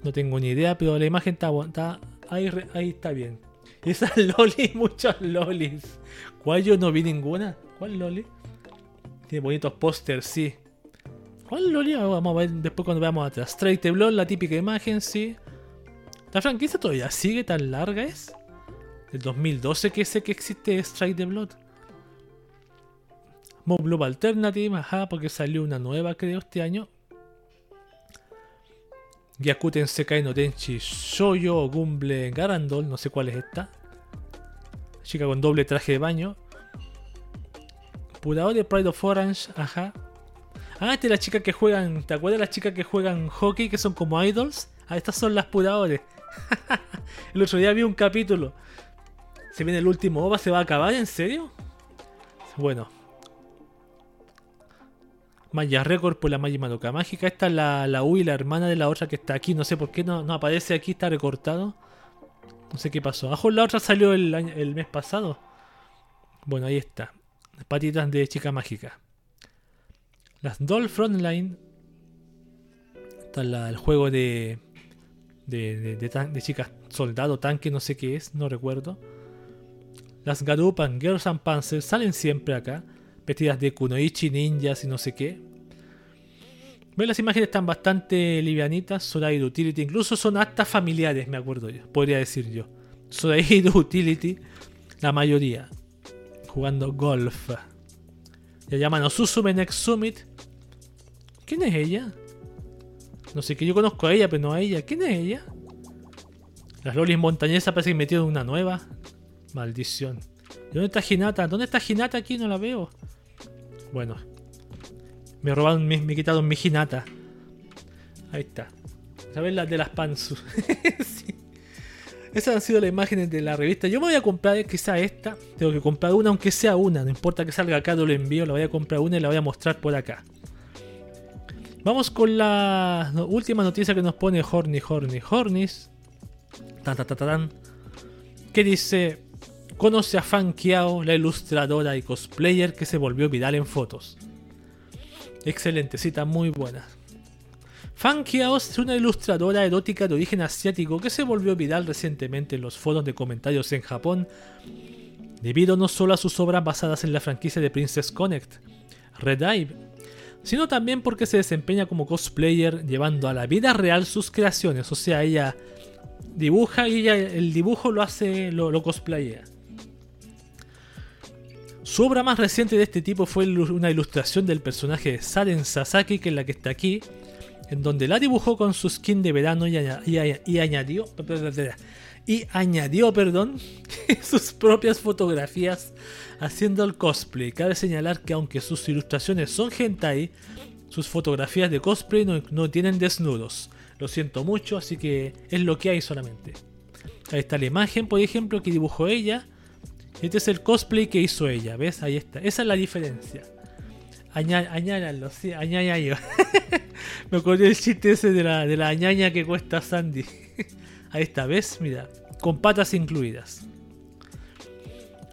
No tengo ni idea, pero la imagen está, está ahí, ahí está bien. Esas lolis, muchos lolis. ¿Cuál yo no vi ninguna? ¿Cuál loli? Tiene bonitos pósters, sí. ¿Cuál loli? Vamos a ver después cuando veamos atrás. Straight Blood, la típica imagen, sí. ¿La franquicia todavía sigue tan larga es? El 2012 que sé que existe Strike the Blood. Mob Global Alternative, ajá, porque salió una nueva creo este año. Gyakuten Sekai no Tenchi Shoyo Gumble Garandol, no sé cuál es esta. Chica con doble traje de baño. Purador de Pride of Orange, ajá. Ah, esta es la chica que juegan. ¿Te acuerdas de las chicas que juegan hockey que son como idols? Ah, estas son las puradores. el otro día vi un capítulo. Se viene el último OVA, ¿se va a acabar? ¿En serio? Bueno. Maya Record por la Maya Madoka Mágica. Esta es la, la U y la hermana de la otra que está aquí. No sé por qué no, aparece aquí, está recortado. No sé qué pasó. Abajo la otra salió el, el mes pasado. Bueno, ahí está. Patitas de chica mágica. Las Doll Frontline. Está el juego de de, de, de, de, chicas soldado, tanque, no sé qué es, no recuerdo. Las Garupan, Girls and Panzers salen siempre acá, vestidas de kunoichi, ninjas y no sé qué. ¿Ven? Las imágenes están bastante livianitas, Sorai Utility, incluso son hasta familiares, me acuerdo yo, podría decir yo. Sorai Utility, la mayoría, jugando golf. Ya llaman Osusume Next Summit. ¿Quién es ella? No sé, que yo conozco a ella, pero no a ella. ¿Quién es ella? Las lolis montañesas parece que metieron una nueva. Maldición. ¿Dónde está Hinata? ¿Dónde está Hinata aquí? No la veo. Bueno. Me robaron, me, quitaron mi Hinata. Ahí está. ¿Sabes las de las Pansu? sí. Esas han sido las imágenes de la revista. Yo me voy a comprar quizá esta. Tengo que comprar una, aunque sea una. No importa que salga acá, no lo envío. La voy a comprar una y la voy a mostrar por acá. Vamos con la última noticia que nos pone Horny, Horny, Hornis. Tan, tan, tan, que dice: Conoce a Fan Kiao, la ilustradora y cosplayer que se volvió viral en fotos. Excelente, cita muy buena. Fan Kiao es una ilustradora erótica de origen asiático que se volvió viral recientemente en los foros de comentarios en Japón, debido no solo a sus obras basadas en la franquicia de Princess Connect, Red Eye sino también porque se desempeña como cosplayer llevando a la vida real sus creaciones. O sea, ella dibuja y ella el dibujo lo hace, lo, lo cosplayea. Su obra más reciente de este tipo fue una ilustración del personaje de Saren Sasaki, que es la que está aquí. en donde la dibujó con su skin de verano y, añadió y añadió, perdón, sus propias fotografías haciendo el cosplay. Cabe señalar que aunque sus ilustraciones son hentai, sus fotografías de cosplay no, no tienen desnudos. Lo siento mucho, así que es lo que hay solamente. Ahí está la imagen, por ejemplo, que dibujó ella. Este es el cosplay que hizo ella, ¿ves? Ahí está. Esa es la diferencia. Añáñalo, sí, yo. Me acordé el chiste ese de la, de la añaña que cuesta Sandy. Ahí está, ¿ves? Mira, con patas incluidas.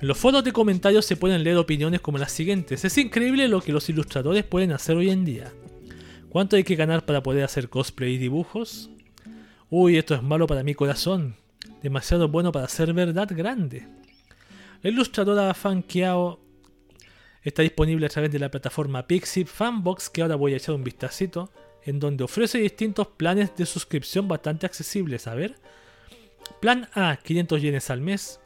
En los foros de comentarios se pueden leer opiniones como las siguientes. Es increíble lo que los ilustradores pueden hacer hoy en día. ¿Cuánto hay que ganar para poder hacer cosplay y dibujos? Uy, esto es malo para mi corazón. Demasiado bueno para ser verdad grande. La ilustradora Fan está disponible a través de la plataforma Pixie Fanbox, que ahora voy a echar un vistacito, en donde ofrece distintos planes de suscripción bastante accesibles. A ver. Plan A, 500 yenes al mes.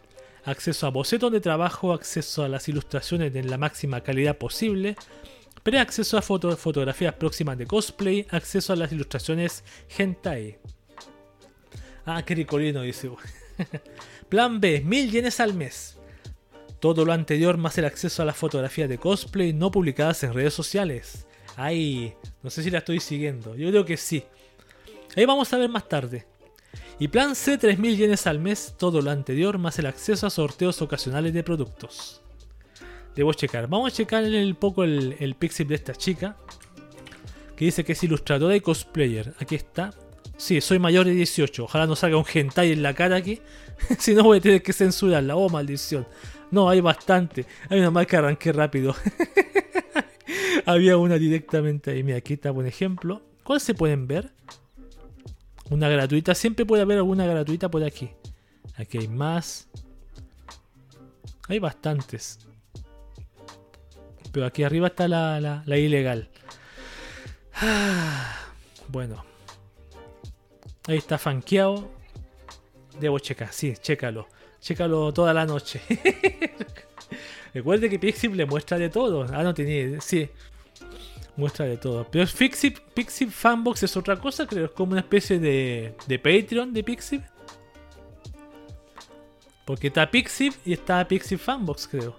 Acceso a bocetos de trabajo, acceso a las ilustraciones en la máxima calidad posible, Pre-acceso a fotografías próximas de cosplay. Acceso a las ilustraciones hentai. Ah, qué ricolino, dice. Plan B, mil yenes al mes. Todo lo anterior más el acceso a las fotografías de cosplay no publicadas en redes sociales. Ay, no sé si la estoy siguiendo. Yo creo que sí. Ahí vamos a ver más tarde. Y plan C, 3.000 yenes al mes, todo lo anterior más el acceso a sorteos ocasionales de productos. Debo checar. Vamos a checar un poco el, el pixel de esta chica. Que dice que es ilustradora y cosplayer. Aquí está. Sí, soy mayor de 18. Ojalá no salga un hentai en la cara aquí. si no voy a tener que censurarla. Oh, maldición. No, hay bastante. Hay una más que arranqué rápido. Había una directamente ahí. Mira, aquí está un ejemplo. ¿Cuál se pueden ver? Una gratuita. Siempre puede haber alguna gratuita por aquí. Aquí hay más. Hay bastantes. Pero aquí arriba está la, ilegal. bueno. Ahí está fanqueado. Debo checar, sí, chécalo. Chécalo toda la noche. Recuerde que Pixip le muestra de todo. Ah, no tenía. Sí. Muestra de todo. Pero Pixip, Pixip Fanbox es otra cosa, creo. Es como una especie de, de Patreon de Pixip. Porque está Pixip y está Pixip Fanbox, creo.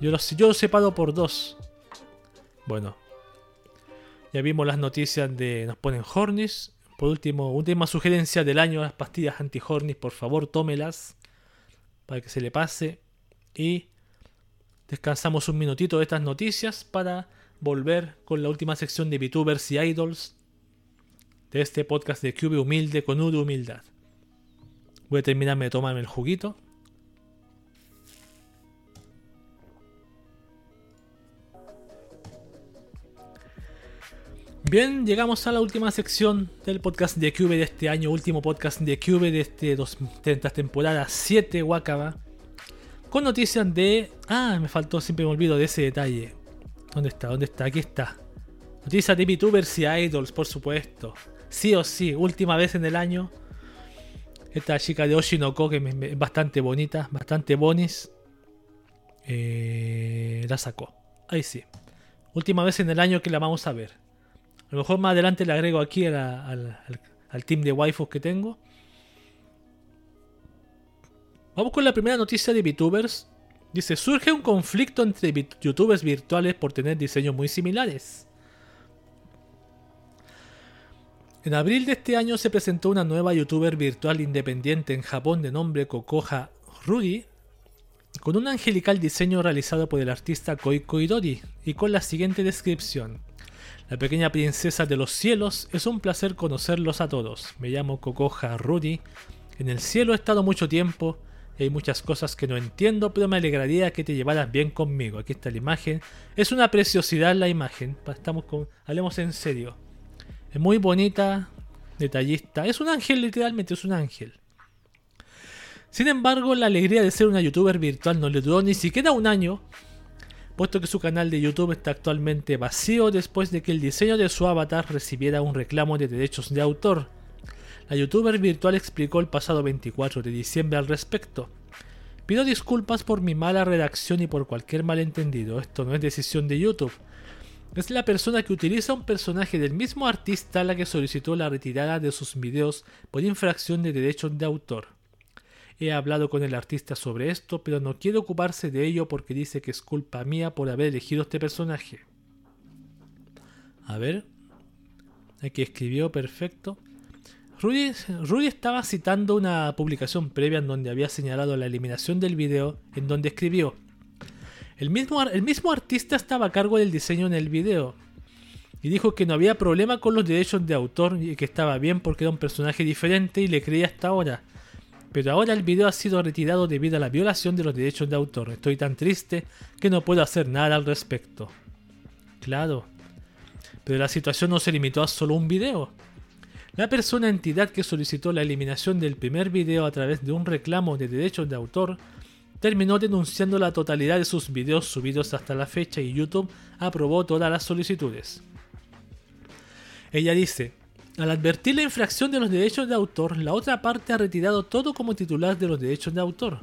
Yo lo, yo separo por dos. Bueno. Ya vimos las noticias de. Nos ponen Hornis. Por último, última sugerencia del año: las pastillas anti-Hornis. Por favor, tómelas. Para que se le pase. Y descansamos un minutito de estas noticias para volver con la última sección de VTubers y Idols de este podcast de Cube Humilde con Udo Humildad. Voy a terminarme de tomarme el juguito. Bien, llegamos a la última sección del podcast de Cube de este año, último podcast de Cube de, este dos, esta temporada 7 Wakaba. Con noticias de... Ah, me faltó, siempre me olvido de ese detalle. ¿Dónde está? ¿Dónde está? Aquí está. Noticias de VTubers y Idols, por supuesto. Sí o sí, última vez en el año. Esta chica de Oshinoko, que es bastante bonita, bastante bonis. Eh, la sacó. Ahí sí. Última vez en el año que la vamos a ver. A lo mejor más adelante le agrego aquí al, team de waifus que tengo. Vamos con la primera noticia de VTubers. Dice, surge un conflicto entre youtubers virtuales por tener diseños muy similares. En abril de este año se presentó una nueva youtuber virtual independiente en Japón de nombre Kokoha Rudy, con un angelical diseño realizado por el artista Koiko Idori y con la siguiente descripción. La pequeña princesa de los cielos, es un placer conocerlos a todos. Me llamo Cocoja Rudy. En el cielo he estado mucho tiempo. Hay muchas cosas que no entiendo, pero me alegraría que te llevaras bien conmigo. Aquí está la imagen. Es una preciosidad la imagen. Estamos con, hablemos en serio. Es muy bonita, detallista. Es un ángel, literalmente, es un ángel. Sin embargo, la alegría de ser una youtuber virtual no le duró ni siquiera un año puesto que su canal de YouTube está actualmente vacío después de que el diseño de su avatar recibiera un reclamo de derechos de autor. La youtuber virtual explicó el pasado 24 de diciembre al respecto. Pido disculpas por mi mala redacción y por cualquier malentendido, esto no es decisión de YouTube. es la persona que utiliza un personaje del mismo artista la que solicitó la retirada de sus videos por infracción de derechos de autor. He hablado con el artista sobre esto, pero no quiere ocuparse de ello porque dice que es culpa mía por haber elegido este personaje. A ver. Aquí escribió, perfecto. Rudy, estaba citando una publicación previa en donde había señalado la eliminación del video, en donde escribió, el mismo, el mismo artista estaba a cargo del diseño en el video, y dijo que no había problema con los derechos de autor y que estaba bien porque era un personaje diferente y le creía hasta ahora. Pero ahora el video ha sido retirado debido a la violación de los derechos de autor. Estoy tan triste que no puedo hacer nada al respecto. Claro. Pero la situación no se limitó a solo un video. La persona entidad que solicitó la eliminación del primer video a través de un reclamo de derechos de autor terminó denunciando la totalidad de sus videos subidos hasta la fecha y YouTube aprobó todas las solicitudes. Ella dice, al advertir la infracción de los derechos de autor, la otra parte ha retirado todo como titular de los derechos de autor.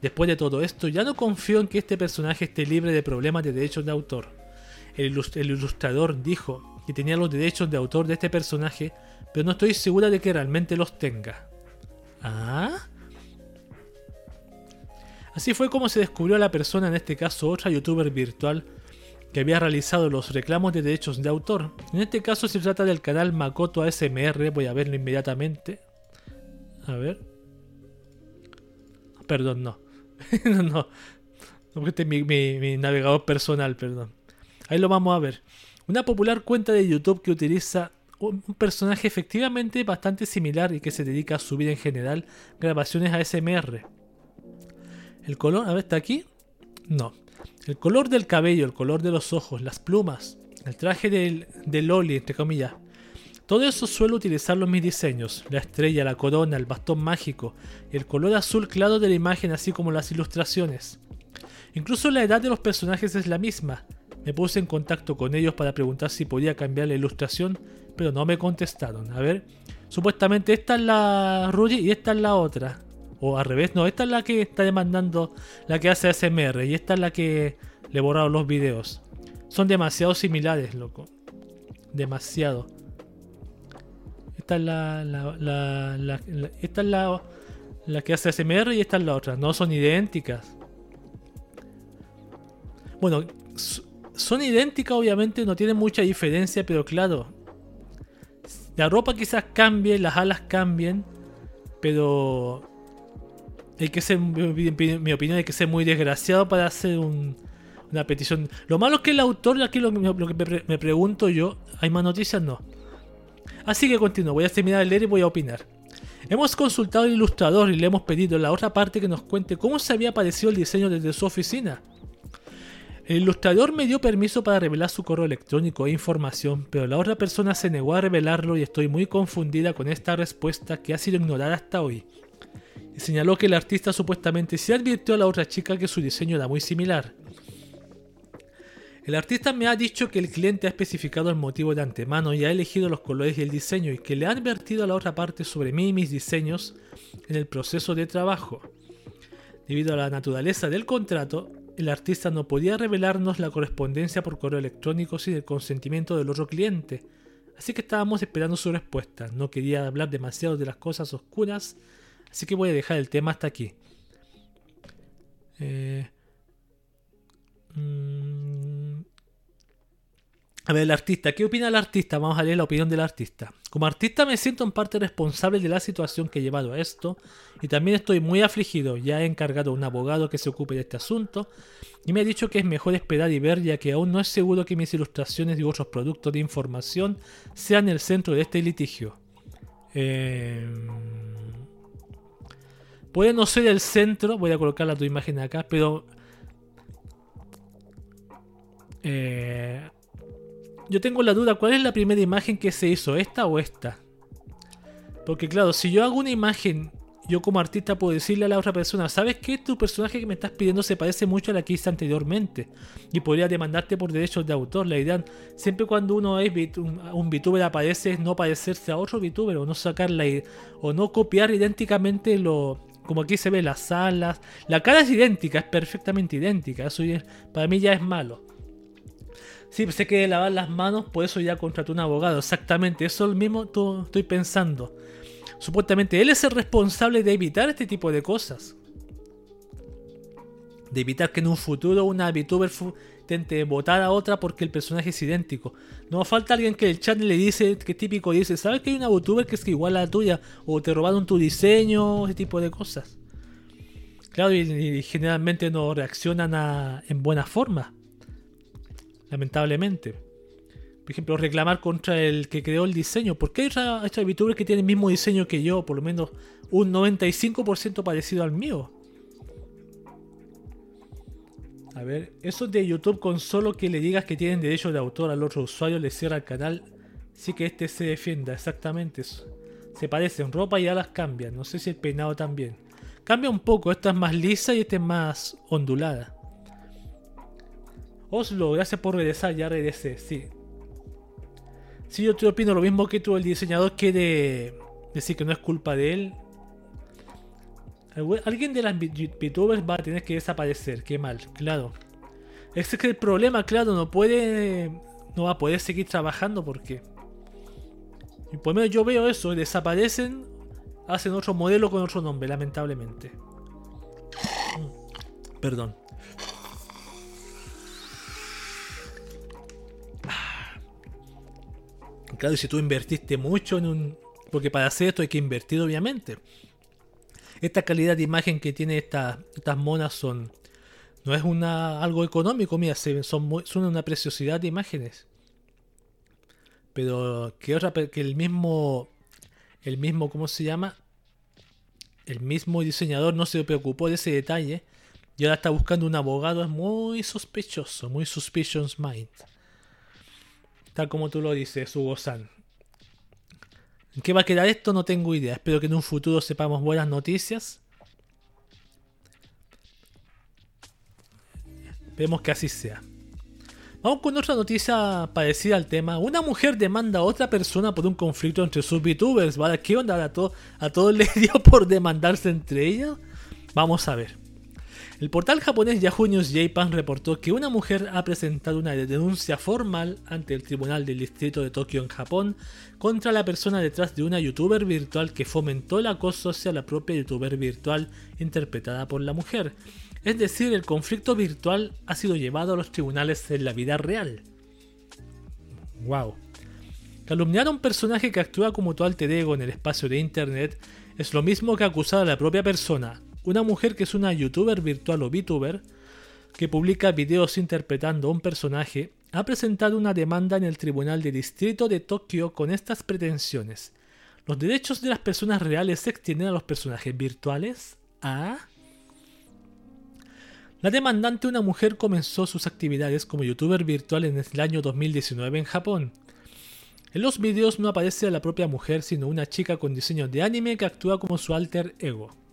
Después de todo esto, ya no confío en que este personaje esté libre de problemas de derechos de autor. El, ilustrador dijo que tenía los derechos de autor de este personaje, pero no estoy segura de que realmente los tenga. ¿Ah? Así fue como se descubrió a la persona, en este caso otra youtuber virtual, que había realizado los reclamos de derechos de autor. En este caso se trata del canal Makoto ASMR, voy a verlo inmediatamente. A ver. Perdón, no. no, no. No, este es mi, mi, navegador personal, perdón. Ahí lo vamos a ver. Una popular cuenta de YouTube que utiliza un personaje efectivamente bastante similar y que se dedica a subir en general grabaciones ASMR. El color, a ver, ¿está aquí? No. El color del cabello, el color de los ojos, las plumas, el traje del, del entre comillas. Todo eso suelo utilizarlo en mis diseños. La estrella, la corona, el bastón mágico, el color azul claro de la imagen, así como las ilustraciones. Incluso la edad de los personajes es la misma. Me puse en contacto con ellos para preguntar si podía cambiar la ilustración, pero no me contestaron. A ver, supuestamente esta es la Rudy y esta es la otra. O al revés, no, esta es la que está demandando, la que hace ASMR y esta es la que le he borrado los videos. Son demasiado similares, loco. Demasiado. Esta es la, esta es la, la que hace ASMR y esta es la otra. No son idénticas. Bueno, son idénticas obviamente, no tienen mucha diferencia, pero claro. La ropa quizás cambie, las alas cambien, pero hay que ser, mi opinión, hay que ser muy desgraciado para hacer una petición. Lo malo es que el autor, aquí lo, que me, pregunto yo, ¿hay más noticias? No. Así que continúo, voy a terminar de leer y voy a opinar. Hemos consultado al ilustrador y le hemos pedido la otra parte que nos cuente cómo se había parecido el diseño desde su oficina. El ilustrador me dio permiso para revelar su correo electrónico e información, pero la otra persona se negó a revelarlo y estoy muy confundida con esta respuesta que ha sido ignorada hasta hoy señaló que el artista supuestamente se advirtió a la otra chica que su diseño era muy similar. El artista me ha dicho que el cliente ha especificado el motivo de antemano y ha elegido los colores y el diseño y que le ha advertido a la otra parte sobre mí y mis diseños en el proceso de trabajo. Debido a la naturaleza del contrato, el artista no podía revelarnos la correspondencia por correo electrónico sin el consentimiento del otro cliente, así que estábamos esperando su respuesta. No quería hablar demasiado de las cosas oscuras Así que voy a dejar el tema hasta aquí. Eh, mm, a ver, el artista. ¿Qué opina el artista? Vamos a leer la opinión del artista. Como artista me siento en parte responsable de la situación que he llevado a esto y también estoy muy afligido. Ya he encargado a un abogado que se ocupe de este asunto y me ha dicho que es mejor esperar y ver ya que aún no es seguro que mis ilustraciones y otros productos de información sean el centro de este litigio. Eh... Puede no ser el centro, voy a colocar la tu imagen acá, pero... Eh, yo tengo la duda, ¿cuál es la primera imagen que se hizo? ¿Esta o esta? Porque claro, si yo hago una imagen, yo como artista puedo decirle a la otra persona, ¿sabes qué? Tu personaje que me estás pidiendo se parece mucho a la que hice anteriormente. Y podría demandarte por derechos de autor. La idea, siempre cuando uno es un VTuber aparece es no parecerse a otro VTuber o no sacarla o no copiar idénticamente lo, como aquí se ve las alas. La cara es idéntica, es perfectamente idéntica. Eso para mí ya es malo. Sí, sé que lavar las manos, por eso ya contrató un abogado. Exactamente, eso es lo mismo estoy pensando. Supuestamente él es el responsable de evitar este tipo de cosas. De evitar que en un futuro una VTuber intente votar a otra porque el personaje es idéntico. No falta alguien que el chat le dice, que típico dice, ¿sabes que hay una VTuber que es igual a la tuya? O te robaron tu diseño, ese tipo de cosas. Claro, y, generalmente no reaccionan en buena forma. Lamentablemente. Por ejemplo, reclamar contra el que creó el diseño. ¿Por qué hay otros VTubers que tienen el mismo diseño que yo? Por lo menos un 95% parecido al mío. A ver, eso de YouTube con solo que le digas que tienen derecho de autor al otro usuario le cierra el canal. Sí que este se defienda, exactamente eso. Se parecen ropa y alas cambian. No sé si el peinado también. Cambia un poco, esta es más lisa y esta es más ondulada. Oslo, gracias por regresar, ya regresé, sí. Si yo te opino lo mismo que tú, el diseñador quiere decir que no es culpa de él. Alguien de las VTubers va a tener que desaparecer, qué mal, claro. Ese es que el problema, claro, no puede. No va a poder seguir trabajando porque. Y por lo menos yo veo eso, desaparecen, hacen otro modelo con otro nombre, lamentablemente. Mm, perdón. Claro, y si tú invertiste mucho en un... Porque para hacer esto hay que invertir, obviamente. Esta calidad de imagen que tiene estas monas son... No es una, algo económico, mira, son, son una preciosidad de imágenes. Pero que otra que el mismo el mismo ¿cómo se llama? El mismo diseñador no se preocupó de ese detalle y ahora está buscando un abogado es muy sospechoso, muy suspicious mind. Tal como tú lo dices, Hugo-san. ¿En qué va a quedar esto? No tengo idea. Espero que en un futuro sepamos buenas noticias. Esperemos que así sea. Vamos con otra noticia parecida al tema. Una mujer demanda a otra persona por un conflicto entre sus VTubers. ¿Vale? ¿Qué onda? ¿A, ¿A todos les dio por demandarse entre ellas? Vamos a ver. El portal japonés Yahoo News Japan reportó que una mujer ha presentado una denuncia formal ante el Tribunal del Distrito de Tokio en Japón contra la persona detrás de una youtuber virtual que fomentó el acoso hacia la propia youtuber virtual interpretada por la mujer. Es decir, el conflicto virtual ha sido llevado a los tribunales en la vida real. Wow. Calumniar a un personaje que actúa como tu alter ego en el espacio de internet es lo mismo que acusar a la propia persona, una mujer que es una youtuber virtual o VTuber que publica videos interpretando a un personaje ha presentado una demanda en el Tribunal de Distrito de Tokio con estas pretensiones. ¿Los derechos de las personas reales se extienden a los personajes virtuales? ¿Ah? La demandante, una mujer, comenzó sus actividades como youtuber virtual en el año 2019 en Japón. En los videos no aparece a la propia mujer, sino una chica con diseño de anime que actúa como su alter ego.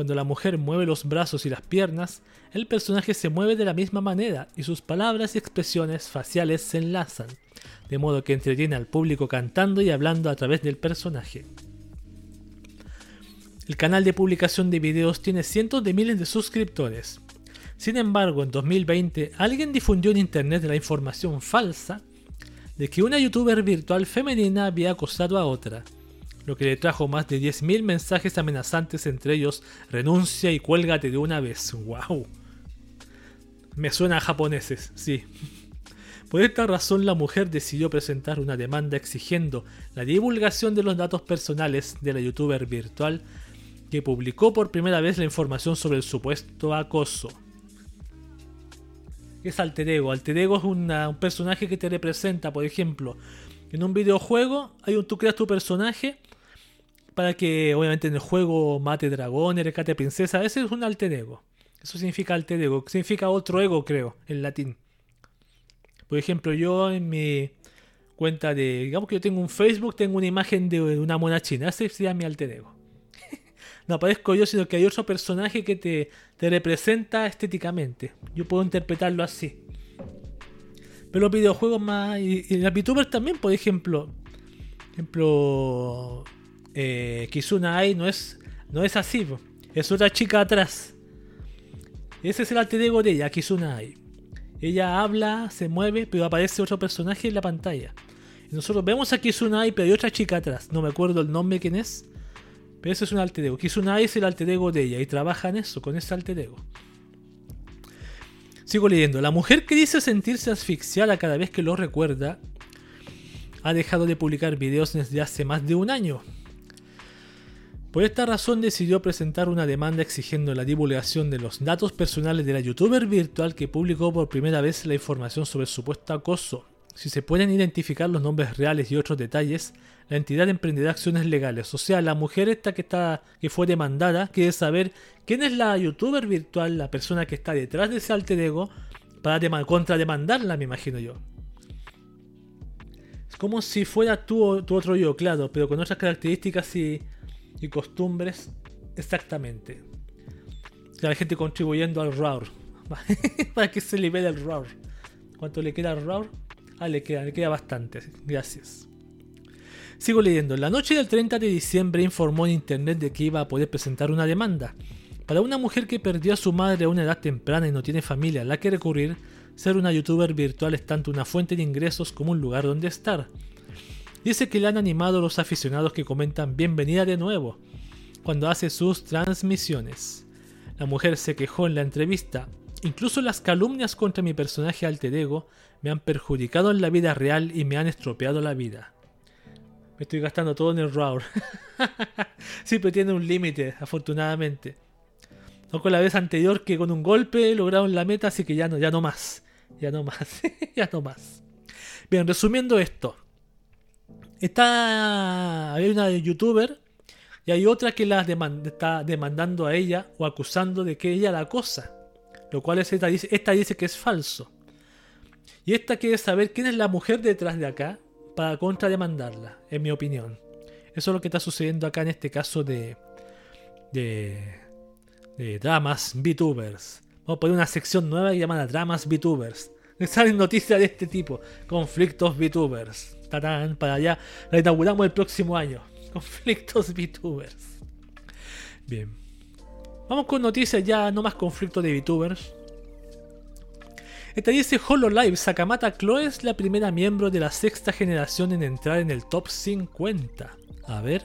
Cuando la mujer mueve los brazos y las piernas, el personaje se mueve de la misma manera y sus palabras y expresiones faciales se enlazan, de modo que entretiene al público cantando y hablando a través del personaje. El canal de publicación de videos tiene cientos de miles de suscriptores. Sin embargo, en 2020 alguien difundió en internet la información falsa de que una youtuber virtual femenina había acosado a otra, lo que le trajo más de 10.000 mensajes amenazantes, entre ellos renuncia y cuélgate de una vez. ¡Wow! Me suena a japoneses, sí. Por esta razón la mujer decidió presentar una demanda exigiendo la divulgación de los datos personales de la youtuber virtual que publicó por primera vez la información sobre el supuesto acoso. ¿Qué es alter ego? Alter ego es un personaje que te representa, por ejemplo, en un videojuego hay un, tú creas tu personaje para que obviamente en el juego mate dragones, rescate princesa. Ese es un alter ego. Eso significa alter ego. Significa otro ego, creo, en latín. Por ejemplo, yo en mi cuenta de. Digamos que yo tengo un Facebook, tengo una imagen de una mona china. Ese sería mi alter ego. no aparezco yo, sino que hay otro personaje que te, te representa estéticamente. Yo puedo interpretarlo así. Pero los videojuegos más. Y, y las VTubers también, por ejemplo. Ejemplo eh, Kizuna Ai no es, no es así, es otra chica atrás. Ese es el alter ego de ella, Kizuna Ai. Ella habla, se mueve, pero aparece otro personaje en la pantalla. Y nosotros vemos a Kizunai, pero hay otra chica atrás. No me acuerdo el nombre quién es. Pero eso es un alter ego. Kizunai es el alter ego de ella y trabaja en eso, con ese alter ego. Sigo leyendo. La mujer que dice sentirse asfixiada cada vez que lo recuerda ha dejado de publicar videos desde hace más de un año. Por esta razón decidió presentar una demanda exigiendo la divulgación de los datos personales de la youtuber virtual que publicó por primera vez la información sobre el supuesto acoso. Si se pueden identificar los nombres reales y otros detalles, la entidad emprenderá acciones legales. O sea, la mujer esta que está que fue demandada quiere saber quién es la youtuber virtual, la persona que está detrás de ese alter ego, para contrademandarla, me imagino yo. Es como si fuera tu, tu otro yo, claro, pero con otras características y y costumbres exactamente. La gente contribuyendo al RAW. Para que se libere el RAW. ¿Cuánto le queda al RAW? Ah, le queda, le queda bastante. Gracias. Sigo leyendo. La noche del 30 de diciembre informó en internet de que iba a poder presentar una demanda. Para una mujer que perdió a su madre a una edad temprana y no tiene familia a la que recurrir, ser una youtuber virtual es tanto una fuente de ingresos como un lugar donde estar. Dice que le han animado los aficionados que comentan bienvenida de nuevo cuando hace sus transmisiones. La mujer se quejó en la entrevista. Incluso las calumnias contra mi personaje alter ego me han perjudicado en la vida real y me han estropeado la vida. Me estoy gastando todo en el RAW. pero tiene un límite, afortunadamente. No con la vez anterior que con un golpe lograron la meta, así que ya no, ya no más. Ya no más. ya no más. Bien, resumiendo esto. Está. Hay una youtuber y hay otra que la está demandando a ella o acusando de que ella la acosa. Lo cual es esta, dice, esta dice que es falso. Y esta quiere saber quién es la mujer detrás de acá para contrademandarla, en mi opinión. Eso es lo que está sucediendo acá en este caso de. de. de dramas VTubers. Vamos a poner una sección nueva llamada Dramas VTubers. Salen noticias de este tipo. Conflictos VTubers para allá. La inauguramos el próximo año. Conflictos VTubers. Bien. Vamos con noticias ya, no más conflictos de VTubers. Esta dice HoloLive, Sakamata Chloe es la primera miembro de la sexta generación en entrar en el top 50. A ver.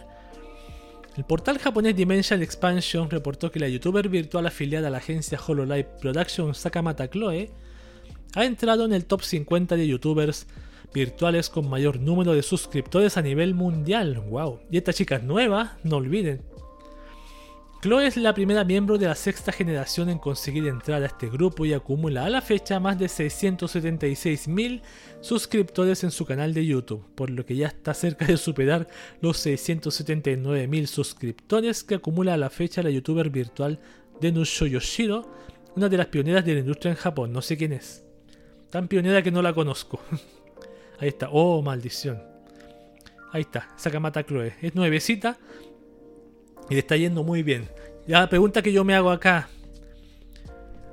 El portal japonés Dimensional Expansion reportó que la youtuber virtual afiliada a la agencia HoloLive Production Sakamata Chloe ha entrado en el top 50 de youtubers virtuales con mayor número de suscriptores a nivel mundial. ¡Wow! Y esta chica es nueva, no olviden. Chloe es la primera miembro de la sexta generación en conseguir entrar a este grupo y acumula a la fecha más de 676.000 suscriptores en su canal de YouTube, por lo que ya está cerca de superar los 679.000 suscriptores que acumula a la fecha la youtuber virtual Denusho Yoshiro, una de las pioneras de la industria en Japón, no sé quién es. Tan pionera que no la conozco. Ahí está. Oh, maldición. Ahí está. Sakamata Chloe. Es nuevecita. Y le está yendo muy bien. Ya la pregunta que yo me hago acá.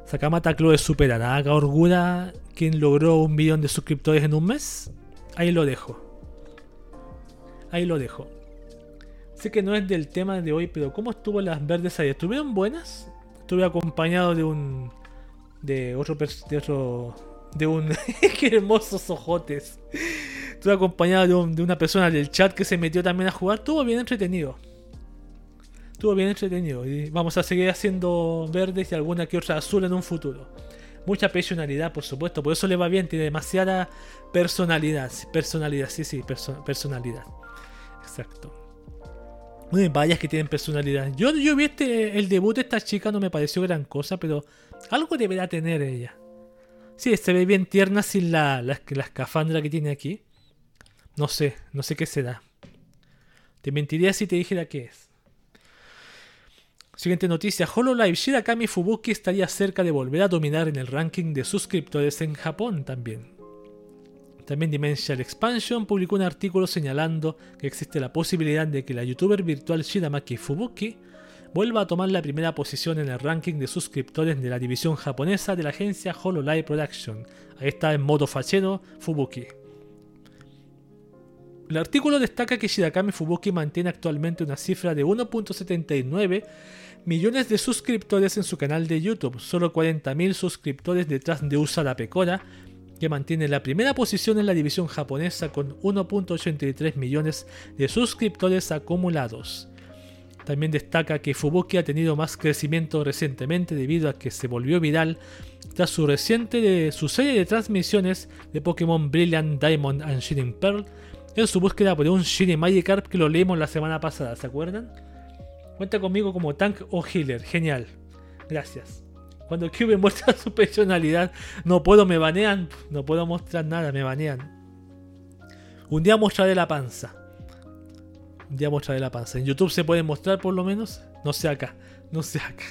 Sakamata Chloe superará a Orgura quien logró un millón de suscriptores en un mes. Ahí lo dejo. Ahí lo dejo. Sé que no es del tema de hoy, pero ¿cómo estuvo las verdes ahí? ¿Estuvieron buenas? Estuve acompañado de un. de otro. de otro de un. ¡Qué hermosos ojotes! Estuve acompañado de, una persona del chat que se metió también a jugar. Estuvo bien entretenido. Estuvo bien entretenido. Y vamos a seguir haciendo verdes y alguna que otra azul en un futuro. Mucha personalidad, por supuesto. Por eso le va bien. Tiene demasiada personalidad. Personalidad, sí, sí, personalidad. Exacto. Muy vayas que tienen personalidad. Yo, yo vi este, el debut de esta chica, no me pareció gran cosa, pero algo deberá tener ella. Sí, se ve bien tierna sin la, la, escafandra que tiene aquí. No sé, no sé qué será. Te mentiría si te dijera qué es. Siguiente noticia, HoloLive Shirakami Fubuki estaría cerca de volver a dominar en el ranking de suscriptores en Japón también. También Dimensional Expansion publicó un artículo señalando que existe la posibilidad de que la youtuber virtual Shiramaki Fubuki vuelva a tomar la primera posición en el ranking de suscriptores de la división japonesa de la agencia HoloLive Production. Ahí está en modo fachero Fubuki. El artículo destaca que Shirakami Fubuki mantiene actualmente una cifra de 1.79 millones de suscriptores en su canal de YouTube, solo 40.000 suscriptores detrás de Usada Pecora, que mantiene la primera posición en la división japonesa con 1.83 millones de suscriptores acumulados. También destaca que Fubuki ha tenido más crecimiento recientemente debido a que se volvió viral tras su reciente de, su serie de transmisiones de Pokémon Brilliant Diamond and Shining Pearl en su búsqueda por un Shiny Magikarp que lo leímos la semana pasada, ¿se acuerdan? Cuenta conmigo como tank o healer, genial. Gracias. Cuando Cube muestra su personalidad, no puedo, me banean. No puedo mostrar nada, me banean. Un día mostraré la panza. Día mostraré la panza. En YouTube se puede mostrar por lo menos. No sé acá. No sé acá.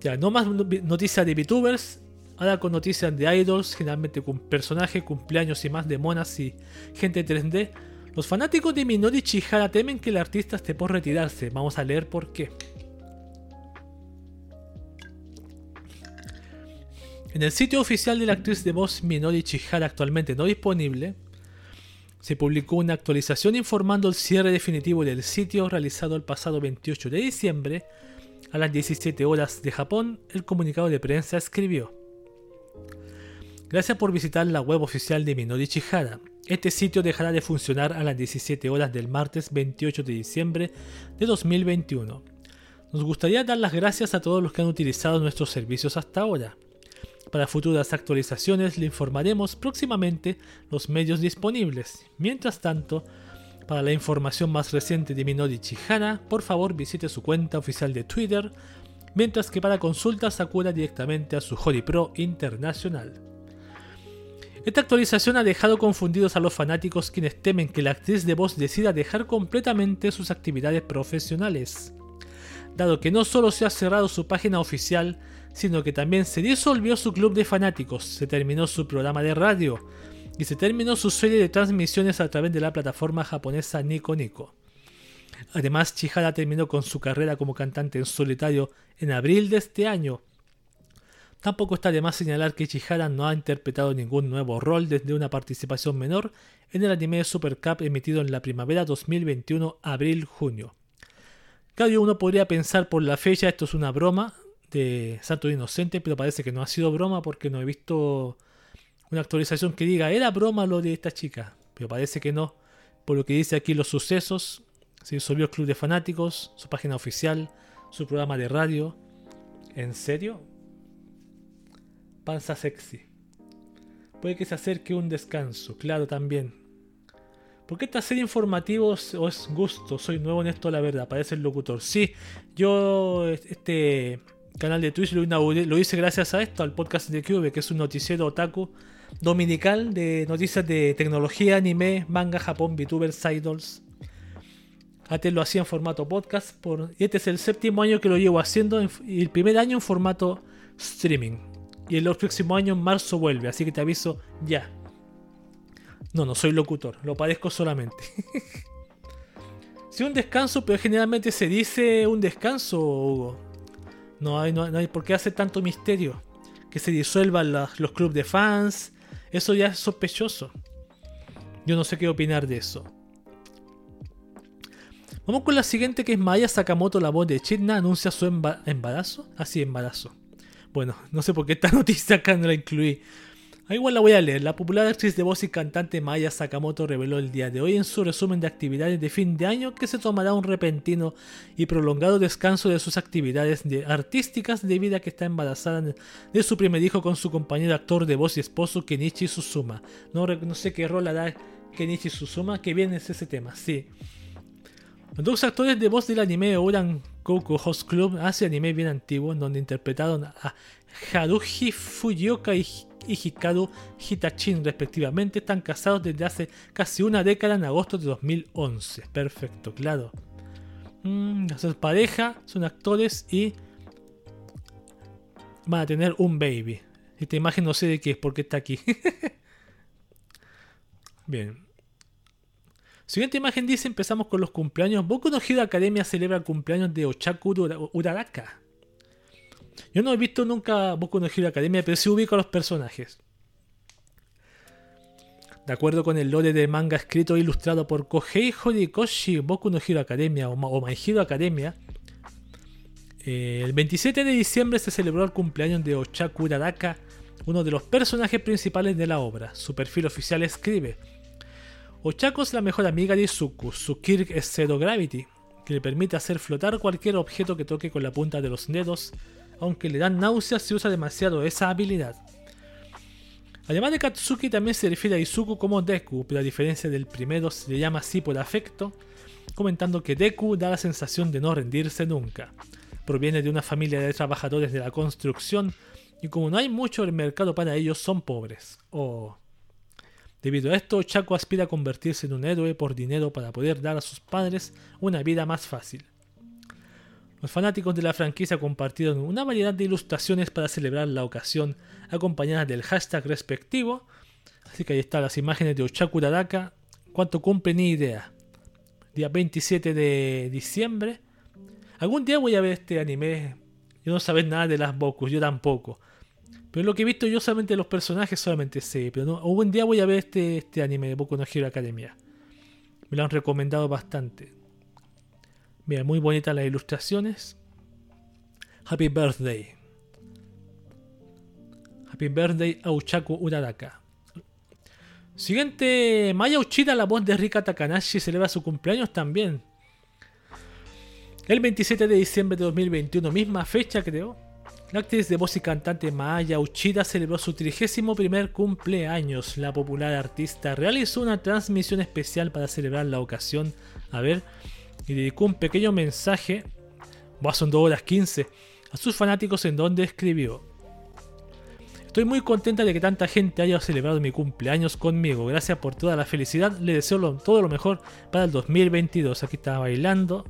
Ya, no más noticias de VTubers. Ahora con noticias de idols, generalmente con personajes, cumpleaños y más de monas y gente 3D. Los fanáticos de Minori Chihara temen que el artista esté por retirarse. Vamos a leer por qué. En el sitio oficial de la actriz de voz Minori Chihara actualmente no disponible, se publicó una actualización informando el cierre definitivo del sitio realizado el pasado 28 de diciembre a las 17 horas de Japón. El comunicado de prensa escribió: Gracias por visitar la web oficial de Minori Chihara. Este sitio dejará de funcionar a las 17 horas del martes 28 de diciembre de 2021. Nos gustaría dar las gracias a todos los que han utilizado nuestros servicios hasta ahora. Para futuras actualizaciones le informaremos próximamente los medios disponibles. Mientras tanto, para la información más reciente de Minori Chihara, por favor visite su cuenta oficial de Twitter, mientras que para consultas acuda directamente a su Holy Pro Internacional. Esta actualización ha dejado confundidos a los fanáticos quienes temen que la actriz de voz decida dejar completamente sus actividades profesionales, dado que no solo se ha cerrado su página oficial, sino que también se disolvió su club de fanáticos, se terminó su programa de radio y se terminó su serie de transmisiones a través de la plataforma japonesa Nico Nico. Además, Chihara terminó con su carrera como cantante en solitario en abril de este año, Tampoco está de más señalar que Chihara no ha interpretado ningún nuevo rol desde una participación menor en el anime Super Cup emitido en la primavera 2021, abril-junio. Cada uno podría pensar por la fecha esto es una broma de Santo Inocente, pero parece que no ha sido broma porque no he visto una actualización que diga era broma lo de esta chica, pero parece que no. Por lo que dice aquí los sucesos, se disolvió el club de fanáticos, su página oficial, su programa de radio. ¿En serio? panza sexy. Puede que se acerque un descanso, claro también. ¿Por qué esta serie informativos o es gusto? Soy nuevo en esto, la verdad, parece el locutor. Sí, yo este canal de Twitch lo, hice gracias a esto, al podcast de Cube, que es un noticiero otaku dominical de noticias de tecnología, anime, manga, Japón, VTubers, idols. Antes lo hacía en formato podcast por, y este es el séptimo año que lo llevo haciendo y el primer año en formato streaming. Y el próximo año en marzo vuelve, así que te aviso ya. No, no soy locutor, lo padezco solamente. sí, un descanso, pero generalmente se dice un descanso, Hugo. No hay, no, hay por qué hacer tanto misterio. Que se disuelvan los clubes de fans. Eso ya es sospechoso. Yo no sé qué opinar de eso. Vamos con la siguiente que es Maya Sakamoto, la voz de Chitna, anuncia su embarazo. Así, ah, embarazo. Bueno, no sé por qué esta noticia acá no la incluí. Ah, igual la voy a leer. La popular actriz de voz y cantante Maya Sakamoto reveló el día de hoy en su resumen de actividades de fin de año que se tomará un repentino y prolongado descanso de sus actividades artísticas debido a que está embarazada de su primer hijo con su compañero actor de voz y esposo Kenichi Suzuma. No, sé qué rol hará Kenichi Suzuma, que bien es ese tema, sí. Los dos actores de voz del anime Oran Goku Host Club hace anime bien antiguo en donde interpretaron a Haruhi Fujioka y, Hikaru Hitachin respectivamente. Están casados desde hace casi una década en agosto de 2011. Perfecto, claro. Mm, son pareja, son actores y van a tener un baby. Esta imagen no sé de qué es porque está aquí. Bien. Siguiente imagen dice, empezamos con los cumpleaños. Boku no Hero Academia celebra el cumpleaños de Ochaku Uraraka. Yo no he visto nunca Boku no Hero Academia, pero sí ubico a los personajes. De acuerdo con el lore del manga escrito e ilustrado por Kohei Horikoshi Boku no Hero Academia o, My Academia, eh, el 27 de diciembre se celebró el cumpleaños de Ochaku Uradaka, uno de los personajes principales de la obra. Su perfil oficial escribe: Ochako es la mejor amiga de Izuku, su Kirk es Zero Gravity, que le permite hacer flotar cualquier objeto que toque con la punta de los dedos, aunque le dan náuseas si usa demasiado esa habilidad. Además de Katsuki también se refiere a Izuku como Deku, pero a diferencia del primero se le llama así por afecto, comentando que Deku da la sensación de no rendirse nunca. Proviene de una familia de trabajadores de la construcción y como no hay mucho el mercado para ellos son pobres. Debido a esto, Chaco aspira a convertirse en un héroe por dinero para poder dar a sus padres una vida más fácil. Los fanáticos de la franquicia compartieron una variedad de ilustraciones para celebrar la ocasión, acompañadas del hashtag respectivo. Así que ahí están las imágenes de Ochaku Radaka. ¿Cuánto cumple? Ni idea. Día 27 de diciembre. Algún día voy a ver este anime. Yo no sabes nada de las Bokus, yo tampoco. Pero lo que he visto yo solamente los personajes solamente sé. Pero no, algún día voy a ver este, este anime de Boku no Hero Academia. Me lo han recomendado bastante. Mira, muy bonitas las ilustraciones. Happy Birthday. Happy Birthday a Uchaku Uradaka. Siguiente, Maya Uchida, la voz de Rika Takanashi, celebra su cumpleaños también. El 27 de diciembre de 2021, misma fecha creo, la actriz de voz y cantante Maya Uchida celebró su 31 primer cumpleaños. La popular artista realizó una transmisión especial para celebrar la ocasión. A ver, y dedicó un pequeño mensaje, son 2 horas 15, a sus fanáticos en donde escribió. Estoy muy contenta de que tanta gente haya celebrado mi cumpleaños conmigo. Gracias por toda la felicidad. Le deseo todo lo mejor para el 2022. Aquí está bailando.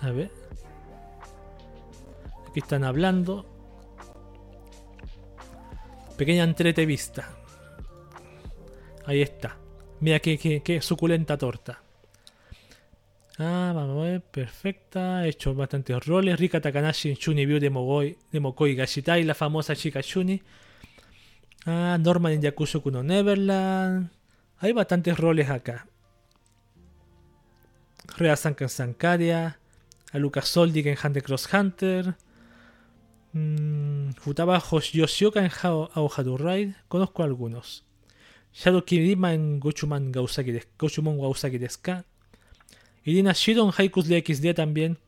A ver. Aquí están hablando. Pequeña entrevista. Ahí está. Mira qué, qué, qué suculenta torta. Ah, vamos a ver, perfecta. He hecho bastantes roles. Rika Takanashi Shuni View de, Mogoi, de Mokoi Gashitai, la famosa chica Shuni. Ah, Norman en Yakuza Kuno Neverland. Hay bastantes roles acá. Rea Sankan Sankaria. A Lucas Soldik en Hunter Cross Hunter. Mm, Futaba Yoshioka en Aohadu Ride. Conozco algunos. Shadow Kirima en Gochuman Gausaki Gochumon Gausaki Deska. Irina Shiro en Haikus de XD también.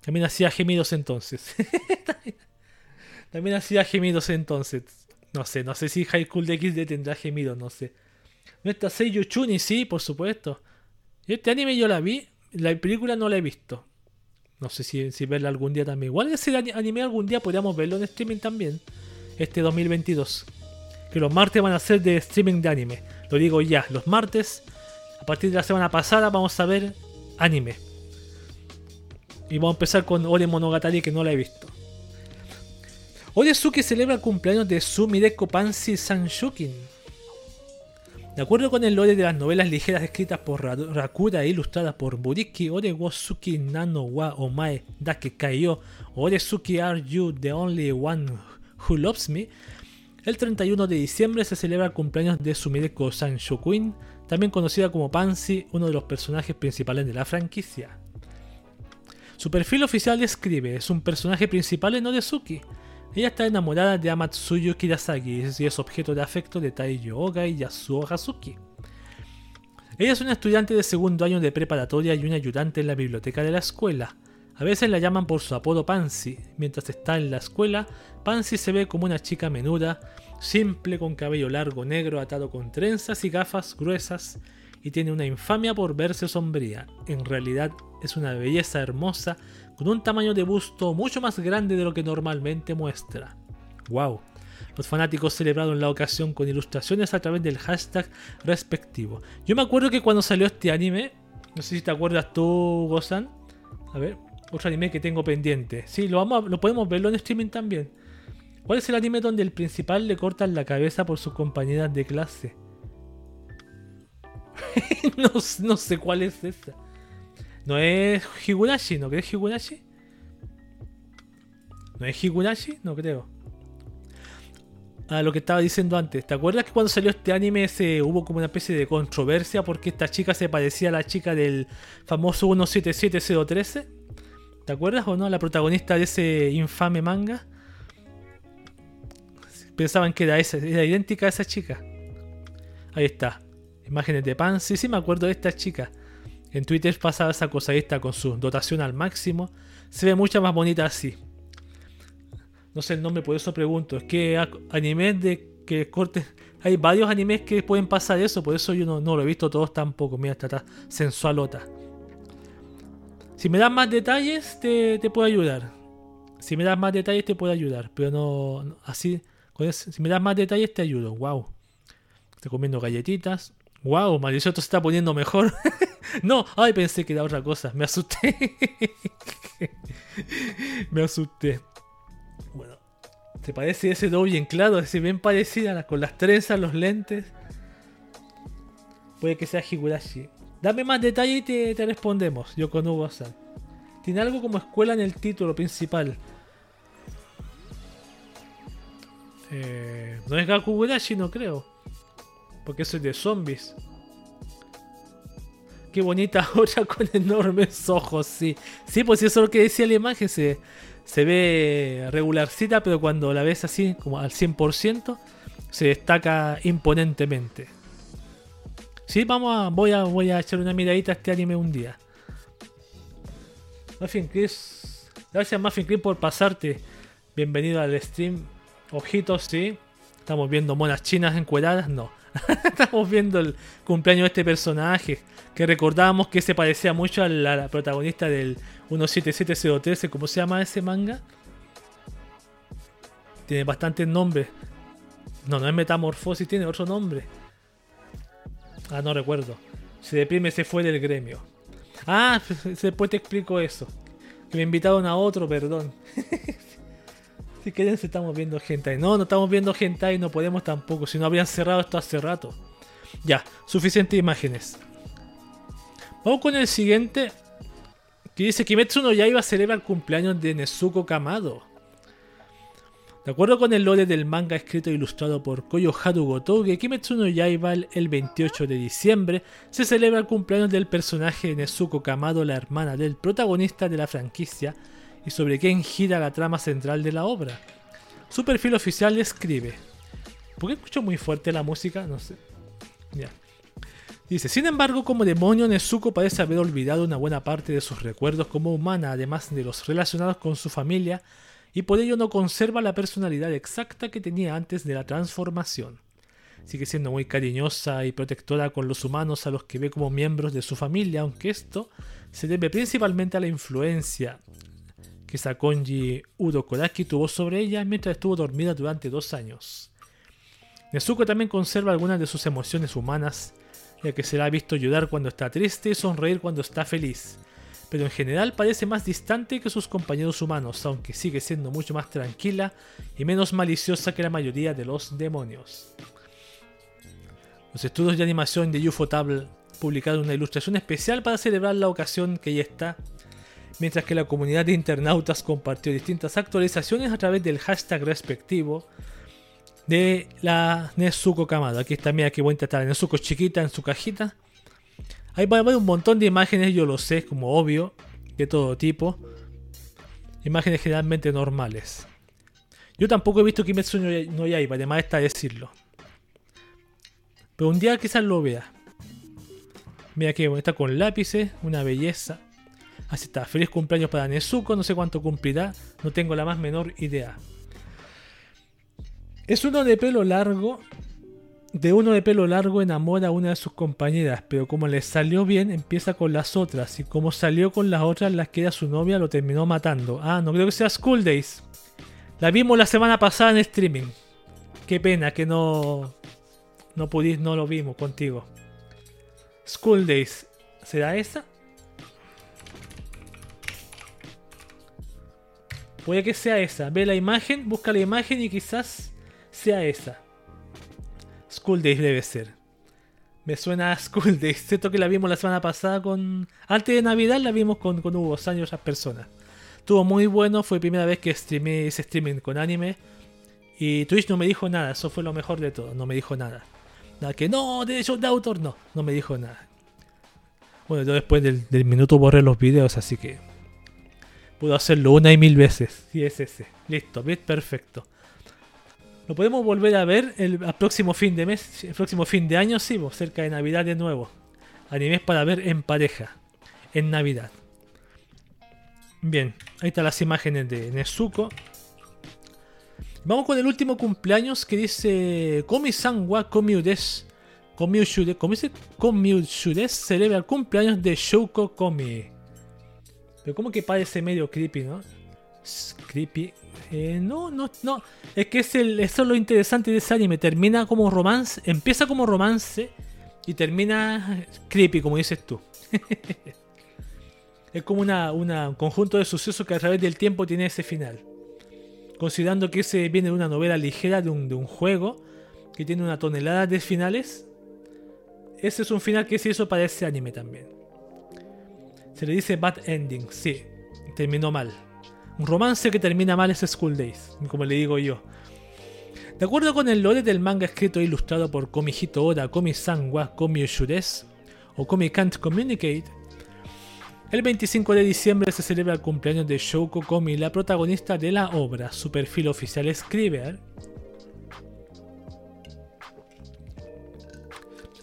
También hacía gemidos entonces. también hacía gemidos entonces. No sé, no sé si School de XD tendrá gemidos, no sé. Nuestra Seiyu Chuni, sí, por supuesto. Este anime yo la vi, la película no la he visto. No sé si, si verla algún día también. Igual ese anime algún día podríamos verlo en streaming también. Este 2022. Que los martes van a ser de streaming de anime. Lo digo ya, los martes. A partir de la semana pasada vamos a ver anime. Y vamos a empezar con Ore Monogatari que no la he visto. Oresuke celebra el cumpleaños de Sumideko Pansy Sanshukin. De acuerdo con el lore de las novelas ligeras escritas por Rakura e ilustradas por Buriki, Orewosuki Nano wa Omae Dake Kaiyo, Oresuki Are You the Only One Who Loves Me, el 31 de diciembre se celebra el cumpleaños de Sumideko Sanshukin, también conocida como Pansy, uno de los personajes principales de la franquicia. Su perfil oficial escribe, es un personaje principal en Oresuki. Ella está enamorada de Amatsuyo Kirasagi y es objeto de afecto de Taiyo Oga y Yasuo Hazuki. Ella es una estudiante de segundo año de preparatoria y una ayudante en la biblioteca de la escuela. A veces la llaman por su apodo Pansy. Mientras está en la escuela, Pansy se ve como una chica menuda, simple con cabello largo negro atado con trenzas y gafas gruesas y tiene una infamia por verse sombría. En realidad es una belleza hermosa con un tamaño de busto mucho más grande de lo que normalmente muestra. ¡Wow! Los fanáticos celebraron la ocasión con ilustraciones a través del hashtag respectivo. Yo me acuerdo que cuando salió este anime, no sé si te acuerdas tú, Gozan. A ver, otro anime que tengo pendiente. Sí, lo, vamos lo podemos verlo en streaming también. ¿Cuál es el anime donde el principal le cortan la cabeza por sus compañeras de clase? no, sé cuál es esa. ¿No es Higurashi? ¿No crees Higurashi? ¿No es Higurashi? No creo. a lo que estaba diciendo antes. ¿Te acuerdas que cuando salió este anime se hubo como una especie de controversia porque esta chica se parecía a la chica del famoso 177013? ¿Te acuerdas o no? La protagonista de ese infame manga. Pensaban que era esa, era idéntica a esa chica. Ahí está. Imágenes de pan. Sí, sí, me acuerdo de esta chica. En Twitter pasaba esa cosa. Ahí está con su dotación al máximo. Se ve mucha más bonita así. No sé el nombre, por eso pregunto. Es que animes de que corte. Hay varios animes que pueden pasar eso, por eso yo no, lo he visto todos tampoco. Mira, está, sensualota. Si me das más detalles, te, te, puedo ayudar. Si me das más detalles, te puedo ayudar. Pero no. Así. si me das más detalles, te ayudo. Wow. Estoy comiendo galletitas. Wow, maldición, esto se está poniendo mejor. no, ay, pensé que era otra cosa. Me asusté. me asusté. Bueno, ¿te parece ese doble bien claro? Es bien parecida con las trenzas, los lentes. Puede que sea Higurashi. Dame más detalle y te, respondemos. Yo con Hugo Tiene algo como escuela en el título principal. Eh, no es Gakugurashi, no creo. Porque eso es de zombies. Qué bonita olla con enormes ojos, sí. Sí, pues eso es lo que decía la imagen. Se, se ve regularcita, pero cuando la ves así, como al 100%, se destaca imponentemente. Sí, vamos a, voy a, voy a echar una miradita a este anime un día. Muffin Chris, gracias Muffin Chris por pasarte. Bienvenido al stream. Ojitos, sí. Estamos viendo monas chinas encueradas, no. Estamos viendo el cumpleaños de este personaje que recordábamos que se parecía mucho a la, protagonista del 177013, ¿cómo se llama ese manga? Tiene bastantes nombres. No, no es Metamorfosis, tiene otro nombre. Ah, no recuerdo. Se deprime, se fue del gremio. Ah, después te explico eso. Que me invitaron a otro, perdón. Si quieren, estamos viendo hentai. No, no estamos viendo hentai, no podemos tampoco. Si no habrían cerrado esto hace rato. Ya, suficientes imágenes. Vamos con el siguiente. Que dice Kimetsu no Yaiba celebra el cumpleaños de Nezuko Kamado. De acuerdo con el lore del manga escrito e ilustrado por Koyo Haru Gotouge, Kimetsu no Yaiba el 28 de diciembre se celebra el cumpleaños del personaje Nezuko Kamado, la hermana del protagonista de la franquicia, y sobre quién gira la trama central de la obra. Su perfil oficial escribe. ¿Por qué escucho muy fuerte la música? No sé. Ya. Dice, sin embargo, como demonio, Nezuko parece haber olvidado una buena parte de sus recuerdos como humana, además de los relacionados con su familia, y por ello no conserva la personalidad exacta que tenía antes de la transformación. Sigue siendo muy cariñosa y protectora con los humanos a los que ve como miembros de su familia, aunque esto se debe principalmente a la influencia que Sakonji Udo Kodaki tuvo sobre ella mientras estuvo dormida durante dos años. Nezuko también conserva algunas de sus emociones humanas, ya que se la ha visto llorar cuando está triste y sonreír cuando está feliz, pero en general parece más distante que sus compañeros humanos, aunque sigue siendo mucho más tranquila y menos maliciosa que la mayoría de los demonios. Los estudios de animación de Ufotable publicaron una ilustración especial para celebrar la ocasión que ya está mientras que la comunidad de internautas compartió distintas actualizaciones a través del hashtag respectivo de la Nezuko Kamado. Aquí está, mira qué bonita está Nezuko chiquita en su cajita. A haber un montón de imágenes, yo lo sé, como obvio, de todo tipo. Imágenes generalmente normales. Yo tampoco he visto Kimetsu no Yaiba, además está decirlo. Pero un día quizás lo vea. Mira que está con lápices, una belleza. Así está, feliz cumpleaños para Nezuko, no sé cuánto cumplirá, no tengo la más menor idea. Es uno de pelo largo, de uno de pelo largo enamora a una de sus compañeras, pero como le salió bien, empieza con las otras, y como salió con las otras, las que era su novia lo terminó matando. Ah, no creo que sea School Days. La vimos la semana pasada en streaming. Qué pena que no. No pudiste, no lo vimos contigo. School Days. ¿Será esa? Puede que sea esa. Ve la imagen, busca la imagen y quizás sea esa. School Days debe ser. Me suena a School Days. Cierto que la vimos la semana pasada con. Antes de Navidad la vimos con, con Hugo Sánchez y otras personas. Estuvo muy bueno, fue la primera vez que streamé ese streaming con anime. Y Twitch no me dijo nada, eso fue lo mejor de todo, no me dijo nada. Nada que no, derechos de autor, no, no me dijo nada. Bueno, yo después del, minuto borré los videos, así que puedo hacerlo una y mil veces. Sí, es ese. Listo, bien, perfecto. Lo podemos volver a ver el, próximo fin de mes, el próximo fin de año, sí, pues, cerca de Navidad de nuevo. Animes para ver en pareja, en Navidad. Bien, ahí están las imágenes de Nezuko. Vamos con el último cumpleaños que dice Komi-san wa Komiudes. Komiushudes. ¿Cómo dice? Celebra el cumpleaños de Shouko Komi. Pero como que parece medio creepy, ¿no? creepy. Eh, no, no, no. Es que es el, eso es lo interesante de ese anime. Termina como romance. Empieza como romance. Y termina creepy, como dices tú. es como una, un conjunto de sucesos que a través del tiempo tiene ese final. Considerando que ese viene de una novela ligera, de un, de un juego, que tiene una tonelada de finales. Ese es un final que se hizo para ese anime también. Se le dice bad ending, sí, terminó mal. Un romance que termina mal es School Days, como le digo yo. De acuerdo con el lore del manga escrito e ilustrado por Komihito Oda, Komi-san wa Komi o Komi Can't Communicate, el 25 de diciembre se celebra el cumpleaños de Shouko Komi, la protagonista de la obra. Su perfil oficial escribe.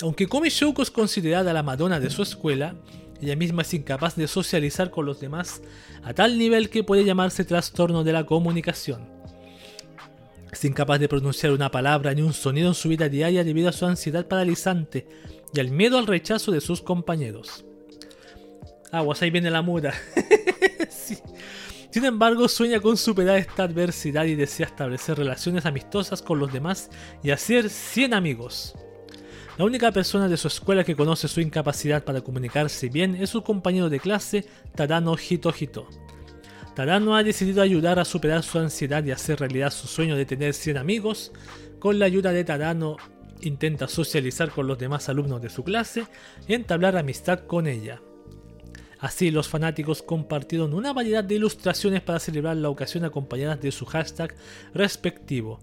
Aunque Komi Shouko es considerada la Madonna de su escuela, ella misma es incapaz de socializar con los demás a tal nivel que puede llamarse trastorno de la comunicación. Es incapaz de pronunciar una palabra ni un sonido en su vida diaria debido a su ansiedad paralizante y al miedo al rechazo de sus compañeros. Aguas, ahí viene la muda. Sin embargo, sueña con superar esta adversidad y desea establecer relaciones amistosas con los demás y hacer 100 amigos. La única persona de su escuela que conoce su incapacidad para comunicarse bien es su compañero de clase, Tadano Hitohito. Tadano ha decidido ayudar a superar su ansiedad y hacer realidad su sueño de tener 100 amigos. Con la ayuda de Tadano, intenta socializar con los demás alumnos de su clase y entablar amistad con ella. Así, los fanáticos compartieron una variedad de ilustraciones para celebrar la ocasión acompañadas de su hashtag respectivo.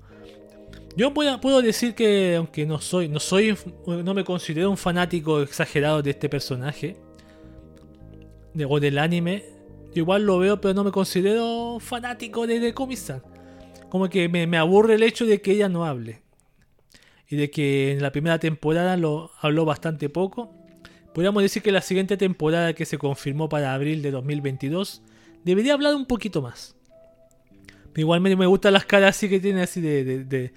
Yo puedo, decir que, aunque no soy, no soy, no me considero un fanático exagerado de este personaje, de, o del anime, igual lo veo, pero no me considero fanático de, de Como que me, aburre el hecho de que ella no hable. Y de que en la primera temporada lo habló bastante poco. Podríamos decir que la siguiente temporada que se confirmó para abril de 2022 debería hablar un poquito más. Igualmente me gustan las caras así que tiene así de,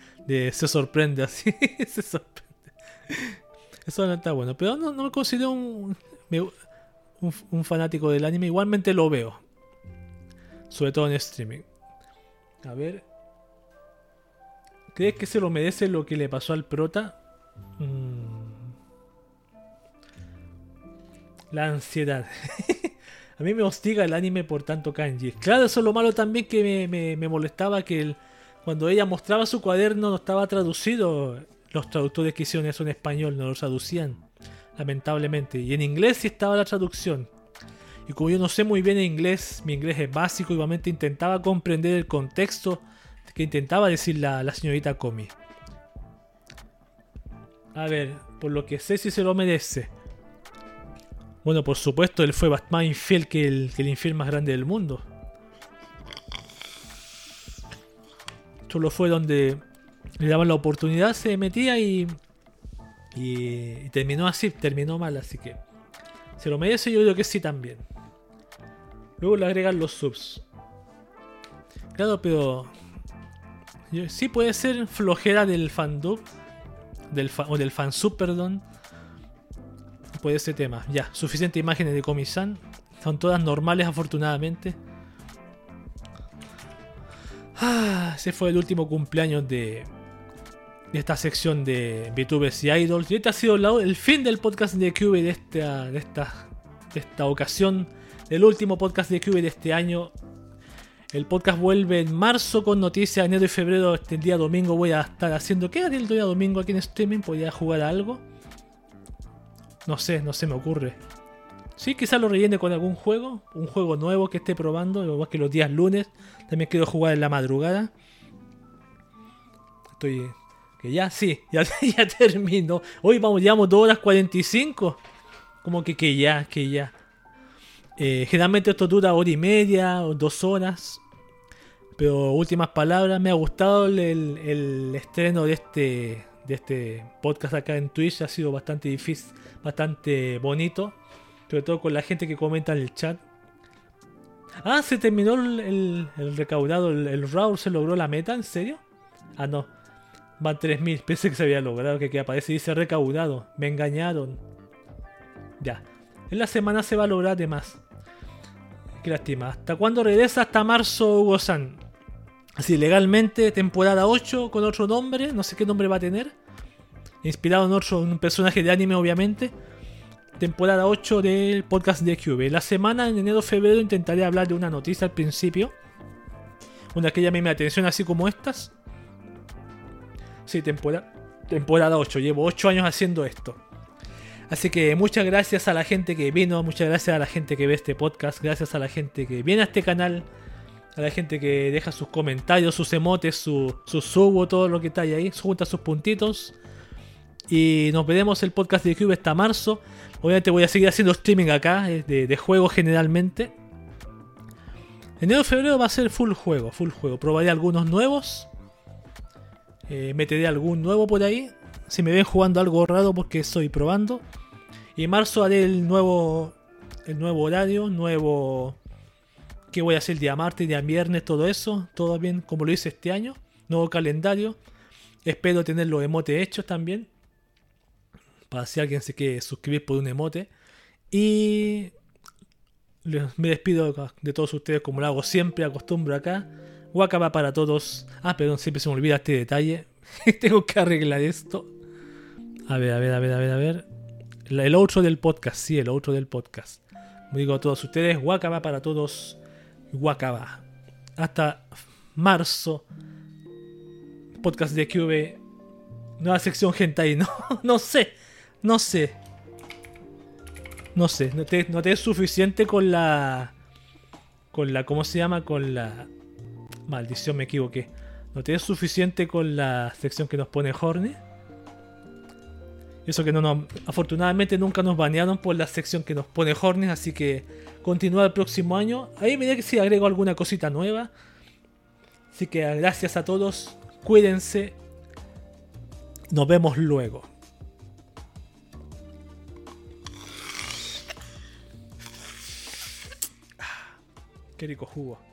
se sorprende así. se sorprende. Eso no está bueno. Pero no, me considero un, un, fanático del anime. Igualmente lo veo. Sobre todo en streaming. A ver. ¿Crees que se lo merece lo que le pasó al prota? Mm. La ansiedad. A mí me hostiga el anime por tanto kanji. Claro, eso es lo malo también que me, me molestaba que cuando ella mostraba su cuaderno no estaba traducido. Los traductores que hicieron eso en español no lo traducían, lamentablemente. Y en inglés sí estaba la traducción. Y como yo no sé muy bien inglés, mi inglés es básico, igualmente intentaba comprender el contexto que intentaba decir la, señorita Comi. A ver, por lo que sé si se lo merece. Bueno, por supuesto, él fue más infiel que el, que el infiel más grande del mundo. Solo fue donde le daban la oportunidad, se metía y, y, terminó así, terminó mal, así que se lo merece, yo creo que sí también. Luego le agregan los subs. Claro, pero sí puede ser flojera del fandub, del o del fansub, perdón. Puede ser tema. Ya, suficiente imágenes de Komi-san. Son todas normales, afortunadamente. Ah, ese fue el último cumpleaños de, esta sección de VTubers y Idols. Y este ha sido el, fin del podcast de QV de esta, de esta, de esta ocasión. El último podcast de QV de este año. El podcast vuelve en marzo con noticias. Enero y febrero, este día domingo, voy a estar haciendo. ¿Qué haré el día domingo aquí en streaming? ¿Podría jugar algo? No sé, no se me ocurre. Sí, quizás lo rellene con algún juego, un juego nuevo que esté probando, igual que los días lunes. También quiero jugar en la madrugada. Estoy. Que ya, sí, ya, ya termino. Hoy vamos, llevamos 2 horas 45. Como que, que ya, que ya. Eh, generalmente esto dura hora y media o dos horas. Pero últimas palabras, me ha gustado el, el estreno de este, de este podcast acá en Twitch. Ha sido bastante difícil, bastante bonito. Sobre todo con la gente que comenta en el chat. Ah, se terminó el, recaudado, el, el se logró la meta, ¿en serio? Ah, no. Van 3000, pensé que se había logrado, que, que aparece dice recaudado. Me engañaron. Ya. En la semana se va a lograr de más. Qué lástima. ¿Hasta cuándo regresa? Hasta marzo, Hugo San. Así, legalmente, temporada 8 con otro nombre. No sé qué nombre va a tener. Inspirado en otro un personaje de anime, obviamente temporada 8 del podcast de QB. La semana en enero-febrero intentaré hablar de una noticia al principio. Una que llame mi atención así como estas. Sí, temporada, temporada 8. Llevo 8 años haciendo esto. Así que muchas gracias a la gente que vino, muchas gracias a la gente que ve este podcast, gracias a la gente que viene a este canal, a la gente que deja sus comentarios, sus emotes, su, su subo, todo lo que está ahí, junta sus puntitos. Y nos veremos el podcast de Cube hasta marzo. Obviamente voy a seguir haciendo streaming acá, eh, de, de juegos generalmente. Enero febrero va a ser full juego, full juego. Probaré algunos nuevos. Eh, meteré algún nuevo por ahí. Si me ven jugando algo raro porque estoy probando. Y en marzo haré el nuevo. El nuevo horario, nuevo. ¿Qué voy a hacer día martes, día viernes, todo eso? Todo bien como lo hice este año. Nuevo calendario. Espero tener los emotes hechos también para si alguien se quiere suscribir por un emote. Y me despido de todos ustedes como lo hago siempre, acostumbro acá. Wakaba para todos. Ah, perdón, siempre se me olvida este detalle. Tengo que arreglar esto. A ver, a ver, a ver, a ver, a ver. El otro del podcast, sí, el otro del podcast. Me digo a todos ustedes, Wakaba para todos. Wakaba. Hasta marzo. Podcast de QV. Nueva sección hentai, no, no sé. No sé. No sé, no te, es suficiente con la. Con la. ¿Cómo se llama? Con la. Maldición, me equivoqué. No te es suficiente con la sección que nos pone Horny. Eso que no nos. Afortunadamente nunca nos banearon por la sección que nos pone Horny, así que continúa el próximo año. Ahí que si agrego alguna cosita nueva. Así que gracias a todos. Cuídense. Nos vemos luego. Qué rico jugo.